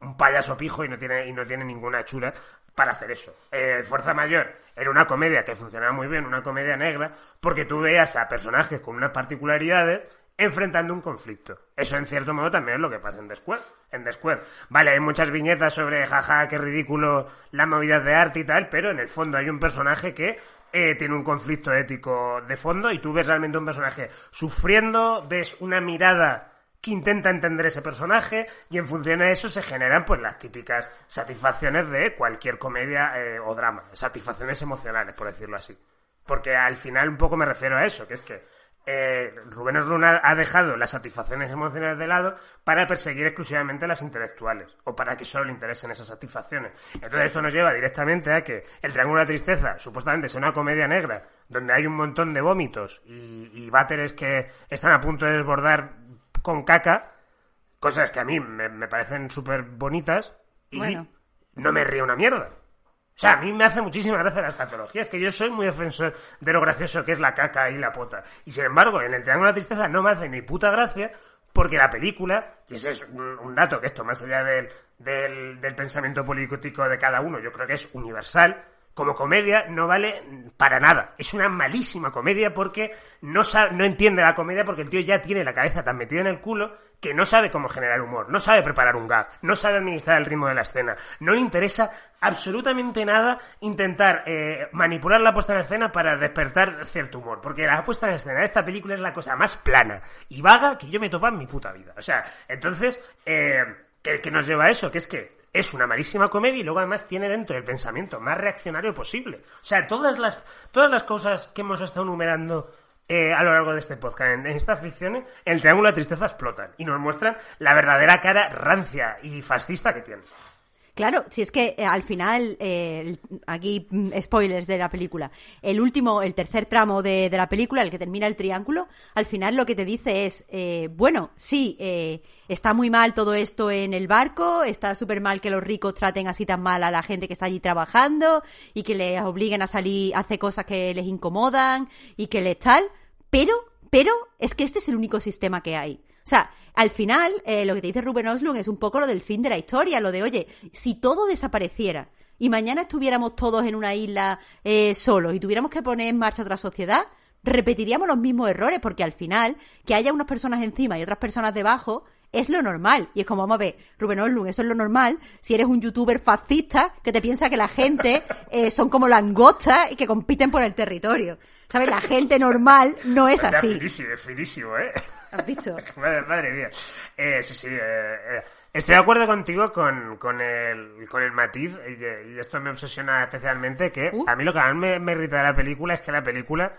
[SPEAKER 1] un payaso pijo y no tiene, y no tiene ninguna chula para hacer eso. Eh, Fuerza Mayor era una comedia que funcionaba muy bien, una comedia negra, porque tú veías a personajes con unas particularidades enfrentando un conflicto. Eso en cierto modo también es lo que pasa en The. En The. Vale, hay muchas viñetas sobre jaja, qué ridículo las movidas de arte y tal, pero en el fondo hay un personaje que eh, tiene un conflicto ético de fondo y tú ves realmente un personaje sufriendo, ves una mirada que intenta entender ese personaje y en función de eso se generan pues las típicas satisfacciones de cualquier comedia eh, o drama, satisfacciones emocionales, por decirlo así. Porque al final un poco me refiero a eso, que es que eh, Rubén Oslund ha ha dejado las satisfacciones emocionales de lado para perseguir exclusivamente las intelectuales o para que solo le interesen esas satisfacciones. Entonces esto nos lleva directamente a que El Triángulo de la Tristeza supuestamente es una comedia negra donde hay un montón de vómitos y, y váteres que están a punto de desbordar con caca, cosas que a mí me, me parecen súper bonitas y
[SPEAKER 2] Bueno.
[SPEAKER 1] no me río una mierda. O sea, a mí me hace muchísima gracia las patologías, que yo soy muy defensor de lo gracioso que es la caca y la pota. Y sin embargo, en el Triángulo de la Tristeza no me hace ni puta gracia, porque la película, y ese es un, dato que esto, más allá del, del, del pensamiento político de cada uno, yo creo que es universal, como comedia no vale para nada. Es una malísima comedia porque no, no entiende la comedia porque el tío ya tiene la cabeza tan metida en el culo que no sabe cómo generar humor, no sabe preparar un gag, no sabe administrar el ritmo de la escena, no le interesa absolutamente nada intentar eh, manipular la puesta en escena para despertar cierto humor, porque la puesta en escena de esta película es la cosa más plana y vaga que yo me topa en mi puta vida. O sea, entonces, eh, ¿qué, qué nos lleva a eso? Que es que es una malísima comedia y luego además tiene dentro el pensamiento más reaccionario posible. O sea, todas las, todas las cosas que hemos estado enumerando eh, a lo largo de este podcast, en, en estas ficciones, el triángulo de tristeza explotan y nos muestran la verdadera cara rancia y fascista que tiene.
[SPEAKER 2] Claro, si es que eh, al final, eh, aquí mm, spoilers de la película, el último, el tercer tramo de, de la película, el que termina el triángulo, al final lo que te dice es, eh, bueno, sí, está muy mal todo esto en el barco, está súper mal que los ricos traten así tan mal a la gente que está allí trabajando y que les obliguen a salir a hacer cosas que les incomodan y que les tal, pero, pero es que este es el único sistema que hay. O sea, al final, eh, lo que te dice Ruben Oslund es un poco lo del fin de la historia, lo de, oye, si todo desapareciera y mañana estuviéramos todos en una isla eh, solos y tuviéramos que poner en marcha otra sociedad, repetiríamos los mismos errores, porque al final, que haya unas personas encima y otras personas debajo, es lo normal. Y es como, vamos a ver, Ruben Oslund, eso es lo normal si eres un youtuber fascista que te piensa que la gente eh, son como langostas y que compiten por el territorio. ¿Sabes? La gente normal no es así.
[SPEAKER 1] finísimo, finísimo, ¿eh?
[SPEAKER 2] ¿Has visto?
[SPEAKER 1] Madre, madre mía. Eh, sí, sí. eh, eh, estoy de acuerdo contigo con, con, el, con el matiz, y, y esto me obsesiona especialmente, que
[SPEAKER 2] Uh.
[SPEAKER 1] a mí lo que más me, me irrita de la película es que la película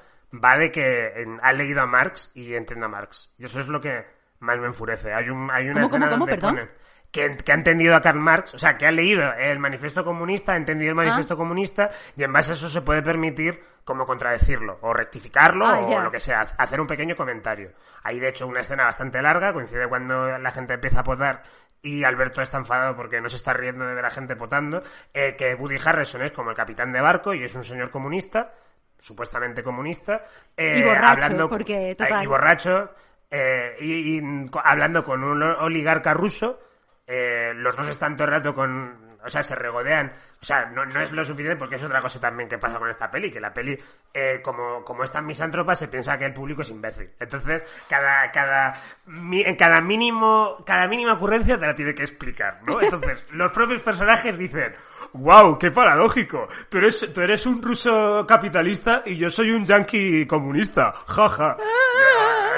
[SPEAKER 1] va de que en- ha leído a Marx y entiende a Marx. Y eso es lo que más me enfurece. Hay, un, hay una
[SPEAKER 2] ¿Cómo, cómo,
[SPEAKER 1] escena
[SPEAKER 2] cómo?
[SPEAKER 1] donde ponen que, que ha entendido a Karl Marx, o sea, que ha leído el manifiesto comunista, ha entendido el manifiesto comunista, y en base a eso se puede permitir como contradecirlo, o rectificarlo,
[SPEAKER 2] Ah,
[SPEAKER 1] o
[SPEAKER 2] ya.
[SPEAKER 1] lo que sea, hacer un pequeño comentario. Hay, de hecho, una escena bastante larga, coincide cuando la gente empieza a potar y Alberto está enfadado porque no se está riendo de ver a gente potando, eh, que Woody Harrelson es como el capitán de barco y es un señor comunista, supuestamente comunista, eh,
[SPEAKER 2] Y borracho,
[SPEAKER 1] hablando,
[SPEAKER 2] porque,
[SPEAKER 1] eh,
[SPEAKER 2] total.
[SPEAKER 1] y borracho, eh, y, y hablando con un oligarca ruso, eh, los dos están todo el rato con... O sea, se regodean. O sea, no, no es lo suficiente porque es otra cosa también que pasa con esta peli, que la peli, eh, como, como es tan misántropa, se piensa que el público es imbécil. Entonces, cada, cada, mi- en cada mínimo, cada mínima ocurrencia te la tiene que explicar, ¿no? Entonces, los propios personajes dicen, wow, qué paradójico. Tú eres, tú eres un ruso capitalista y yo soy un yanqui comunista. Jaja.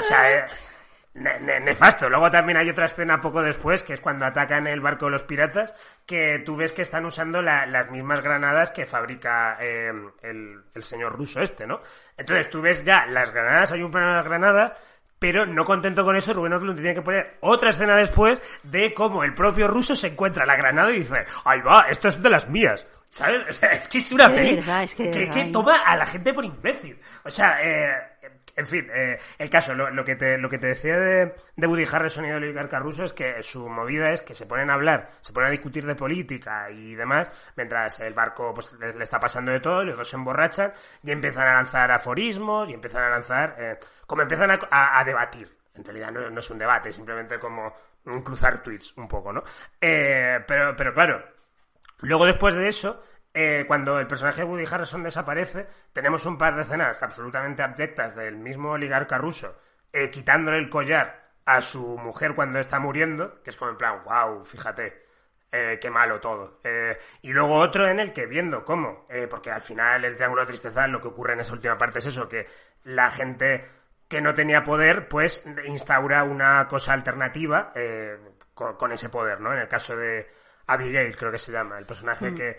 [SPEAKER 1] O sea, eh, ne- ne- nefasto. Luego también hay otra escena poco después, que es cuando atacan el barco de los piratas, que tú ves que están usando la- las mismas granadas que fabrica eh, el, el señor ruso este, ¿no? Entonces tú ves ya las granadas, hay un plano de las granadas, pero no contento con eso, Rubén Oslund tiene que poner otra escena después de cómo el propio ruso se encuentra la granada y dice, ahí va, esto es de las mías. ¿Sabes? O sea, es que es una peli
[SPEAKER 2] es que
[SPEAKER 1] que
[SPEAKER 2] ¿eh?
[SPEAKER 1] toma a la gente por imbécil. O sea, eh, en fin, eh, el caso, lo, lo que te, lo que te decía de, de Woody Harrelson y de Oliver Russo es que su movida es que se ponen a hablar, se ponen a discutir de política y demás, mientras el barco pues, le, está pasando de todo, los dos se emborrachan y empiezan a lanzar aforismos y empiezan a lanzar, eh, como empiezan a, a- a debatir. En realidad no, no es un debate, es simplemente como un cruzar tweets un poco, ¿no? Eh, pero, pero claro, Luego, después de eso, eh, cuando el personaje de Woody Harrelson desaparece, tenemos un par de escenas absolutamente abyectas del mismo oligarca ruso eh, quitándole el collar a su mujer cuando está muriendo, que es como en plan, wow, fíjate, eh, qué malo todo. Eh, y luego otro en el que viendo cómo, eh, porque al final el Triángulo de Tristeza, lo que ocurre en esa última parte es eso, que la gente que no tenía poder, pues instaura una cosa alternativa eh, con, con ese poder, ¿no? En el caso de Abigail, creo que se llama, el personaje
[SPEAKER 2] Mm.
[SPEAKER 1] que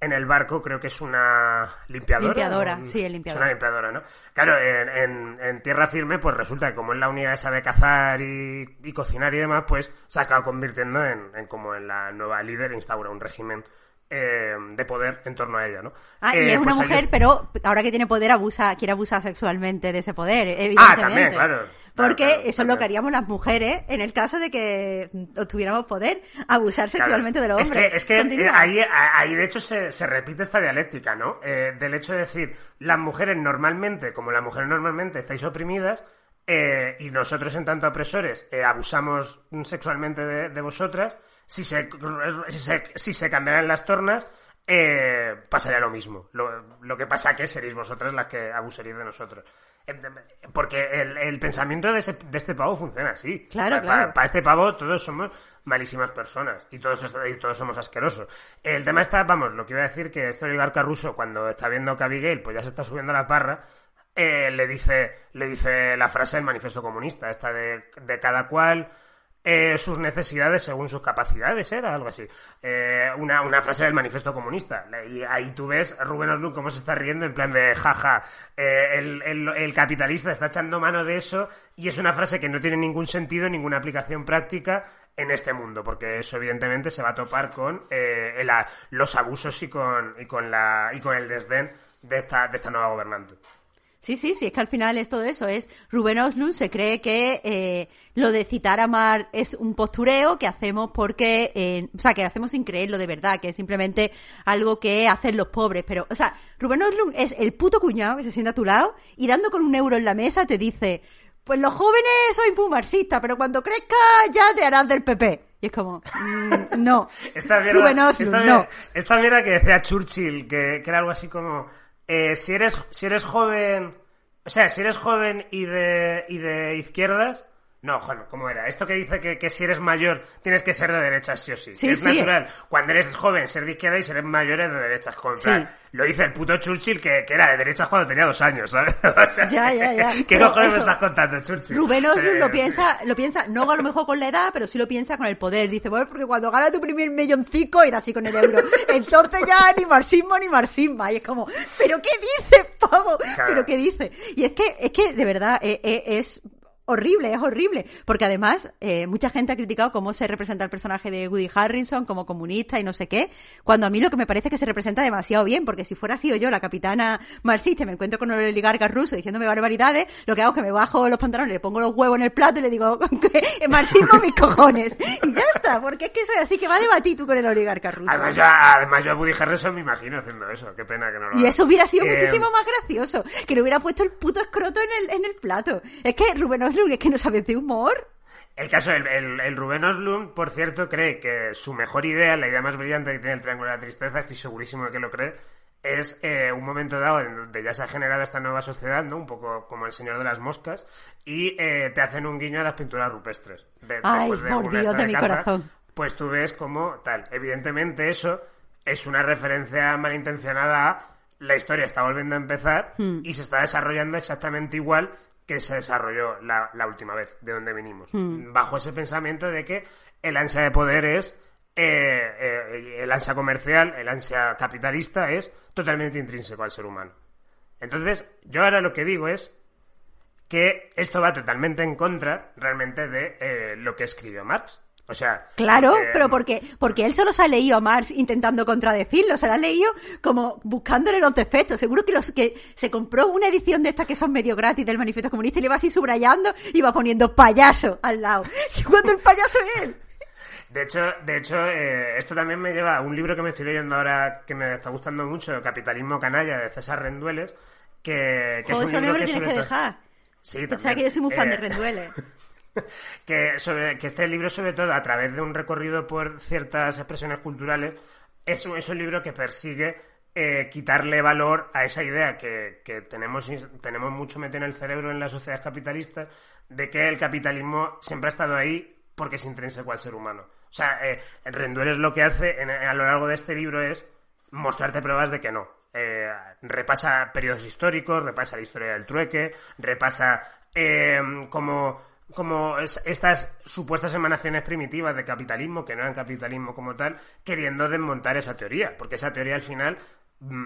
[SPEAKER 1] en el barco creo que es una limpiadora.
[SPEAKER 2] Limpiadora, sí, el
[SPEAKER 1] Es
[SPEAKER 2] limpiadora.
[SPEAKER 1] una limpiadora, ¿no? Claro, en, en- en tierra firme, pues resulta que como es la unidad esa de cazar y, y cocinar y demás, pues se ha acabado convirtiendo en, en como en la nueva líder, instaura un régimen eh, de poder en torno a ella, ¿no?
[SPEAKER 2] Ah, y
[SPEAKER 1] Eh,
[SPEAKER 2] es una
[SPEAKER 1] pues
[SPEAKER 2] mujer, pero ahora que tiene poder abusa, quiere abusar sexualmente de ese poder, evidentemente.
[SPEAKER 1] Ah, también, claro.
[SPEAKER 2] Porque
[SPEAKER 1] claro,
[SPEAKER 2] eso es lo que haríamos las mujeres en el caso de que obtuviéramos poder, abusar
[SPEAKER 1] Claro.
[SPEAKER 2] sexualmente de los
[SPEAKER 1] Es
[SPEAKER 2] hombres.
[SPEAKER 1] que, es que
[SPEAKER 2] Continúa.
[SPEAKER 1] eh, ahí, ahí, de hecho, se, se repite esta dialéctica, ¿no? Eh, del hecho de decir, las mujeres normalmente, como las mujeres normalmente estáis oprimidas, eh, y nosotros, en tanto opresores, abusamos sexualmente de, de vosotras, si se, si se, si se cambiaran las tornas, eh, pasaría lo mismo. Lo, lo que pasa que seréis vosotras las que abusaríais de nosotros. Porque el, el pensamiento de, ese- de este pavo funciona así.
[SPEAKER 2] Claro,
[SPEAKER 1] Pa- pa-
[SPEAKER 2] claro.
[SPEAKER 1] para este pavo todos somos malísimas personas y todos, y todos somos asquerosos. El tema está, vamos, lo que iba a decir que este oligarca ruso cuando está viendo que Abigail pues ya se está subiendo a la parra, eh, le dice le dice la frase del manifiesto comunista, esta de, de cada cual eh, sus necesidades según sus capacidades, era algo así. Eh, una, una frase del manifiesto comunista. Y ahí tú ves Rubén Oslund cómo se está riendo en plan de jaja, eh, el, el- capitalista está echando mano de eso y es una frase que no tiene ningún sentido, ninguna aplicación práctica. en este mundo, porque eso evidentemente se va a topar con eh, los abusos y con, y con la y con el desdén de esta, de esta nueva gobernante.
[SPEAKER 2] Sí, sí, sí, es que al final es todo eso. Es Rubén Oslund se cree que eh, lo de citar a Mar es un postureo que hacemos porque, eh, o sea, que hacemos sin creerlo de verdad, que es simplemente algo que hacen los pobres. Pero, o sea, Rubén Oslund es el puto cuñado que se sienta a tu lado y dando con un euro en la mesa te dice, pues los jóvenes sois muy marxistas, pero cuando crezcas ya te harás del PP. Y es como, mm, no.
[SPEAKER 1] Esta mierda,
[SPEAKER 2] Rubén Oslund,
[SPEAKER 1] esta,
[SPEAKER 2] no.
[SPEAKER 1] mierda, esta mierda que decía Churchill, que, que era algo así como, eh, si, eres, si eres joven, o sea, si eres joven y de, y de izquierdas, no, bueno, ¿cómo era? Esto que dice que, que si eres mayor tienes que ser de derechas sí o sí.
[SPEAKER 2] Sí,
[SPEAKER 1] que es
[SPEAKER 2] sí.
[SPEAKER 1] natural. Cuando eres joven ser de izquierda y si eres mayor es de derechas. Como en
[SPEAKER 2] Sí.
[SPEAKER 1] Lo dice el puto Churchill que, que era de derechas cuando tenía dos años, ¿sabes? O sea,
[SPEAKER 2] Ya, ya, ya.
[SPEAKER 1] ¿Qué
[SPEAKER 2] Pero
[SPEAKER 1] cojones me estás contando, Churchill?
[SPEAKER 2] Rubén Oslund
[SPEAKER 1] Eh,
[SPEAKER 2] lo piensa, lo piensa, no a lo mejor con la edad, pero sí lo piensa con el poder. Dice, bueno, porque cuando gana tu primer milloncico, y así con el euro. Entonces ya ni marxismo ni marxismo. Y es como, ¿pero qué dice, pavo? ¿Pero qué dice? Y es que, es que de verdad, eh, eh, es horrible, es horrible. Porque además, eh, mucha gente ha criticado cómo se representa el personaje de Woody Harrison como comunista y no sé qué, cuando a mí lo que me parece es que se representa demasiado bien, porque si fuera sido yo la capitana marxista y me encuentro con el oligarca ruso diciéndome barbaridades, lo que hago es que me bajo los pantalones, le pongo los huevos en el plato y le digo, marxismo mis cojones. Y ya está, porque es que soy así, que va a debatir tú con el oligarca ruso.
[SPEAKER 1] Además yo, además yo a Woody Harrison me imagino haciendo eso. Qué pena que no lo
[SPEAKER 2] Y eso hubiera sido
[SPEAKER 1] Eh,
[SPEAKER 2] muchísimo más gracioso, que le hubiera puesto el puto escroto en el, en el plato. Es que Rubén Oslund es que no sabe de humor.
[SPEAKER 1] El caso, el, el, el Rubén Oslund, por cierto, cree que su mejor idea, la idea más brillante que tiene el Triángulo de la Tristeza, estoy segurísimo de que lo cree, es eh, un momento dado en donde ya se ha generado esta nueva sociedad, ¿no? Un poco como el Señor de las Moscas, y eh, te hacen un guiño a las pinturas rupestres. De-
[SPEAKER 2] Ay,
[SPEAKER 1] después de
[SPEAKER 2] por Dios de mi
[SPEAKER 1] caza,
[SPEAKER 2] corazón.
[SPEAKER 1] Pues tú ves como tal. Evidentemente eso es una referencia malintencionada a la historia está volviendo a empezar
[SPEAKER 2] Hmm.
[SPEAKER 1] y se está desarrollando exactamente igual que se desarrolló la, la última vez, de donde venimos.
[SPEAKER 2] Hmm.
[SPEAKER 1] Bajo ese pensamiento de que el ansia de poder es, eh, eh, el ansia comercial, el ansia capitalista es totalmente intrínseco al ser humano. Entonces, yo ahora lo que digo es que esto va totalmente en contra realmente de eh, lo que escribió Marx. O sea,
[SPEAKER 2] Claro,
[SPEAKER 1] porque-
[SPEAKER 2] pero porque, porque él solo se ha leído a Marx intentando contradecirlo, se lo ha leído como buscándole los defectos. Seguro que los que se compró una edición de estas que son medio gratis del manifiesto comunista y le va así subrayando y va poniendo payaso al lado. Y cuando el payaso es él.
[SPEAKER 1] De hecho, de hecho eh, esto también me lleva a un libro que me estoy leyendo ahora que me está gustando mucho, Capitalismo Canalla, de César Rendueles, que, que
[SPEAKER 2] Joder,
[SPEAKER 1] es un libro que
[SPEAKER 2] tienes que dejar.
[SPEAKER 1] Sí,
[SPEAKER 2] Pensaba que yo soy muy fan
[SPEAKER 1] Eh,
[SPEAKER 2] de Rendueles.
[SPEAKER 1] que, este libro, sobre todo, a través de un recorrido por ciertas expresiones culturales, es un, es un libro que persigue eh, quitarle valor a esa idea que, que tenemos, tenemos mucho metido en el cerebro en las sociedades capitalistas de que el capitalismo siempre ha estado ahí porque es intrínseco al ser humano. O sea, eh, Rendueles lo que hace a lo largo de este libro es mostrarte pruebas de que no. Eh, repasa periodos históricos, repasa la historia del trueque, repasa eh, como, como es- estas supuestas emanaciones primitivas de capitalismo, que no eran capitalismo como tal, queriendo desmontar esa teoría, porque esa teoría al final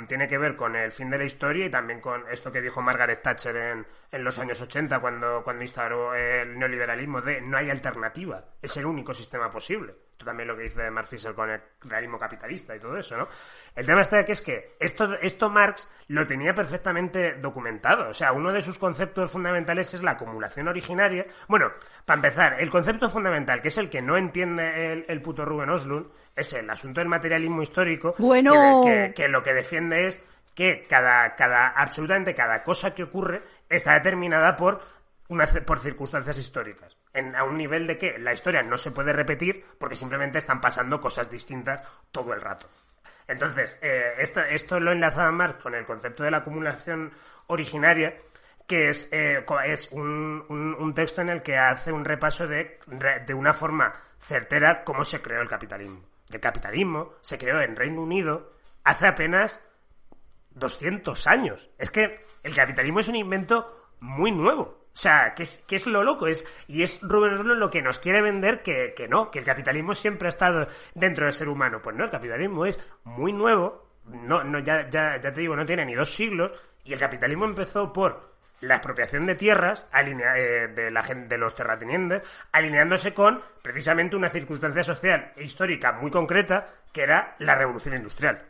[SPEAKER 1] tiene que ver con el fin de la historia y también con esto que dijo Margaret Thatcher en, en los años 80 cuando, cuando instauró el neoliberalismo de no hay alternativa, es el único sistema posible. También lo que dice Mark Fisher con el realismo capitalista y todo eso, ¿no? El tema está que es que esto, esto Marx lo tenía perfectamente documentado. O sea, uno de sus conceptos fundamentales es la acumulación originaria. Bueno, para empezar, el concepto fundamental, que es el que no entiende el, el puto Ruben Oslund, es el asunto del materialismo histórico.
[SPEAKER 2] Bueno.
[SPEAKER 1] que- que- que lo que defiende es que cada, cada, absolutamente cada cosa que ocurre está determinada por, una, por circunstancias históricas. En, a un nivel de que la historia no se puede repetir porque simplemente están pasando cosas distintas todo el rato. Entonces, eh, esto, esto lo enlazaba Marx con el concepto de la acumulación originaria, que es, eh, es un, un- un texto en el que hace un repaso de, de una forma certera cómo se creó el capitalismo. El capitalismo se creó en Reino Unido hace apenas 200 años. Es que el capitalismo es un invento muy nuevo. O sea, que es, es lo loco. Es, y es Rubén Oslund lo que nos quiere vender que, que no, que el capitalismo siempre ha estado dentro del ser humano. Pues no, el capitalismo es muy nuevo. No, no, ya, ya, ya te digo, no tiene ni dos siglos. Y el capitalismo empezó por la expropiación de tierras alinea- eh, de, la de los terratenientes, alineándose con precisamente una circunstancia social e histórica muy concreta, que era la revolución industrial.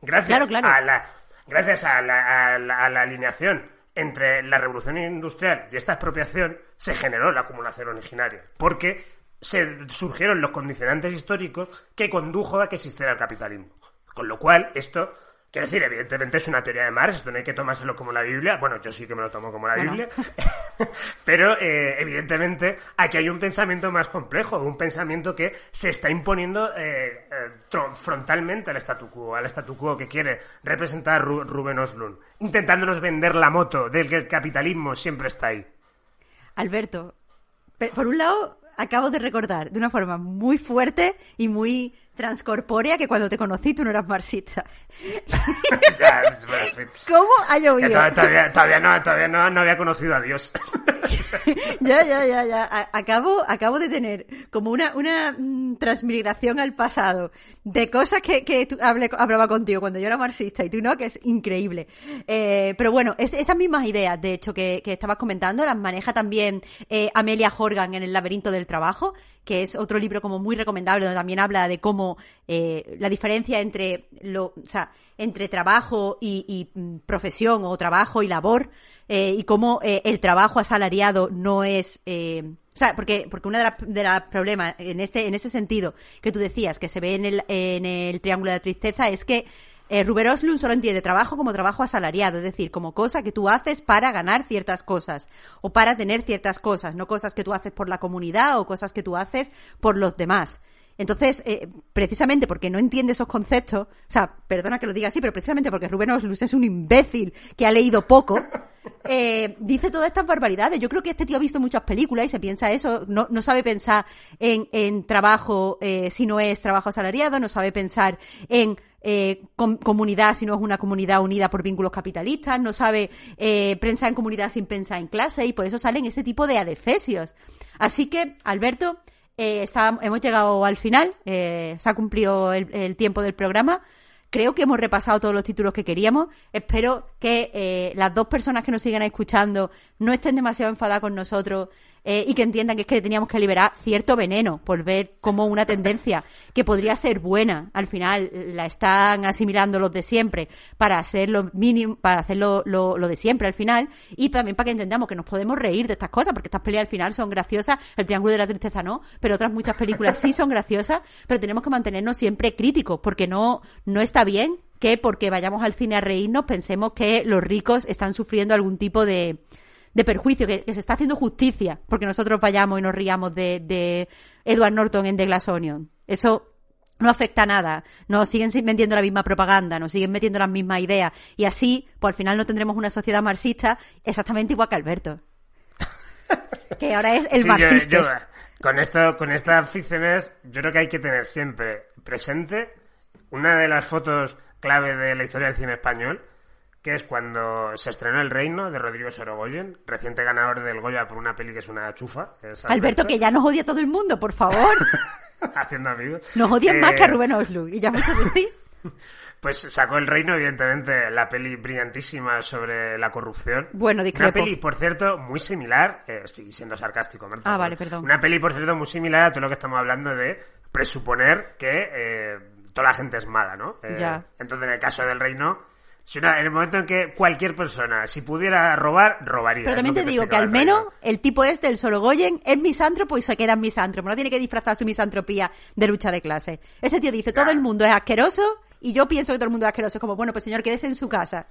[SPEAKER 1] Gracias
[SPEAKER 2] Claro, claro.
[SPEAKER 1] a la gracias a la, a la- a la alineación entre la revolución industrial y esta expropiación se generó la acumulación originaria, porque se surgieron los condicionantes históricos que condujo a que existiera el capitalismo. Con lo cual, esto, quiero decir, evidentemente es una teoría de Marx, esto no hay que tomárselo como la Biblia, bueno, yo sí que me lo tomo como la
[SPEAKER 2] Bueno.
[SPEAKER 1] Biblia, pero eh, evidentemente aquí hay un pensamiento más complejo, un pensamiento que se está imponiendo eh, eh, frontalmente al statu quo, al statu quo que quiere representar Ru- Rubén Oslund, intentándonos vender la moto del que el capitalismo siempre está ahí.
[SPEAKER 2] Alberto, por un lado, acabo de recordar de una forma muy fuerte y muy transcorpórea que cuando te conocí tú no eras marxista. ¿Cómo ha llovido?
[SPEAKER 1] to- todavía, todavía no, todavía no, no había conocido a Dios.
[SPEAKER 2] ya, ya, ya, ya. A- Acabo, acabo de tener como una, una mm, transmigración al pasado de cosas que, que tú- hablé- hablaba contigo cuando yo era marxista y tú no, que es increíble. Eh, pero bueno, es- esas mismas ideas, de hecho, que, que estabas comentando, las maneja también eh, Amelia Horgan en El laberinto del trabajo, que es otro libro como muy recomendable, donde también habla de cómo eh, la diferencia entre lo, o sea, entre trabajo y, mm, profesión o trabajo y labor eh, y cómo eh, el trabajo asalariado no es o sea, porque, porque uno de los de problemas en este, en ese sentido que tú decías que se ve en el, en el triángulo de la tristeza es que eh, Ruber Oslund solo entiende trabajo como trabajo asalariado, es decir, como cosa que tú haces para ganar ciertas cosas o para tener ciertas cosas, no cosas que tú haces por la comunidad o cosas que tú haces por los demás. Entonces, eh, precisamente porque no entiende esos conceptos, o sea, perdona que lo diga así, pero precisamente porque Rubén Oslund es un imbécil que ha leído poco, eh, dice todas estas barbaridades. Yo creo que este tío ha visto muchas películas y se piensa eso, no, no sabe pensar en, en trabajo eh, si no es trabajo asalariado, no sabe pensar en eh, com- comunidad si no es una comunidad unida por vínculos capitalistas, no sabe eh, pensar en comunidad sin pensar en clase y por eso salen ese tipo de adefesios. Así que, Alberto, eh, hemos llegado al final, eh, se ha cumplido el, el tiempo del programa. Creo que hemos repasado todos los títulos que queríamos. Espero que eh, las dos personas que nos sigan escuchando no estén demasiado enfadadas con nosotros eh, y que entiendan que es que teníamos que liberar cierto veneno por ver como una tendencia que podría ser buena. Al final la están asimilando los de siempre para hacer lo mínimo, para hacer lo, lo- lo de siempre al final y también para que entendamos que nos podemos reír de estas cosas porque estas peleas al final son graciosas. El Triángulo de la Tristeza no, pero otras muchas películas sí son graciosas, pero tenemos que mantenernos siempre críticos porque no, no está bien que porque vayamos al cine a reírnos pensemos que los ricos están sufriendo algún tipo de, de perjuicio, que, que se está haciendo justicia porque nosotros vayamos y nos riamos de, de Edward Norton en The Glass Onion. Eso no afecta a nada. Nos siguen si- vendiendo la misma propaganda, nos siguen metiendo las mismas ideas. Y así, pues al final no tendremos una sociedad marxista exactamente igual que Alberto. que ahora es el
[SPEAKER 1] Sí, yo-
[SPEAKER 2] marxista.
[SPEAKER 1] yo, con esto, con estas ficciones, yo creo que hay que tener siempre presente una de las fotos clave de la historia del cine español, que es cuando se estrenó El Reino de Rodrigo Sorogoyen, reciente ganador del Goya por una peli que es una chufa. Que es
[SPEAKER 2] Alberto, que ya nos odia todo el mundo, por favor.
[SPEAKER 1] haciendo amigos.
[SPEAKER 2] Nos odian
[SPEAKER 1] Eh,
[SPEAKER 2] más que a Rubén Oslund. Y ya mucho decir.
[SPEAKER 1] Pues sacó El Reino, evidentemente, la peli brillantísima sobre la corrupción.
[SPEAKER 2] Bueno, discrepo.
[SPEAKER 1] Una peli, por cierto, muy similar. eh, estoy siendo sarcástico, Marta.
[SPEAKER 2] Ah, vale, perdón.
[SPEAKER 1] Una peli, por cierto, muy similar a todo lo que estamos hablando de presuponer que eh, toda la gente es mala, ¿no? Eh,
[SPEAKER 2] Ya.
[SPEAKER 1] Entonces, en el caso del Reino, si una- en el momento en que cualquier persona, si pudiera robar, robaría.
[SPEAKER 2] Pero también te
[SPEAKER 1] que
[SPEAKER 2] digo que al menos el tipo este, el Sorogoyen, es misántropo y se queda en misántropo. No tiene que disfrazar su misantropía de lucha de clase. Ese tío dice, todo el mundo es asqueroso y yo pienso que todo el mundo es asqueroso. Es como, bueno, pues señor, quédese en su casa.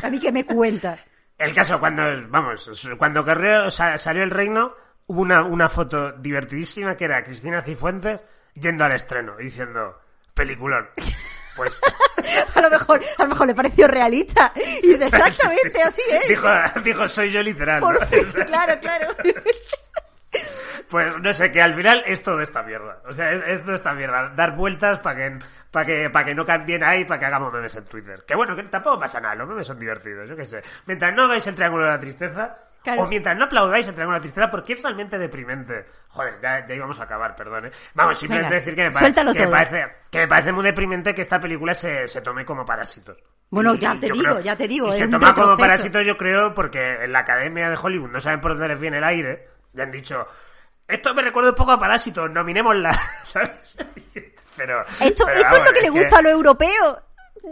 [SPEAKER 2] A mí que me cuenta.
[SPEAKER 1] El caso, cuando, vamos, cuando salió el reino, hubo una, una foto divertidísima que era Cristina Cifuentes yendo al estreno diciendo, peliculón. Pues,
[SPEAKER 2] A lo mejor, a lo mejor le pareció realista. Y dice, exactamente, así es.
[SPEAKER 1] dijo, dijo, soy yo literal.
[SPEAKER 2] Por
[SPEAKER 1] ¿no?
[SPEAKER 2] fin, claro, claro.
[SPEAKER 1] Pues no sé, que al final es todo esta mierda. O sea, es, es toda esta mierda. Dar vueltas para que, para que, para que no cambien ahí, para que hagamos memes en Twitter. Que bueno, que tampoco pasa nada, los memes son divertidos, yo qué sé. Mientras no veis el triángulo de la tristeza,
[SPEAKER 2] Claro.
[SPEAKER 1] O mientras no aplaudáis, entraré una tristeza porque es realmente deprimente. Joder, ya, ya íbamos a acabar, perdón. ¿eh? Vamos, simplemente
[SPEAKER 2] Venga,
[SPEAKER 1] decir que me, pare-
[SPEAKER 2] suéltalo
[SPEAKER 1] que me
[SPEAKER 2] todo.
[SPEAKER 1] parece, que me parece muy deprimente que esta película se, se tome como parásitos.
[SPEAKER 2] Bueno,
[SPEAKER 1] Y-
[SPEAKER 2] ya
[SPEAKER 1] y
[SPEAKER 2] te digo, ya te digo,
[SPEAKER 1] se toma como parásitos, yo creo, porque en la academia de Hollywood no saben por dónde les viene el aire. Le han dicho, esto me recuerda un poco a Parásitos, nominémosla, ¿sabes? Pero,
[SPEAKER 2] Esto,
[SPEAKER 1] pero
[SPEAKER 2] esto es lo que le
[SPEAKER 1] que-
[SPEAKER 2] gusta a los europeos.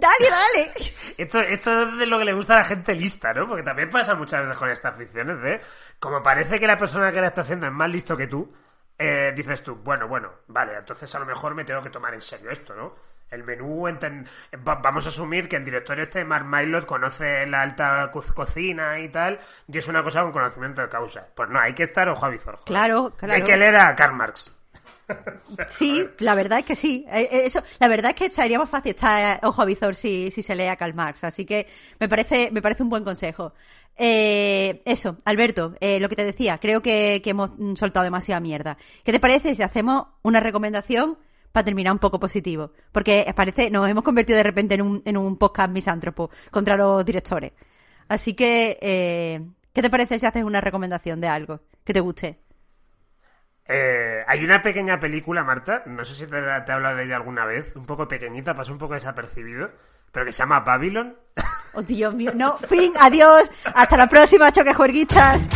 [SPEAKER 2] Dale, dale.
[SPEAKER 1] esto, esto es de lo que le gusta a la gente lista, ¿no? Porque también pasa muchas veces con estas ficciones de... Como parece que la persona que la está haciendo es más listo que tú, eh, dices tú, bueno, bueno, vale, entonces a lo mejor me tengo que tomar en serio esto, ¿no? El menú, enten- va- vamos a asumir que el director este, Mark Mylod, conoce la alta co- cocina y tal, y es una cosa con conocimiento de causa. Pues no, hay que estar ojo a visor.
[SPEAKER 2] Claro,
[SPEAKER 1] Y Hay
[SPEAKER 2] claro.
[SPEAKER 1] que leer a Karl Marx.
[SPEAKER 2] Sí, la verdad es que sí. Eh, eh, Eso, la verdad es que sería más fácil estar ojo a visor si, si se lee a Karl Marx. Así que me parece, me parece un buen consejo. Eh, eso, Alberto, eh, lo que te decía, creo que, que hemos mm, soltado demasiada mierda. ¿Qué te parece si hacemos una recomendación para terminar un poco positivo? Porque parece, nos hemos convertido de repente en un, en un podcast misántropo contra los directores. Así que, eh, ¿qué te parece si haces una recomendación de algo que te guste?
[SPEAKER 1] Eh, hay una pequeña película, Marta, no sé si te, te he hablado de ella alguna vez, un poco pequeñita, pasó un poco desapercibido, pero que se llama Babylon.
[SPEAKER 2] Oh, Dios mío. No, fin, adiós. Hasta la próxima, choque juerguistas.